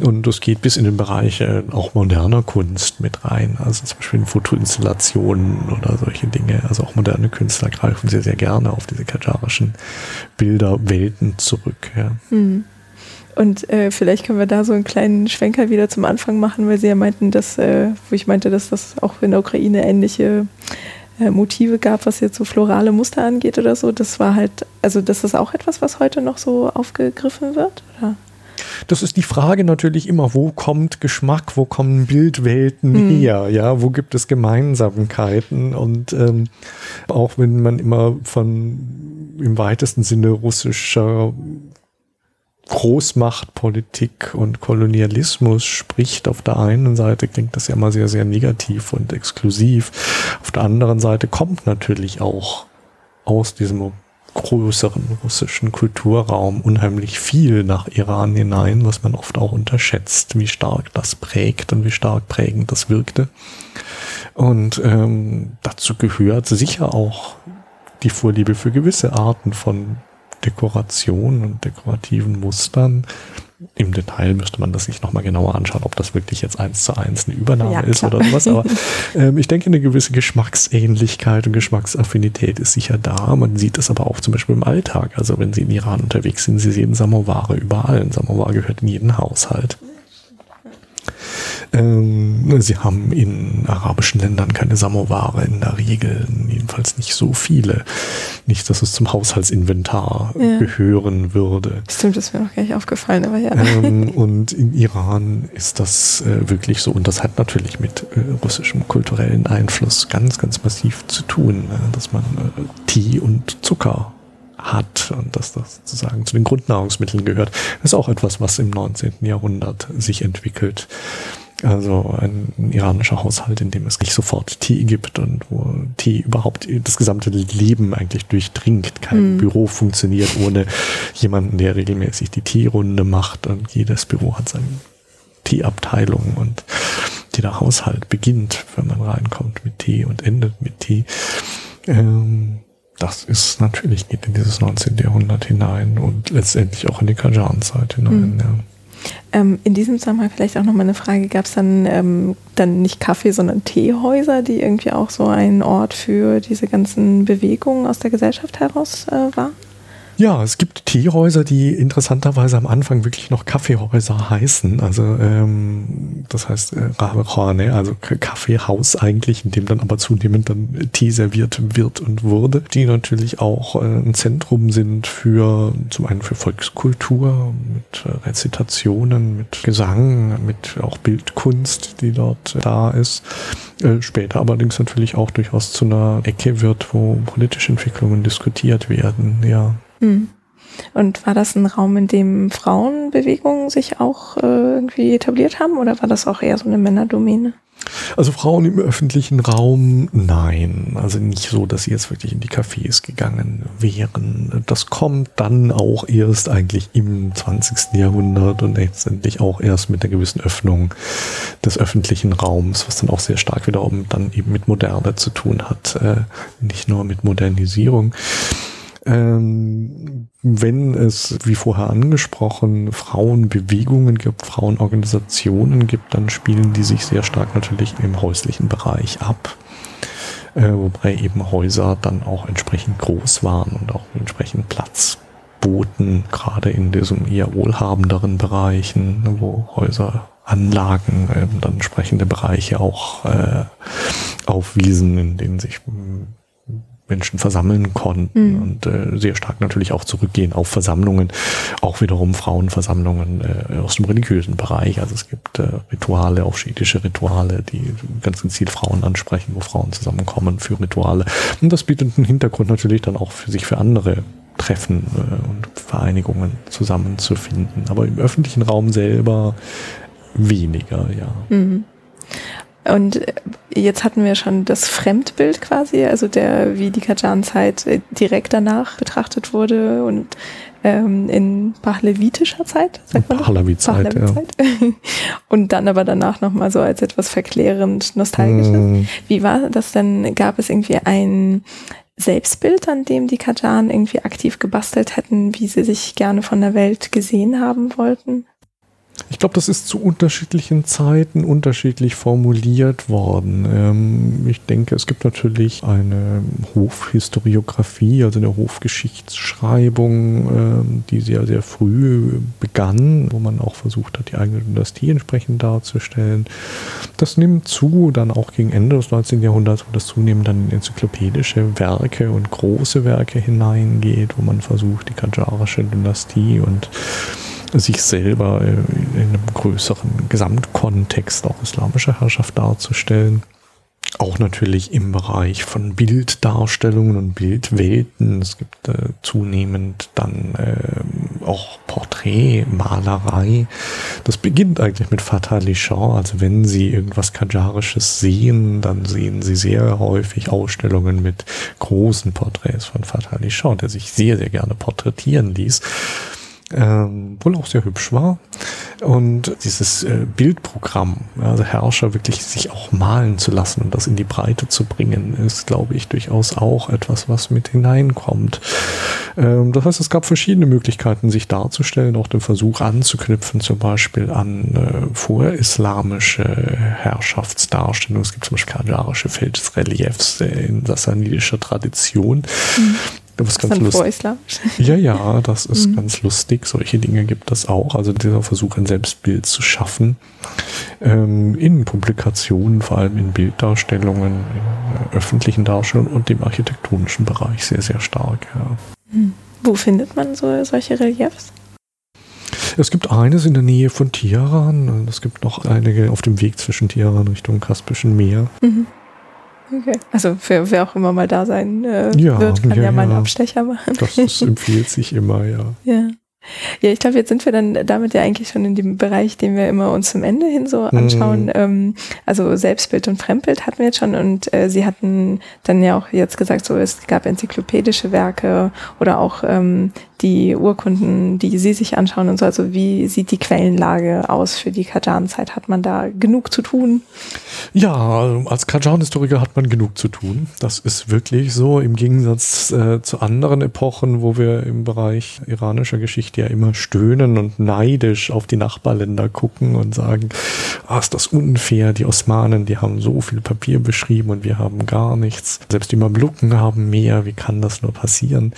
S2: Und es geht bis in den Bereich äh, auch moderner Kunst mit rein. Also zum Beispiel Fotoinstallationen oder solche Dinge. Also auch moderne Künstler greifen sehr, sehr gerne auf diese kajarischen Bilderwelten zurück. Ja. Mhm.
S1: Und äh, vielleicht können wir da so einen kleinen Schwenker wieder zum Anfang machen, weil Sie ja meinten, dass, äh, wo ich meinte, dass das auch in der Ukraine ähnliche äh, Motive gab, was jetzt so florale Muster angeht oder so. Das war halt, also das ist auch etwas, was heute noch so aufgegriffen wird, oder?
S2: Das ist die Frage natürlich immer, wo kommt Geschmack, wo kommen Bildwelten mhm. her, ja, wo gibt es Gemeinsamkeiten und ähm, auch wenn man immer von im weitesten Sinne russischer Großmachtpolitik und Kolonialismus spricht. Auf der einen Seite klingt das ja immer sehr, sehr negativ und exklusiv. Auf der anderen Seite kommt natürlich auch aus diesem größeren russischen Kulturraum unheimlich viel nach Iran hinein, was man oft auch unterschätzt, wie stark das prägt und wie stark prägend das wirkte. Und ähm, dazu gehört sicher auch die Vorliebe für gewisse Arten von Dekoration und dekorativen Mustern. Im Detail müsste man das sich nochmal genauer anschauen, ob das wirklich jetzt eins zu eins eine Übernahme ja, ist oder sowas. Aber (laughs) ähm, ich denke, eine gewisse Geschmacksähnlichkeit und Geschmacksaffinität ist sicher da. Man sieht es aber auch zum Beispiel im Alltag. Also wenn Sie in Iran unterwegs sind, Sie sehen Samovare überall. Ein Samovar gehört in jeden Haushalt. Ähm, sie haben in arabischen Ländern keine Samovare in der Regel, jedenfalls nicht so viele. Nicht, dass es zum Haushaltsinventar ja. gehören würde.
S1: Stimmt, das mir noch gar nicht aufgefallen, aber ja.
S2: Ähm, (laughs) und in Iran ist das äh, wirklich so. Und das hat natürlich mit äh, russischem kulturellen Einfluss ganz, ganz massiv zu tun, äh, dass man äh, Tee und Zucker hat und dass das sozusagen zu den Grundnahrungsmitteln gehört. Ist auch etwas, was im 19. Jahrhundert sich entwickelt. Also ein iranischer Haushalt, in dem es nicht sofort Tee gibt und wo Tee überhaupt das gesamte Leben eigentlich durchdringt. Kein mhm. Büro funktioniert ohne jemanden, der regelmäßig die Teerunde macht und jedes Büro hat seine Teeabteilung und jeder Haushalt beginnt, wenn man reinkommt mit Tee und endet mit Tee. Ähm, das ist natürlich geht in dieses 19. Jahrhundert hinein und letztendlich auch in die Kajan-Zeit hinein. Mhm. Ja.
S1: Ähm, in diesem Zusammenhang vielleicht auch noch mal eine Frage, gab es dann, ähm, dann nicht Kaffee, sondern Teehäuser, die irgendwie auch so ein Ort für diese ganzen Bewegungen aus der Gesellschaft heraus äh, waren?
S2: Ja, es gibt Teehäuser, die interessanterweise am Anfang wirklich noch Kaffeehäuser heißen. Also ähm, das heißt äh, also Kaffeehaus eigentlich, in dem dann aber zunehmend dann Tee serviert wird und wurde, die natürlich auch äh, ein Zentrum sind für zum einen für Volkskultur, mit äh, Rezitationen, mit Gesang, mit auch Bildkunst, die dort da ist. Äh, später allerdings natürlich auch durchaus zu einer Ecke wird, wo politische Entwicklungen diskutiert werden, ja. Hm.
S1: Und war das ein Raum, in dem Frauenbewegungen sich auch äh, irgendwie etabliert haben oder war das auch eher so eine Männerdomäne?
S2: Also Frauen im öffentlichen Raum, nein. Also nicht so, dass sie jetzt wirklich in die Cafés gegangen wären. Das kommt dann auch erst eigentlich im 20. Jahrhundert und letztendlich auch erst mit einer gewissen Öffnung des öffentlichen Raums, was dann auch sehr stark wiederum dann eben mit Moderne zu tun hat, äh, nicht nur mit Modernisierung. Ähm, wenn es, wie vorher angesprochen, Frauenbewegungen gibt, Frauenorganisationen gibt, dann spielen die sich sehr stark natürlich im häuslichen Bereich ab. Äh, wobei eben Häuser dann auch entsprechend groß waren und auch entsprechend Platz boten, gerade in diesen eher wohlhabenderen Bereichen, wo Häuser Anlagen, äh, dann entsprechende Bereiche auch äh, aufwiesen, in denen sich Menschen versammeln konnten mhm. und äh, sehr stark natürlich auch zurückgehen auf Versammlungen, auch wiederum Frauenversammlungen äh, aus dem religiösen Bereich. Also es gibt äh, Rituale, auch schiitische Rituale, die ganz gezielt Frauen ansprechen, wo Frauen zusammenkommen für Rituale. Und das bietet einen Hintergrund natürlich dann auch für sich für andere Treffen äh, und Vereinigungen zusammenzufinden. Aber im öffentlichen Raum selber weniger, ja. Mhm.
S1: Und jetzt hatten wir schon das Fremdbild quasi, also der, wie die Kajan-Zeit äh, direkt danach betrachtet wurde und ähm, in Pahlavitischer Zeit,
S2: sagt man Pahlavi-Zeit, ja. (laughs)
S1: Und dann aber danach nochmal so als etwas verklärend nostalgisches. Mm. Wie war das denn? Gab es irgendwie ein Selbstbild, an dem die Kajaren irgendwie aktiv gebastelt hätten, wie sie sich gerne von der Welt gesehen haben wollten?
S2: Ich glaube, das ist zu unterschiedlichen Zeiten unterschiedlich formuliert worden. Ähm, ich denke, es gibt natürlich eine Hofhistoriografie, also eine Hofgeschichtsschreibung, ähm, die sehr, sehr früh begann, wo man auch versucht hat, die eigene Dynastie entsprechend darzustellen. Das nimmt zu, dann auch gegen Ende des 19. Jahrhunderts, wo das zunehmend dann in enzyklopädische Werke und große Werke hineingeht, wo man versucht, die kajarische Dynastie und sich selber äh, in einem größeren Gesamtkontext auch islamischer Herrschaft darzustellen. Auch natürlich im Bereich von Bilddarstellungen und Bildwelten. Es gibt äh, zunehmend dann äh, auch Porträtmalerei. Das beginnt eigentlich mit Fatali Shah. Also wenn Sie irgendwas Kajarisches sehen, dann sehen Sie sehr häufig Ausstellungen mit großen Porträts von Fatali Shah, der sich sehr, sehr gerne porträtieren ließ ähm, wohl auch sehr hübsch war. Und dieses äh, Bildprogramm, also Herrscher wirklich sich auch malen zu lassen und das in die Breite zu bringen, ist, glaube ich, durchaus auch etwas, was mit hineinkommt. Ähm, das heißt, es gab verschiedene Möglichkeiten, sich darzustellen, auch den Versuch anzuknüpfen, zum Beispiel an äh, vorislamische Herrschaftsdarstellungen. Es gibt zum Beispiel kajarische Felsreliefs in sassanidischer Tradition. Mhm
S1: was ganz lustig.
S2: Ja, ja, das ist mhm. ganz lustig. Solche Dinge gibt es auch. Also dieser Versuch, ein Selbstbild zu schaffen. Ähm, in Publikationen, vor allem in Bilddarstellungen, in äh, öffentlichen Darstellungen und im architektonischen Bereich sehr, sehr stark. Ja.
S1: Mhm. Wo findet man so solche Reliefs?
S2: Es gibt eines in der Nähe von Teheran. Es gibt noch einige auf dem Weg zwischen Teheran Richtung Kaspischen Meer. Mhm.
S1: Okay. Also für wer auch immer mal da sein äh, ja, wird, kann ja, ja mal einen Abstecher machen.
S2: Das, das empfiehlt sich immer, ja. (laughs)
S1: Ja. Ja, ich glaube, jetzt sind wir dann damit ja eigentlich schon in dem Bereich, den wir immer uns zum Ende hin so anschauen. Mhm. Ähm, also Selbstbild und Fremdbild hatten wir jetzt schon und äh, Sie hatten dann ja auch jetzt gesagt, so es gab enzyklopädische Werke oder auch ähm, die Urkunden, die Sie sich anschauen und so. Also wie sieht die Quellenlage aus für die Kajan-Zeit? Hat man da genug zu tun?
S2: Ja, als Kajan-Historiker hat man genug zu tun. Das ist wirklich so im Gegensatz äh, zu anderen Epochen, wo wir im Bereich iranischer Geschichte ja immer stöhnen und neidisch auf die Nachbarländer gucken und sagen, ah, ist das unfair, die Osmanen, die haben so viel Papier beschrieben und wir haben gar nichts. Selbst die Mamluken haben mehr, wie kann das nur passieren?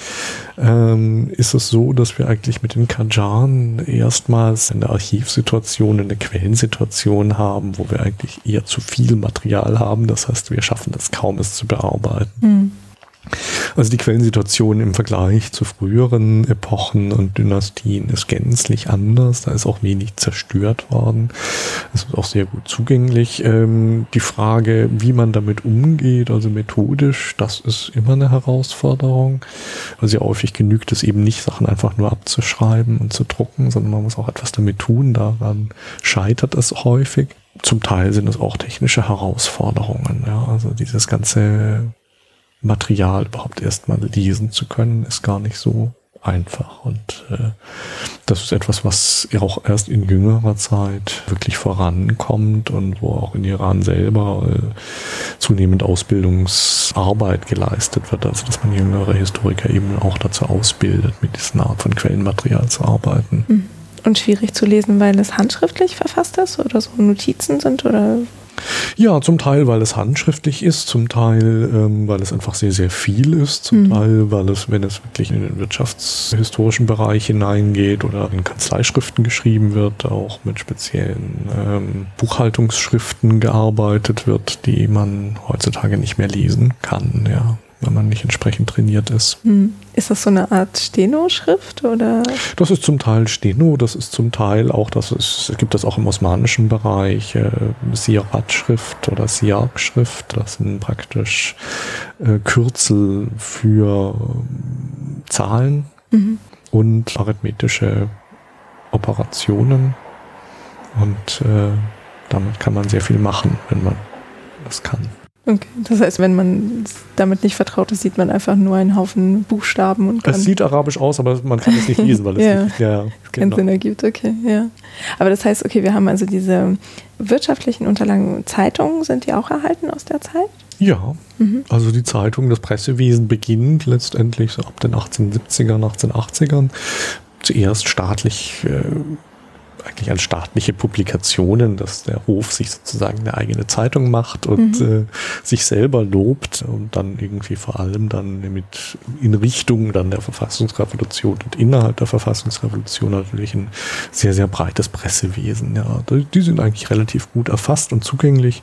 S2: Ähm, ist es so, dass wir eigentlich mit den Kajaren erstmals eine Archivsituation, eine Quellensituation haben, wo wir eigentlich eher zu viel Material haben. Das heißt, wir schaffen es kaum, es zu bearbeiten. Mhm. Also die Quellensituation im Vergleich zu früheren Epochen und Dynastien ist gänzlich anders. Da ist auch wenig zerstört worden. Es ist auch sehr gut zugänglich. Ähm, die Frage, wie man damit umgeht, also methodisch, das ist immer eine Herausforderung. Also sehr häufig genügt es eben nicht, Sachen einfach nur abzuschreiben und zu drucken, sondern man muss auch etwas damit tun. Daran scheitert es häufig zum Teil sind es auch technische Herausforderungen. Ja, also dieses ganze Material überhaupt erstmal lesen zu können, ist gar nicht so einfach. Und äh, das ist etwas, was auch erst in jüngerer Zeit wirklich vorankommt und wo auch in Iran selber äh, zunehmend Ausbildungsarbeit geleistet wird. Also dass man jüngere Historiker eben auch dazu ausbildet, mit diesen Art von Quellenmaterial zu arbeiten.
S1: Hm. Und schwierig zu lesen, weil es handschriftlich verfasst ist oder so Notizen sind oder
S2: ja, zum Teil, weil es handschriftlich ist, zum Teil, ähm, weil es einfach sehr, sehr viel ist, zum mhm. Teil, weil es, wenn es wirklich in den wirtschaftshistorischen Bereich hineingeht oder in Kanzleischriften geschrieben wird, auch mit speziellen ähm, Buchhaltungsschriften gearbeitet wird, die man heutzutage nicht mehr lesen kann, ja wenn man nicht entsprechend trainiert ist. Hm.
S1: Ist das so eine Art Steno-Schrift oder?
S2: Das ist zum Teil Steno, das ist zum Teil auch, das ist, gibt es auch im osmanischen Bereich, äh, Siarat-Schrift oder Siak-Schrift. Das sind praktisch äh, Kürzel für äh, Zahlen mhm. und arithmetische Operationen. Und äh, damit kann man sehr viel machen, wenn man das kann.
S1: Okay, das heißt, wenn man damit nicht vertraut ist, sieht man einfach nur einen Haufen Buchstaben und
S2: kann. Es sieht arabisch aus, aber man kann es nicht lesen, weil es (laughs) ja, nicht, ja,
S1: keinen genau. Sinn ergibt. Okay, ja. Aber das heißt, okay, wir haben also diese wirtschaftlichen Unterlagen, Zeitungen, sind die auch erhalten aus der Zeit?
S2: Ja, mhm. also die Zeitung, das Pressewesen beginnt letztendlich so ab den 1870ern, 1880ern. Zuerst staatlich äh, eigentlich als staatliche Publikationen, dass der Hof sich sozusagen eine eigene Zeitung macht und mhm. äh, sich selber lobt und dann irgendwie vor allem dann mit in Richtung dann der Verfassungsrevolution und innerhalb der Verfassungsrevolution natürlich ein sehr, sehr breites Pressewesen. Ja, die sind eigentlich relativ gut erfasst und zugänglich,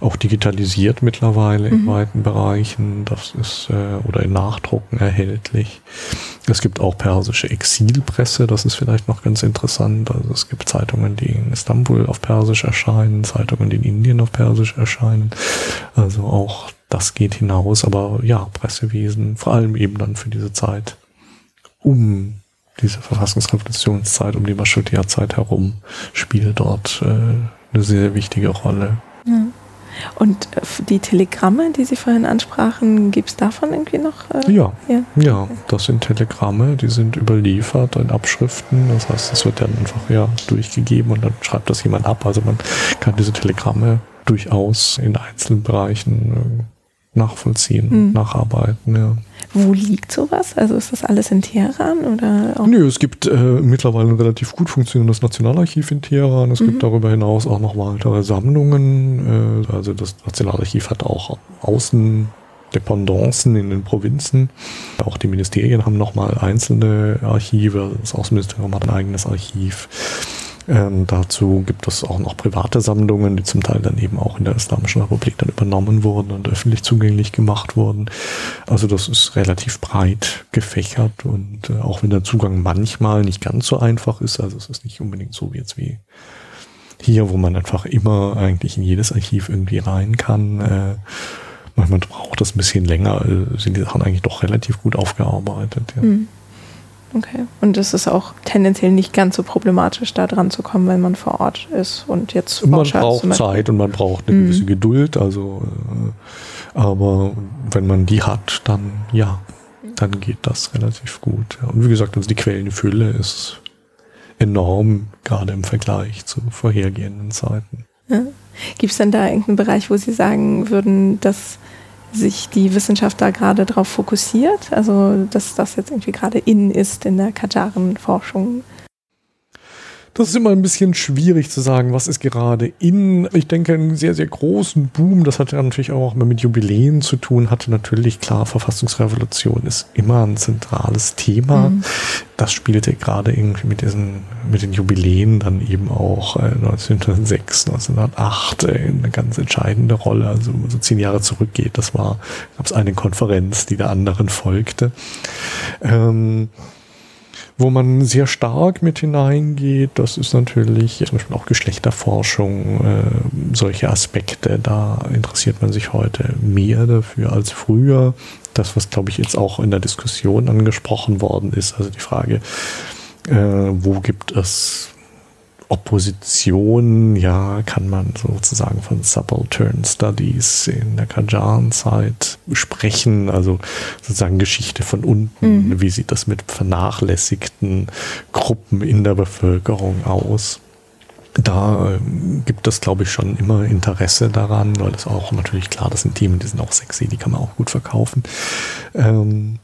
S2: auch digitalisiert mittlerweile mhm. in weiten Bereichen. Das ist äh, oder in Nachdrucken erhältlich. Es gibt auch persische Exilpresse, das ist vielleicht noch ganz interessant. Also es gibt Zeitungen, die in Istanbul auf Persisch erscheinen, Zeitungen, die in Indien auf Persisch erscheinen. Also auch das geht hinaus, aber ja, Pressewesen, vor allem eben dann für diese Zeit um diese Verfassungsrevolutionszeit, um die Maschutia-Zeit herum, spielt dort äh, eine sehr wichtige Rolle.
S1: Ja. Und äh, die Telegramme, die Sie vorhin ansprachen, gibt es davon irgendwie noch?
S2: Äh, ja. ja, ja, das sind Telegramme, die sind überliefert in Abschriften. Das heißt, es wird dann einfach ja durchgegeben und dann schreibt das jemand ab. Also man kann diese Telegramme durchaus in einzelnen Bereichen äh, nachvollziehen, mhm. nacharbeiten. Ja.
S1: Wo liegt sowas? Also ist das alles in Teheran oder?
S2: Auch? Nö, es gibt äh, mittlerweile ein relativ gut funktionierendes Nationalarchiv in Teheran. Es mhm. gibt darüber hinaus auch noch weitere Sammlungen. Äh, also das Nationalarchiv hat auch Außendependancen in den Provinzen. Auch die Ministerien haben nochmal einzelne Archive. Das Außenministerium hat ein eigenes Archiv. Ähm, dazu gibt es auch noch private Sammlungen, die zum Teil dann eben auch in der Islamischen Republik dann übernommen wurden und öffentlich zugänglich gemacht wurden. Also das ist relativ breit gefächert und äh, auch wenn der Zugang manchmal nicht ganz so einfach ist, also es ist nicht unbedingt so wie jetzt wie hier, wo man einfach immer eigentlich in jedes Archiv irgendwie rein kann. Äh, manchmal braucht das ein bisschen länger, äh, sind die Sachen eigentlich doch relativ gut aufgearbeitet. Ja. Mhm.
S1: Okay. Und es ist auch tendenziell nicht ganz so problematisch, da dran zu kommen, wenn man vor Ort ist und jetzt
S2: Man braucht Zeit und man braucht eine mhm. gewisse Geduld, also äh, aber wenn man die hat, dann ja, dann geht das relativ gut. Ja. Und wie gesagt, also die Quellenfülle ist enorm, gerade im Vergleich zu vorhergehenden Zeiten.
S1: Ja. Gibt es denn da irgendeinen Bereich, wo Sie sagen würden, dass sich die Wissenschaft da gerade darauf fokussiert? Also, dass das jetzt irgendwie gerade in ist in der Kajaren-Forschung?
S2: Das ist immer ein bisschen schwierig zu sagen, was ist gerade in. Ich denke, einen sehr, sehr großen Boom, das hat ja natürlich auch mit Jubiläen zu tun, hatte natürlich klar, Verfassungsrevolution ist immer ein zentrales Thema. Mhm. Das spielte gerade irgendwie mit diesen, mit den Jubiläen dann eben auch 1906, äh, 1908 äh, eine ganz entscheidende Rolle. Also, wenn man so zehn Jahre zurückgeht, das war, gab es eine Konferenz, die der anderen folgte. Ähm, wo man sehr stark mit hineingeht, das ist natürlich zum Beispiel auch Geschlechterforschung, äh, solche Aspekte, da interessiert man sich heute mehr dafür als früher. Das, was glaube ich jetzt auch in der Diskussion angesprochen worden ist, also die Frage, äh, wo gibt es Opposition, ja, kann man sozusagen von Subaltern Studies in der Kajan-Zeit sprechen, also sozusagen Geschichte von unten, mhm. wie sieht das mit vernachlässigten Gruppen in der Bevölkerung aus? Da äh, gibt es, glaube ich, schon immer Interesse daran, weil das auch natürlich klar, das sind Themen, die sind auch sexy, die kann man auch gut verkaufen. Ähm,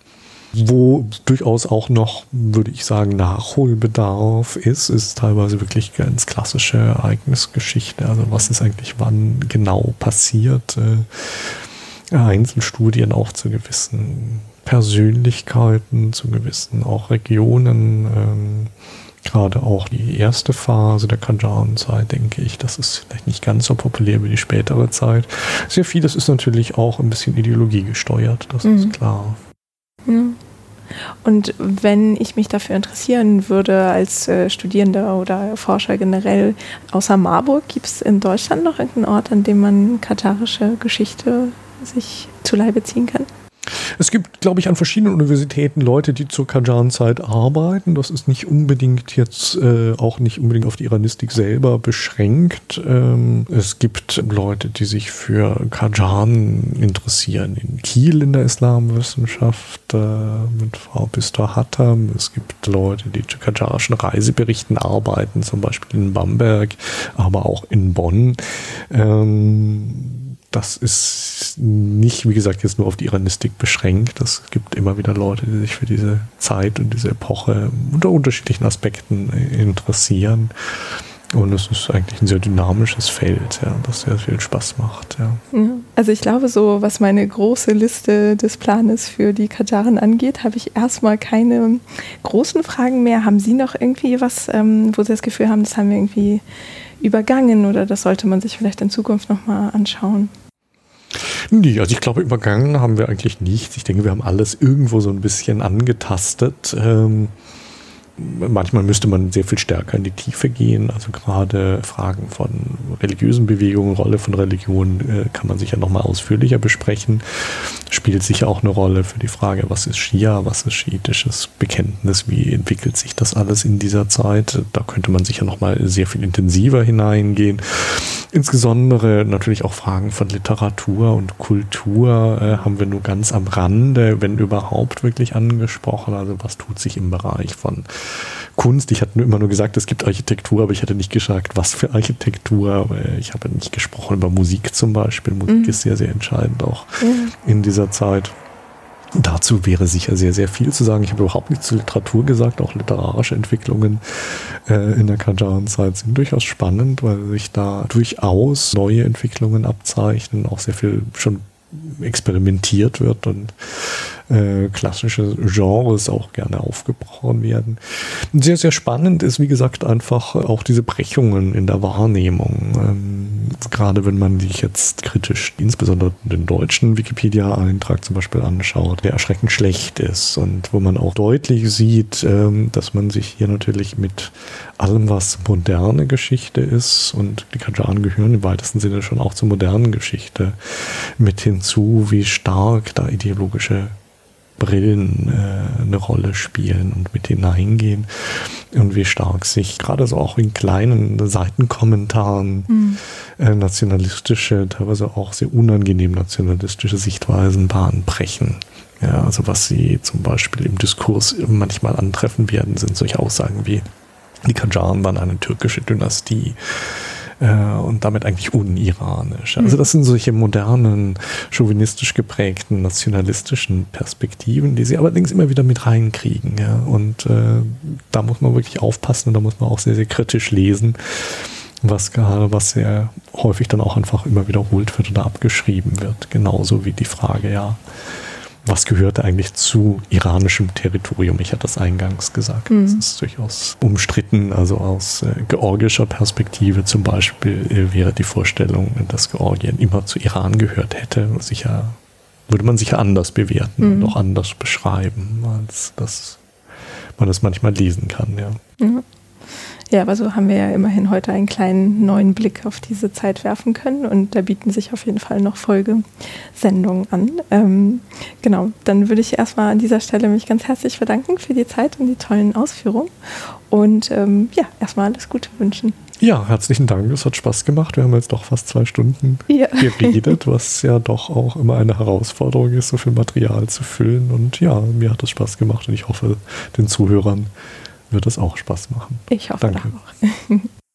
S2: wo durchaus auch noch, würde ich sagen, Nachholbedarf ist, ist teilweise wirklich ganz klassische Ereignisgeschichte. Also was ist eigentlich wann genau passiert? Äh, Einzelstudien auch zu gewissen Persönlichkeiten, zu gewissen auch Regionen. Ähm, gerade auch die erste Phase der Kajan-Zeit, denke ich, das ist vielleicht nicht ganz so populär wie die spätere Zeit. Sehr vieles ist natürlich auch ein bisschen ideologiegesteuert, das mhm. ist klar.
S1: Und wenn ich mich dafür interessieren würde als äh, Studierender oder Forscher generell, außer Marburg, gibt es in Deutschland noch irgendeinen Ort, an dem man katarische Geschichte sich zu Leibe ziehen kann?
S2: Es gibt, glaube ich, an verschiedenen Universitäten Leute, die zur Kajan-Zeit arbeiten. Das ist nicht unbedingt jetzt äh, auch nicht unbedingt auf die Iranistik selber beschränkt. Ähm, es gibt Leute, die sich für Kajan interessieren. In Kiel in der Islamwissenschaft äh, mit Frau Pistor Hattam. Es gibt Leute, die zu kajarischen Reiseberichten arbeiten, zum Beispiel in Bamberg, aber auch in Bonn. Ähm, das ist nicht, wie gesagt, jetzt nur auf die Iranistik beschränkt. Es gibt immer wieder Leute, die sich für diese Zeit und diese Epoche unter unterschiedlichen Aspekten interessieren. Und es ist eigentlich ein sehr dynamisches Feld, ja, das sehr viel Spaß macht.
S1: Ja. Also ich glaube, so was meine große Liste des Planes für die Kajaren angeht, habe ich erstmal keine großen Fragen mehr. Haben Sie noch irgendwie was, ähm, wo Sie das Gefühl haben, das haben wir irgendwie übergangen oder das sollte man sich vielleicht in Zukunft nochmal anschauen?
S2: Nee, also ich glaube, übergangen haben wir eigentlich nichts. Ich denke, wir haben alles irgendwo so ein bisschen angetastet. Ähm, manchmal müsste man sehr viel stärker in die Tiefe gehen. Also gerade Fragen von religiösen Bewegungen, Rolle von Religion äh, kann man sicher nochmal ausführlicher besprechen. Spielt sicher auch eine Rolle für die Frage, was ist Schia, was ist schiitisches Bekenntnis, wie entwickelt sich das alles in dieser Zeit. Da könnte man sicher nochmal sehr viel intensiver hineingehen. Insbesondere natürlich auch Fragen von Literatur und Kultur äh, haben wir nur ganz am Rande, wenn überhaupt wirklich angesprochen. Also was tut sich im Bereich von Kunst. Ich hatte immer nur gesagt, es gibt Architektur, aber ich hatte nicht gesagt, was für Architektur. Ich habe nicht gesprochen über Musik zum Beispiel. Musik mhm. ist sehr, sehr entscheidend auch mhm. in dieser Zeit. Dazu wäre sicher sehr, sehr viel zu sagen. Ich habe überhaupt nichts zur Literatur gesagt. Auch literarische Entwicklungen äh, in der Kajan-Zeit sind durchaus spannend, weil sich da durchaus neue Entwicklungen abzeichnen, auch sehr viel schon experimentiert wird und äh, klassische Genres auch gerne aufgebrochen werden. Sehr, sehr spannend ist, wie gesagt, einfach auch diese Brechungen in der Wahrnehmung. Ähm, gerade wenn man sich jetzt kritisch, insbesondere den deutschen Wikipedia-Eintrag zum Beispiel anschaut, der erschreckend schlecht ist und wo man auch deutlich sieht, ähm, dass man sich hier natürlich mit allem, was moderne Geschichte ist und die Kajan gehören im weitesten Sinne schon auch zur modernen Geschichte mit hinzu, wie stark da ideologische Brillen äh, eine Rolle spielen und mit hineingehen und wie stark sich gerade so auch in kleinen Seitenkommentaren mhm. äh, nationalistische, teilweise auch sehr unangenehm nationalistische Sichtweisen bahnbrechen. Ja, also was sie zum Beispiel im Diskurs manchmal antreffen werden, sind solche Aussagen wie die Kajaren waren eine türkische Dynastie äh, und damit eigentlich uniranisch. Also mhm. das sind solche modernen, chauvinistisch geprägten, nationalistischen Perspektiven, die sie allerdings immer wieder mit reinkriegen. Ja? Und äh, da muss man wirklich aufpassen und da muss man auch sehr, sehr kritisch lesen was gerade, was sehr häufig dann auch einfach immer wiederholt wird oder abgeschrieben wird. Genauso wie die Frage, ja, was gehört eigentlich zu iranischem Territorium? Ich hatte das eingangs gesagt. Mhm. Das ist durchaus umstritten. Also aus äh, georgischer Perspektive zum Beispiel äh, wäre die Vorstellung, dass Georgien immer zu Iran gehört hätte. Sicher würde man sicher anders bewerten mhm. und auch anders beschreiben, als dass man das manchmal lesen kann. Ja.
S1: Mhm. Ja, aber so haben wir ja immerhin heute einen kleinen neuen Blick auf diese Zeit werfen können und da bieten sich auf jeden Fall noch Folgesendungen an. Ähm, genau, dann würde ich erstmal an dieser Stelle mich ganz herzlich bedanken für die Zeit und die tollen Ausführungen und ähm, ja, erstmal alles Gute wünschen.
S2: Ja, herzlichen Dank. Es hat Spaß gemacht. Wir haben jetzt doch fast zwei Stunden ja. (laughs) geredet, was ja doch auch immer eine Herausforderung ist, so viel Material zu füllen. Und ja, mir hat es Spaß gemacht und ich hoffe, den Zuhörern wird es auch Spaß machen.
S1: Ich hoffe Danke. auch. (laughs)